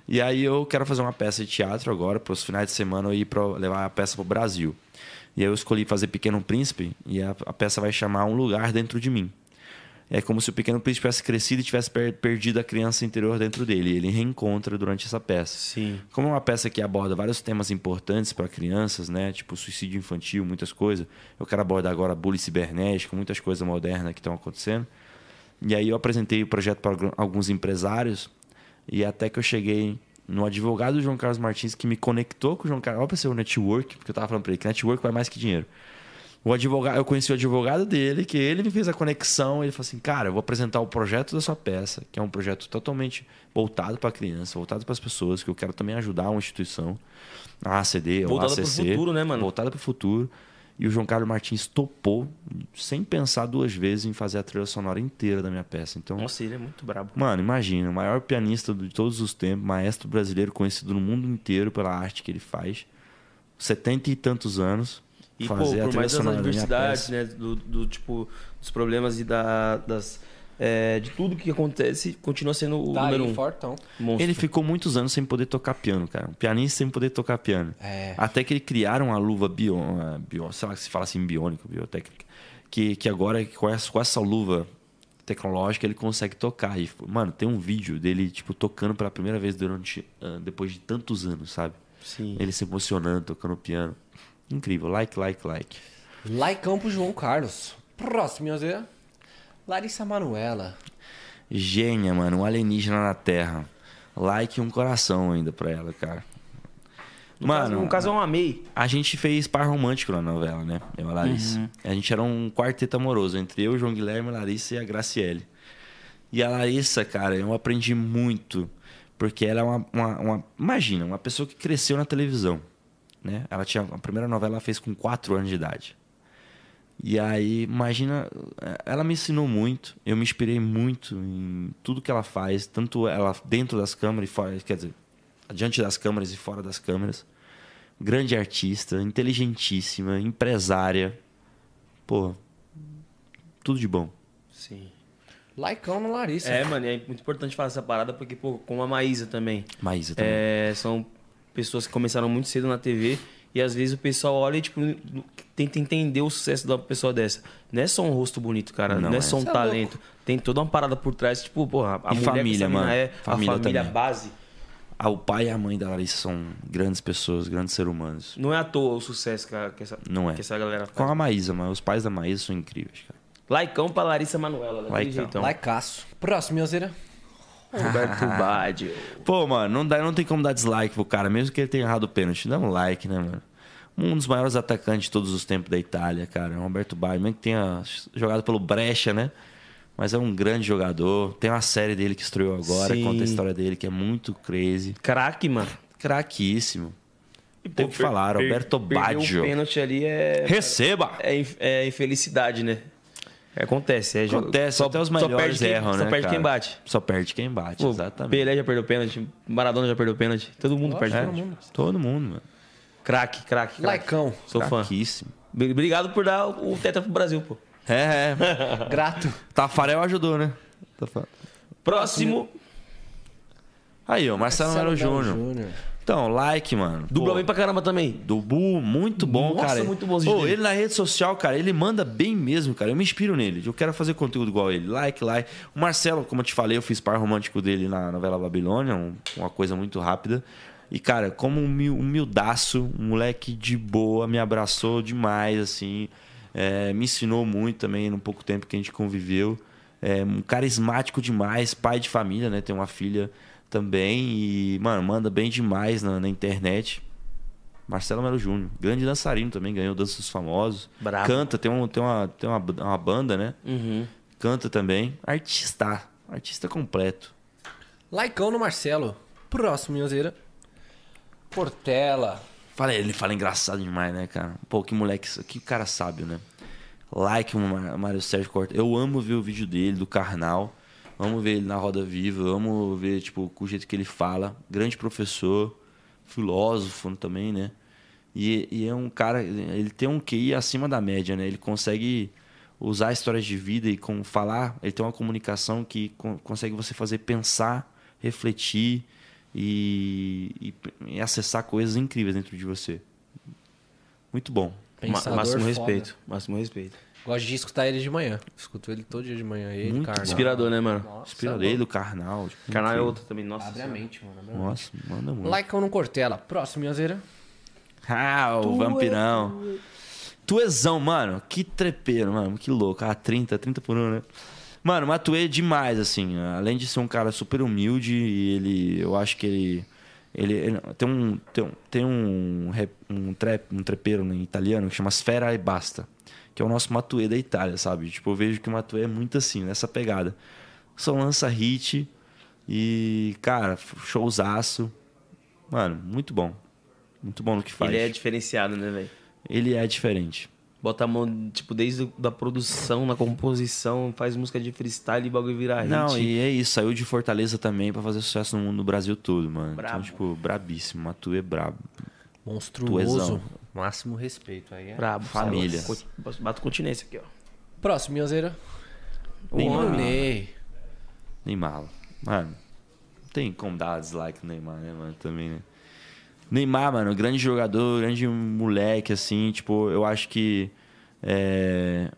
E aí eu quero fazer uma peça de teatro agora, para os finais de semana eu ir para levar a peça para o Brasil. E aí eu escolhi fazer Pequeno Príncipe e a, a peça vai chamar Um Lugar Dentro de Mim. É como se o Pequeno Príncipe tivesse crescido e tivesse per- perdido a criança interior dentro dele. Ele reencontra durante essa peça. Sim. Como é uma peça que aborda vários temas importantes para crianças, né? Tipo suicídio infantil, muitas coisas. Eu quero abordar agora bullying cibernético, muitas coisas modernas que estão acontecendo. E aí eu apresentei o projeto para alguns empresários e até que eu cheguei no advogado João Carlos Martins que me conectou com o João Carlos. Olha para ser o network, porque eu tava falando para ele que network vai mais que dinheiro. O advogado, eu conheci o advogado dele, que ele me fez a conexão. Ele falou assim: Cara, eu vou apresentar o projeto da sua peça, que é um projeto totalmente voltado para criança, voltado para as pessoas, que eu quero também ajudar uma instituição, a ACD, ou a Voltada pro ACC. futuro, né, mano? Voltada para o futuro. E o João Carlos Martins topou, sem pensar duas vezes, em fazer a trilha sonora inteira da minha peça. Então, Nossa, ele é muito brabo. Mano, imagina, o maior pianista de todos os tempos, maestro brasileiro conhecido no mundo inteiro pela arte que ele faz. 70 e tantos anos. E, pô, por mais das adversidades, né? Do, do, tipo, dos problemas e da, das. é, de tudo que acontece, continua sendo o Tá número aí, um. fortão. Monstro. Ele ficou muitos anos sem poder tocar piano, cara. Um pianista sem poder tocar piano. É. Até que ele criaram a luva bio, bio sei lá se fala assim, biônica, biotécnica. Que, que agora, com essa, com essa luva tecnológica, ele consegue tocar. E, mano, tem um vídeo dele, tipo, tocando pela primeira vez durante. ah, depois de tantos anos, sabe? Sim. Ele se emocionando, tocando piano. Incrível. Like, like, like. Laicão pro João Carlos. Próximo, Zé. Larissa Manuela. Gênia, mano. Um alienígena na Terra. Like e um coração ainda pra ela, cara. No Mano, caso, no caso, eu amei. A gente fez par romântico na novela, né? Eu e a Larissa. A gente era um quarteto amoroso entre eu, João Guilherme, a Larissa e a Graciele. E a Larissa, cara, eu aprendi muito. Porque ela é uma, uma- uma- Imagina, uma pessoa que cresceu na televisão. Né? Ela tinha. A primeira novela ela fez com 4 anos de idade. E aí, imagina, ela me ensinou muito, eu me inspirei muito em tudo que ela faz, tanto ela dentro das câmeras e fora, quer dizer, diante das câmeras e fora das câmeras. Grande artista, inteligentíssima, empresária. Pô, tudo de bom. Sim. Laicão no Larissa. É, mano, é muito importante falar essa parada porque, pô, como a Maísa também. Maísa também. É, são pessoas que começaram muito cedo na TV e às vezes o pessoal olha e, tipo, tenta entender o sucesso da pessoa dessa. Não é só um rosto bonito, cara. Não, Não é é. só um Cê é talento. Tem toda uma parada por trás, tipo, porra, a E família, mano. É, Família a família também. base. Ah, o pai e a mãe da Larissa são grandes pessoas, grandes seres humanos. Não é à toa o sucesso que, a- que essa, Não é. que essa galera Com faz. a Maísa, mas os pais da Maísa são incríveis, cara. Laicão pra Larissa Manuela, daquele Laicão. jeitão. Laicaço. Próximo, minha Zé. Roberto Baggio. Pô, mano, não, dá, não tem como dar dislike pro cara, mesmo que ele tenha errado o pênalti. Dá um like, né, mano? Um dos maiores atacantes de todos os tempos da Itália, cara. Roberto Baggio, mesmo que tenha jogado pelo Brecha, né? Mas é um grande jogador. Tem uma série dele que estreou agora, Sim. conta a história dele, que é muito crazy. Craque, mano. Craquíssimo. E, Tem que falar, Roberto Baggio. o pênalti ali é... Receba! É, é infelicidade, né? É, acontece. É, Acontece, só, até os só melhores perde quem, erram, Só né, perde cara? quem bate. Só perde quem bate, Pô, exatamente. Pelé já perdeu pênalti, Maradona já perdeu pênalti. Todo mundo Lógico, perde todo pênalti. mundo. Todo mundo, mano. Craque, craque, craque. Laicão. Sou fã. Craquíssimo. Obrigado por dar o tetra pro Brasil, pô. É, é. Grato. Tafarel ajudou, né? Tafa- Próximo, Aí, ó, Marcelo Melo Marcelo Júnior. Júnior. Então, like, mano. dubla Pô, bem pra caramba também. Dubu, muito bom, Nossa, cara. muito os Pô, ele na rede social, cara, ele manda bem mesmo, cara. Eu me inspiro nele. Eu quero fazer conteúdo igual ele. Like, like. O Marcelo, como eu te falei, eu fiz par romântico dele na novela Babilônia, um- uma coisa muito rápida. E, cara, como um humil- humildaço, um moleque de boa, me abraçou demais, assim. É, me ensinou muito também no pouco tempo que a gente conviveu. É um carismático demais, pai de família, né? Tem uma filha também. E, mano, manda bem demais na, na internet. Marcelo Melo Júnior, grande dançarino também, ganhou Dança dos Famosos. Brabo. Canta, tem, um, tem, uma, tem uma, uma banda, né? Uhum. Canta também. Artista, artista completo. Laicão no Marcelo. Próximo, minha Zé. Portela. Fala, ele fala engraçado demais, né, cara? Pô, que moleque, que cara sábio, né? Like o Mário Sérgio Cortez. Eu amo ver o vídeo dele, do Karnal. Amo ver ele na Roda Viva. Amo ver, tipo, com o jeito que ele fala. Grande professor, filósofo também, né? E, e é um cara, ele tem um QI acima da média, né? Ele consegue usar histórias de vida e com falar, ele tem uma comunicação que con- consegue você fazer pensar, refletir e, e, e acessar coisas incríveis dentro de você. Muito bom. Pensador máximo foda. respeito. Máximo respeito. Gosto de escutar ele de manhã. Escuto ele todo dia de manhã. Ele, Muito Karnal. Inspirador, né, mano? Nossa, Inspirador é dele, do Karnal. Tipo, Canal é outro também. Nossa. Abre a mente, mano. Abre a mente. Nossa, manda muito. Laicão no Cortella. Próximo, minha Zé. Ah, o vampirão. Tuezão, mano. Que trepeiro, mano. Que louco. Ah, 30, 30 por um, né? Mano, mas Tuê é demais, assim. Além de ser um cara super humilde, e ele. Eu acho que ele. Ele, ele- tem um. Tem um, tem um, rap- um, trap, um trepeiro em italiano que chama Sfera e Basta. Que é o nosso Matuê da Itália, sabe? Tipo, eu vejo que o Matuê é muito assim, nessa pegada. Só lança hit e, cara, showzaço. Mano, muito bom. Muito bom no que faz. Ele é diferenciado, né, velho? Ele é diferente. Bota a mão, tipo, desde a produção, na composição, faz música de freestyle e o bagulho vira hit. Não, e é isso. Saiu de Fortaleza também pra fazer sucesso no mundo, no Brasil todo, mano. Então, Brabo. tipo, brabíssimo. Matu é brabo. Monstruoso. Tuezão. Máximo respeito aí. É. Brabo. Família. Bato continência aqui, ó. Próximo, Minhozeira. Neymar. Ney. Neymar. Mano, não tem como dar dislike no Neymar, né, mano? Também, né? Neymar, mano, grande jogador, grande moleque, assim, tipo, eu acho que. é,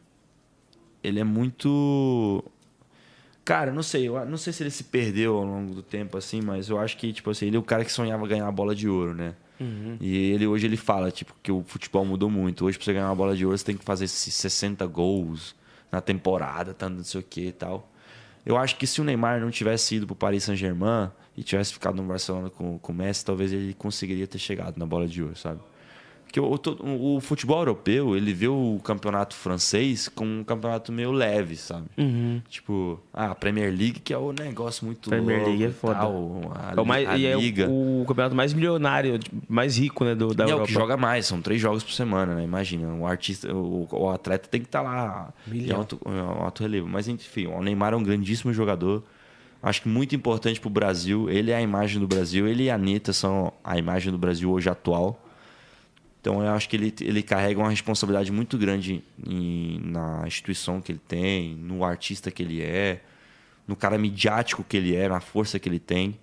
Ele é muito. Cara, não sei, eu não sei se ele se perdeu ao longo do tempo, assim, mas eu acho que, tipo assim, ele é o cara que sonhava ganhar a bola de ouro, né? E ele hoje ele fala, tipo, que o futebol mudou muito. Hoje, pra você ganhar uma bola de ouro, você tem que fazer esses 60 gols na temporada, tá, não sei o que e tal. Eu acho que se o Neymar não tivesse ido pro Paris Saint-Germain e tivesse ficado no Barcelona com, com o Messi, talvez ele conseguiria ter chegado na bola de ouro, sabe? Porque o, to- o futebol europeu, ele vê o campeonato francês como um campeonato meio leve, sabe? Tipo, ah, a Premier League, que é o negócio muito Premier League é foda. tal, a, É o mais, a e é o, o campeonato mais milionário, mais rico, né, do, da E é o Europa. que joga mais, são três jogos por semana, né? Imagina, o artista, o, o atleta tem que estar lá em Milhão. alto, em alto relevo. Mas enfim, o Neymar é um grandíssimo jogador. Acho que muito importante pro Brasil. Ele é a imagem do Brasil. Ele e a Anitta são a imagem do Brasil hoje atual. Então eu acho que ele, ele carrega uma responsabilidade muito grande em- na instituição que ele tem, no artista que ele é, no cara midiático que ele é, na força que ele tem.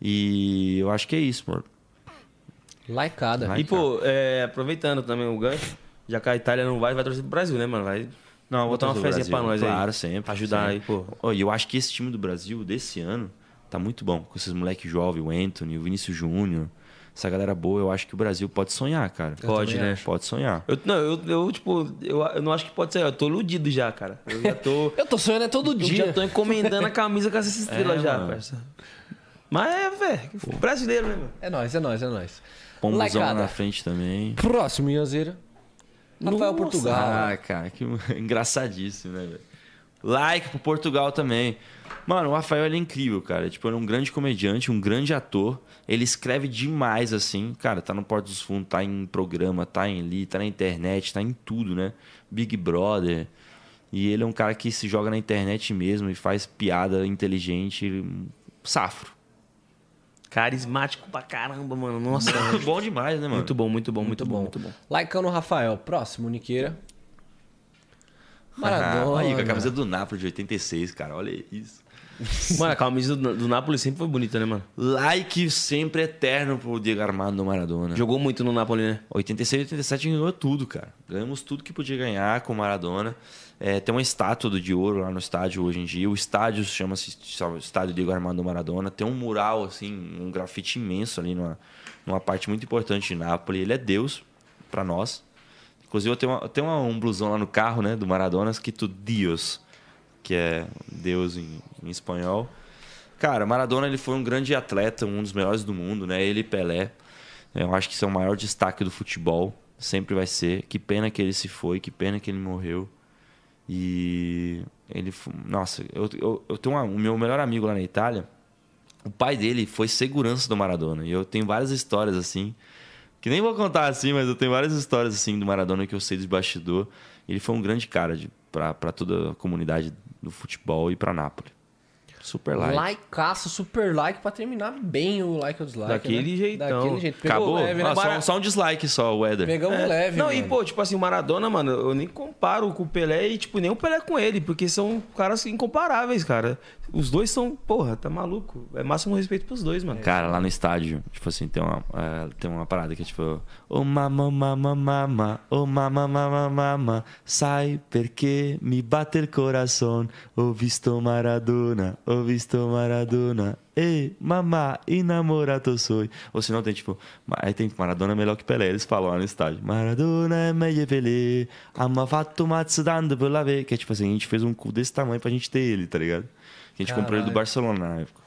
E eu acho que é isso, mano. Laicada. Vai. E, pô, é, aproveitando também o gancho, já que a Itália não vai, vai torcer pro Brasil, né, mano? Vai Não, botar uma fezinha pra nós aí. Claro, sempre. Ajudar sempre. aí, pô. E eu acho que esse time do Brasil, desse ano, tá muito bom. Com esses moleques jovens, o Anthony, o Vinícius Júnior. Essa galera boa, eu acho que o Brasil pode sonhar, cara. Pode, também né? acho. Pode sonhar. Eu, não, eu, eu, tipo, eu, eu não acho que pode ser. Eu tô iludido já, cara. Eu já tô. Eu tô sonhando é todo eu dia. já tô encomendando a camisa com essas estrelas É, já, parça. Mas é, velho. Brasileiro, né, mano? É nóis, é nóis, é nóis. Pombozão lá Laicada. na frente também. Próximo, Minhozeira. Rafael Nossa. Portugal. Ah, cara, que engraçadíssimo, né, velho? Like pro Portugal também. Mano, o Rafael ele é incrível, cara. Tipo, ele é um grande comediante, um grande ator. Ele escreve demais, assim. Cara, tá no Porto dos Fundos, tá em programa, tá em ali, tá na internet, tá em tudo, né? Big Brother. E ele é um cara que se joga na internet mesmo e faz piada inteligente, safro. Carismático pra caramba, mano. Nossa. bom demais, né, mano? muito bom, muito bom, muito, bom, muito bom. Laicano Rafael. Próximo, Niqueira. Maradona. Aí, com a camisa do Napoli de 86, cara. Olha isso. Mano, a camisa do, do Napoli sempre foi bonita, né, mano? Like sempre eterno pro Diego Armando Maradona. Jogou muito no Napoli, né? 86 e 87 ganhou tudo, cara. Ganhamos tudo que podia ganhar com o Maradona. É, tem uma estátua do de ouro lá no estádio hoje em dia. O estádio chama-se chama Estádio Diego Armando Maradona. Tem um mural, assim, um grafite imenso ali numa, numa parte muito importante de Nápoles. Ele é Deus pra nós. Inclusive, eu tenho, uma- eu tenho uma- um blusão lá no carro, né, do Maradona, escrito Dios, que é Deus em, em espanhol. Cara, Maradona ele foi um grande atleta, um dos melhores do mundo, né? Ele e Pelé. Eu acho que isso é o maior destaque do futebol. Sempre vai ser. Que pena que ele se foi, que pena que ele morreu. E ele. Nossa, eu, eu, eu tenho uma- o meu melhor amigo lá na Itália. O pai dele foi segurança do Maradona. E eu tenho várias histórias assim. Que nem vou contar assim, mas eu tenho várias histórias assim do Maradona que eu sei dos bastidor. Ele foi um grande cara pra toda a comunidade do futebol e pra Nápoles. Super like. Likeaço, super like pra terminar bem o like ou dislike. Daquele né? jeitão. Daquele jeito. Pegou Acabou? leve, né? Só, só um dislike só, o Éder. Pegamos É, leve, Não, mano. e pô, tipo assim, o Maradona, mano, eu nem comparo com o Pelé e, tipo, nem o Pelé com ele, porque são caras incomparáveis, cara. Os dois são, porra, tá maluco? É máximo respeito pros dois, mano. Cara, lá no estádio, tipo assim, tem uma, é, tem uma parada que é tipo... Oh mamma mamma mamma, oh mamma mamma mamma, sai perché mi batte il corazon, ho visto Maradona, ho visto Maradona, e mamma innamorato soy. Ou senão tem tipo, aí tem Maradona é melhor que Pelé, eles falam lá no estádio. Maradona é meglio Pelé, amma fatto mazzo tanto per la ve-" Que é tipo assim, a gente fez um cu desse tamanho pra gente ter ele, tá ligado? Que a gente comprou ele do. Barcelona na época.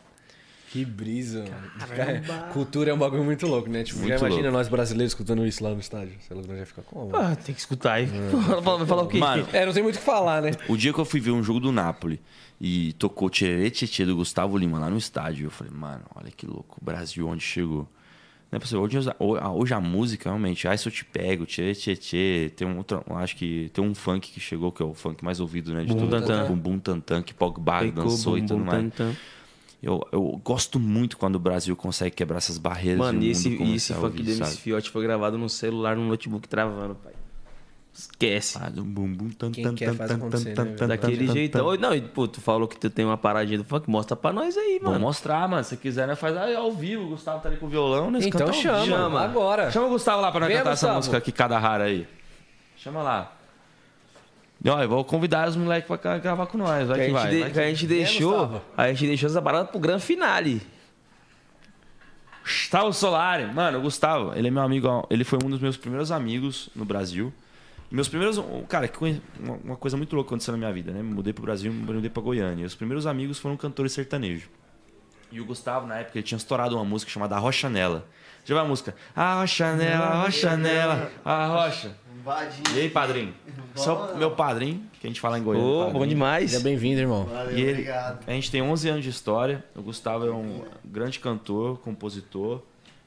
Que brisa, mano. Cultura é um bagulho muito louco, né? Tipo, já Muito imagina louco. nós brasileiros escutando isso lá no estádio. Você é louco, nós já fica como? Pô, tem que escutar aí. Vai falar o quê? Mano, É, não tem muito o que falar, né? O dia que eu fui ver um jogo do Napoli e tocou Tcherê Tchê do Gustavo Lima lá no estádio, eu falei, mano, olha que louco, o Brasil onde chegou. É possível. Hoje, hoje a música, realmente, ah, se eu te pego, Tcherê Tchê, tem um outro, acho que tem um funk que chegou, que é o funk mais ouvido, né, de Bum tudo. Tantan. Bum Bum Tantan, que Pogba Pegou, dançou e bum, tudo bum, mais. tan, tan. Eu, eu gosto muito quando o Brasil consegue quebrar essas barreiras. Mano, do e esse, e esse funk do sabe? MC Fiote foi gravado no celular, no notebook travando, pai. Esquece. Faz um bum, bum, tan, Quem tan, quer tan, faz tan, acontecer, tan, né, tan? Daquele jeitão. Não, e, pô, tu falou que tu tem uma paradinha do funk, mostra pra nós aí, Vou mano. mostrar, mano. Se quiser, né, faz aí ao vivo. O Gustavo tá ali com o violão, né? Então chama, Chama. agora. Chama o Gustavo lá pra nós cantar essa Gustavo. música aqui, cada rara aí. Chama lá. E, ó, eu vou convidar os moleques pra gravar com nós. Vai Que que, a, gente vai. de- vai que a gente deixou. Gustavo? A gente deixou essa parada pro grande finale. Gustavo Solari. Mano, o Gustavo, ele é meu amigo. Ele foi um dos meus primeiros amigos no Brasil. Meus primeiros. Cara, uma- coisa muito louca aconteceu na minha vida, né? Mudei pro Brasil, me mudei pra Goiânia. Os primeiros amigos foram cantores sertanejos. E o Gustavo, na época, ele tinha estourado uma música chamada Rochanela. Já vai a música? A Rochanela, a Rochanela, a Rocha. E aí, padrinho? Só meu padrinho, que a gente fala em Goiânia. Ô, padrinho. bom demais. Seja bem-vindo, irmão. Valeu, E ele, obrigado. a gente tem 11 anos de história. O Gustavo é um grande cantor, compositor.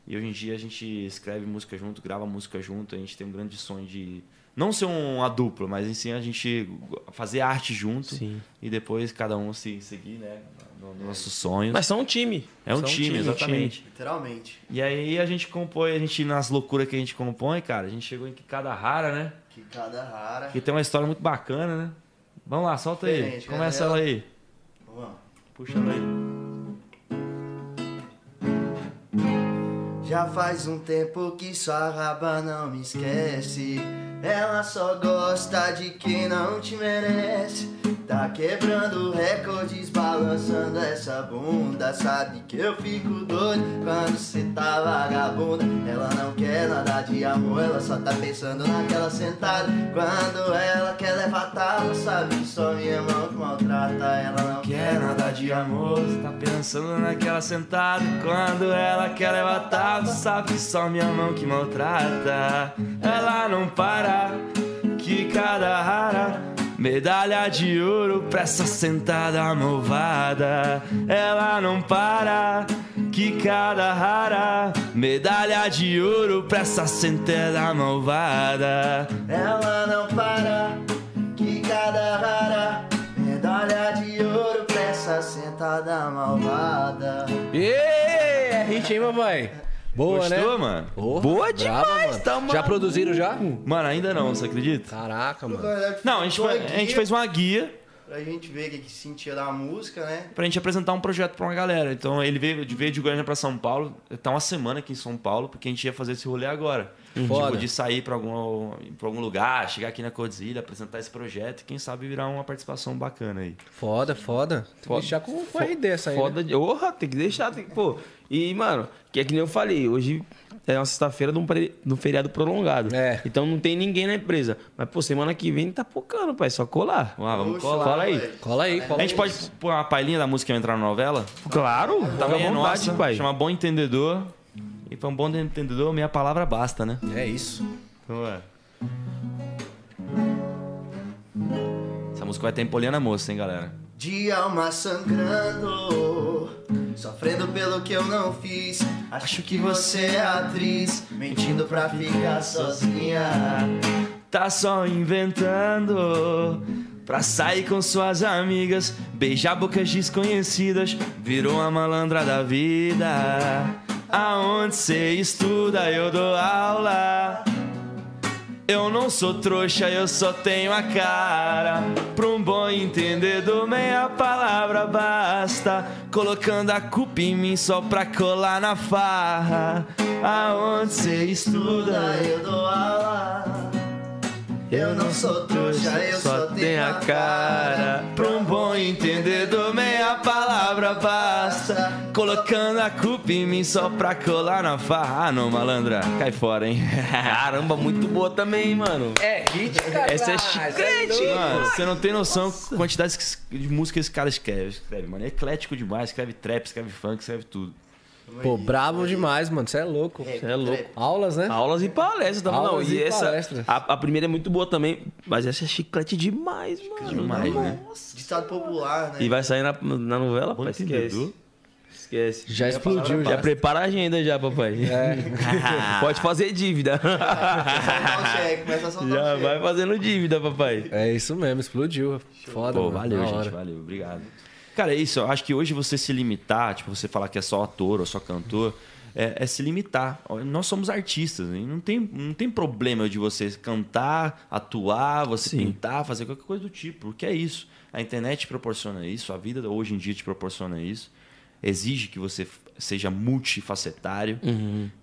E hoje em dia a gente escreve música junto, grava música junto. A gente tem um grande sonho de não ser uma dupla, mas em si a gente fazer arte junto. Sim. E depois cada um se seguir, né? no- Nos nossos sonhos. Mas são um time. é um São time, exatamente. Literalmente. E aí a gente compõe, a gente nas loucuras que a gente compõe, cara, a gente chegou em que cada rara, né? Que cada rara. Que tem uma história muito bacana, né? Vamos lá, solta aí. Diferente, Começa né? ela aí. Vamos. Puxa ela aí. Já faz um tempo que sua raba não me esquece. Ela só gosta de quem não te merece. Tá quebrando recordes, balançando essa bunda. Sabe que eu fico doido quando cê tá vagabunda. Ela não quer nada de amor, ela só tá pensando naquela sentada. Quando ela quer levar tapa, sabe que só minha mão que maltrata. Ela não Quer nada de amor, tá pensando naquela sentada. Quando ela quer levar tapa, sabe que só minha mão que maltrata. Ela não para, que cada rara. Medalha de ouro pra essa sentada malvada. Ela não para, que cada rara. Medalha de ouro pra essa sentada malvada. Ela não para, que cada rara medalha de ouro pra essa sentada malvada. Ê, é hit, hein, mamãe? Boa, Gostou, né? mano? Porra, Boa brava, demais, mano. tá Já produziram já? Mano, ainda não, você acredita? Caraca, mano. Não, a gente, foi- a gente fez uma guia Pra gente ver o que que sentia da música, né? pra gente apresentar um projeto pra uma galera. Então ele veio, veio de Goiânia pra São Paulo, tá uma semana aqui em São Paulo, porque a gente ia fazer esse rolê agora. Foda. Tipo, de sair pra algum, pra algum lugar, chegar aqui na Codizilha, apresentar esse projeto e quem sabe virar uma participação bacana aí. Foda, foda. Tem que Foda. deixar com, com a RD essa aí. né? Foda de. Porra, tem que deixar. Tem... que- Pô, e, mano, que é que nem eu falei, hoje é uma sexta-feira de um, pre- de um feriado prolongado. É. Então não tem ninguém na empresa. Mas, pô, semana que vem tá focando, pai. Só colar. Vamos lá, vamos Puxa, colar. Fala aí. Cola aí, cola A gente pode pôr uma palhinha da música que vai entrar na novela? Claro, tava à Também é vontade, nossa, pai. Chama Bom Entendedor. E pra um bom entendedor, meia palavra basta, né? É isso. Então, é. Essa música vai ter em Poliana Moça, hein, galera? De alma sangrando, sofrendo pelo que eu não fiz. Acho que você é atriz, mentindo pra ficar sozinha. Tá só inventando pra sair com suas amigas, beijar bocas desconhecidas, virou uma malandra da vida. Aonde cê estuda, eu dou aula. Eu não sou trouxa, eu só tenho a cara. Pra um bom entendedor, meia palavra basta. Colocando a culpa em mim só pra colar na farra. Aonde cê estuda, eu dou aula. Eu não sou trouxa, eu só tenho a cara. Pra um bom entendedor, meia palavra basta. Colocando a culpa em mim só pra colar na farra. Ah, não, malandra, cai fora, hein? Caramba, muito boa também, mano. É hit, cara. Essa é chiclete. Mano, você não tem noção da quantidade de música que esse cara escreve, escreve, mano. É eclético demais, escreve trap, escreve funk, escreve tudo. Pô, brabo demais, mano. Você é louco. Você é louco. Aulas, né? Aulas e palestras também. Não, Aulas e e essa. palestras. A, a primeira é muito boa também, mas essa é chiclete demais, mano. Demais, né? Ditado popular, né? E vai sair na, na novela, Bom pai. entendedor. Esquece. Esquece. Já explodiu, Já já. prepara a agenda já, papai. Pode fazer dívida. Já vai fazendo dívida, papai. É isso mesmo, explodiu. Foda, Pô, mano. valeu, gente, hora. valeu, obrigado. Cara, é isso. Eu acho que hoje você se limitar, tipo, você falar que é só ator ou só cantor, é, é se limitar. Nós somos artistas, hein? não tem, não tem problema de você cantar, atuar, você Sim. pintar, fazer qualquer coisa do tipo. Porque é isso. A internet te proporciona isso, a vida hoje em dia te proporciona isso. Exige que você seja multifacetário.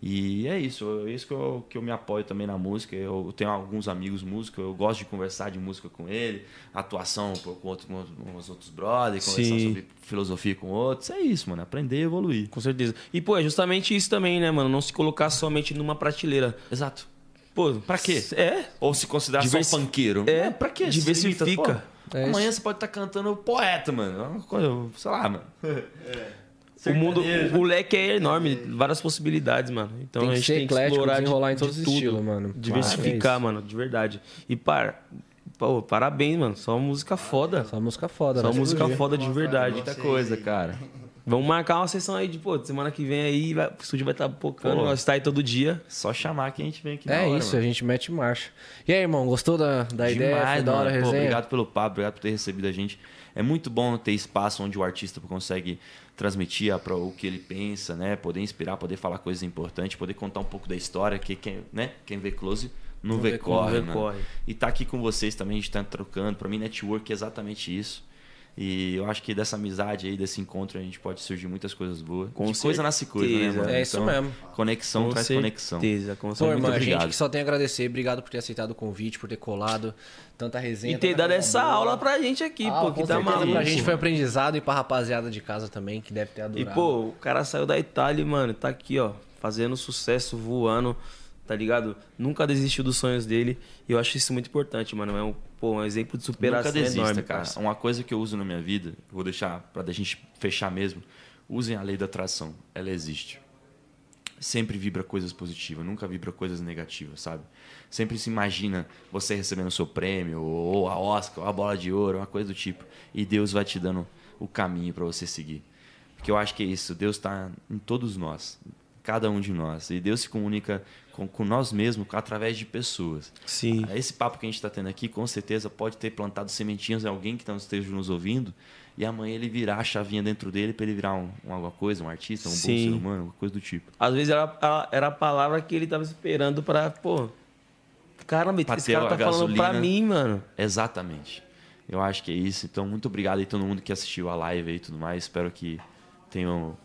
E é isso. É isso que eu, que eu me apoio também na música. Eu tenho alguns amigos músicos, eu gosto de conversar de música com ele, atuação com, outro, com os outros brothers, conversar Sim. sobre filosofia com outros. É isso, mano. Aprender e evoluir. Com certeza. E, pô, é justamente isso também, né, mano? Não se colocar somente numa prateleira. Exato. Pô, Pra quê? É. Ou se considerar Diversi- só um funkeiro. É, Não, pra quê? Diversifica. limita. É Amanhã isso. você pode estar cantando poeta, mano. É sei lá, mano. O mundo, o leque é enorme, várias possibilidades, mano. Então Tem a que gente ser tem que explorar de, desenrolar em todos os estilos, mano. Diversificar, é mano, de verdade. E para, pô, parabéns, mano. Só música foda. Só música foda, Só né? música foda de verdade. Muita coisa, cara. Vamos marcar uma sessão aí de, pô, semana que vem aí, vai- o estúdio vai estar pocando, Pô. nós tá aí todo dia. Só chamar que a gente vem aqui na É hora, isso, mano. a gente mete marcha. E aí, irmão, gostou da, da ideia? Foi Demais, da hora mano. Pô, obrigado pelo papo, obrigado por ter recebido a gente. É muito bom ter espaço onde o artista consegue transmitir a- pra- o que ele pensa, né? Poder inspirar, poder falar coisas importantes, poder contar um pouco da história, que quem, né? quem vê close não, vê, vê corre, vê corre. E tá aqui com vocês também, a gente tá trocando. Pra mim, network é exatamente isso. E eu acho que dessa amizade aí, desse encontro, a gente pode surgir muitas coisas boas. Com De coisa nasce coisa, né, certeza. mano? É isso mesmo. Conexão Com traz conexão. certeza, com Pô, certeza. irmão, a gente que só tem a agradecer. Obrigado por ter aceitado o convite, por ter colado tanta resenha. E ter dado essa boa. aula pra gente aqui, Ah, pô, que tá certeza maluco. Pra gente foi aprendizado e pra rapaziada de casa também, que deve ter adorado. E, pô, o cara saiu da Itália, mano, tá aqui, ó, fazendo sucesso, voando, tá ligado? Nunca desistiu dos sonhos dele. E eu acho isso muito importante, mano. É um, pô, um exemplo de superação Nunca desista, enorme, cara. parça. Uma coisa que eu uso na minha vida, vou deixar pra a gente fechar mesmo. Usem a lei da atração. Ela existe. Sempre vibra coisas positivas, nunca vibra coisas negativas, sabe? Sempre se imagina você recebendo o seu prêmio, ou a Oscar, ou a bola de ouro, uma coisa do tipo. E Deus vai te dando o caminho pra você seguir. Porque eu acho que é isso. Deus está em todos nós, cada um de nós. E Deus se comunica com, com nós mesmos através de pessoas. Sim. Esse papo que a gente está tendo aqui, com certeza, pode ter plantado sementinhas em alguém que não esteja nos ouvindo e amanhã ele virar a chavinha dentro dele para ele virar um, um alguma coisa, um artista, um bom Sim. ser humano, uma coisa do tipo. Às vezes era, a- era a palavra que ele tava esperando pra, pô. Caramba, Pra esse cara tá falando gasolina. mim, mano. Exatamente. Eu acho que é isso. Então, muito obrigado aí todo mundo que assistiu a live aí e tudo mais. Espero que tenham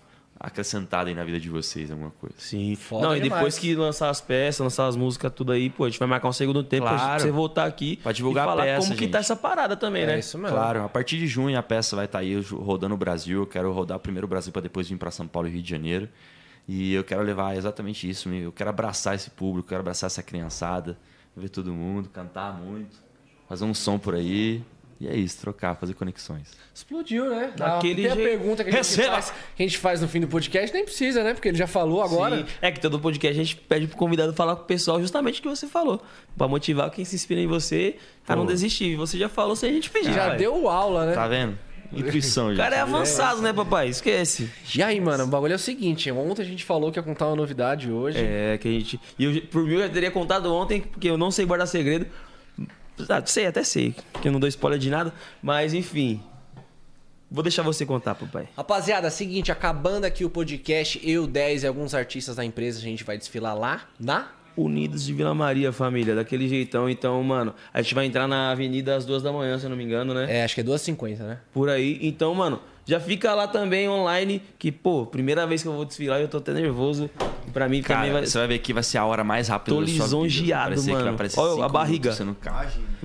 acrescentado aí na vida de vocês alguma coisa. Sim. Foda não, e demais. depois que lançar as peças, lançar as músicas, tudo aí, pô, a gente vai marcar um segundo tempo pra Claro. você voltar aqui Pra divulgar e falar a peça, como que gente. tá essa parada também, é né? isso mesmo. Claro, a partir de junho a peça vai estar aí rodando o Brasil. Eu quero rodar primeiro o Brasil para depois vir para São Paulo e Rio de Janeiro. E eu quero levar exatamente isso. Eu quero abraçar esse público, quero abraçar essa criançada, ver todo mundo, cantar muito, fazer um som por aí. E é isso, trocar, fazer conexões. Explodiu, né? Daquele Tem a jeito. pergunta que a, gente faz, que a gente faz no fim do podcast, nem precisa, né? Porque ele já falou agora. Sim. É que todo podcast a gente pede pro convidado falar com o pessoal justamente o que você falou. Pra motivar quem se inspira em você a não desistir. Você já falou sem a gente pedir. Já pai. deu aula, né? Tá vendo? Intuição, O gente. cara é avançado, né, papai? Esquece. E aí, mano, o bagulho é o seguinte: ontem a gente falou que ia contar uma novidade hoje. É, que a gente. E eu, por mim eu já teria contado ontem, porque eu não sei guardar segredo. Ah, sei, até sei, que eu não dou spoiler de nada. Mas enfim. Vou deixar você contar, papai. Rapaziada, seguinte, acabando aqui o podcast, eu, 10 e alguns artistas da empresa, a gente vai desfilar lá na. Unidos de Vila Maria, família, daquele jeitão. Então, mano, a gente vai entrar na avenida às duas da manhã, se eu não me engano, né? É, acho que é 2h50, né? Por aí. Então, mano, já fica lá também online. Que, pô, primeira vez que eu vou desfilar, eu tô até nervoso. Pra mim Cara, também vai. você vai ver que vai ser a hora mais rápida Tô da sua vida. lisonjeado, Vai parecer que vai mano. Olha a barriga. não.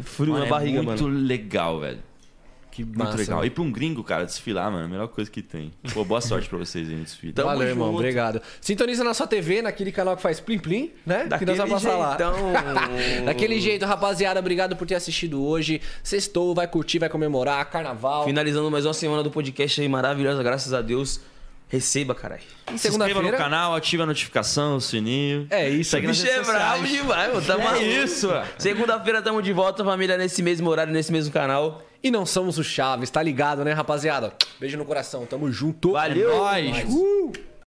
Frio Mano, na barriga, é muito mano. legal, velho. Que muito Massa, legal. mano. E pra um gringo, cara, desfilar, mano, é a melhor coisa que tem. Pô, boa sorte pra vocês aí no desfile. Tamo Valeu, irmão, junto. obrigado. Sintoniza na sua TV, naquele canal que faz Plim Plim, né? que Daquele nós vamos. Daquele jeito, rapaziada, obrigado por ter assistido hoje. Sextou, vai curtir, vai comemorar, carnaval. Finalizando mais uma semana do podcast aí maravilhosa, graças a Deus. Receba, caralho. Se inscreva no canal, ativa a notificação, o sininho. É isso. Segue nas Bicho é bravo demais, mano. Tá É maluco. isso. Segunda-feira tamo de volta, família, nesse mesmo horário, nesse mesmo canal. E não somos o Chaves, tá ligado, né, rapaziada? Beijo no coração, tamo junto. Valeu! Nós. Uh!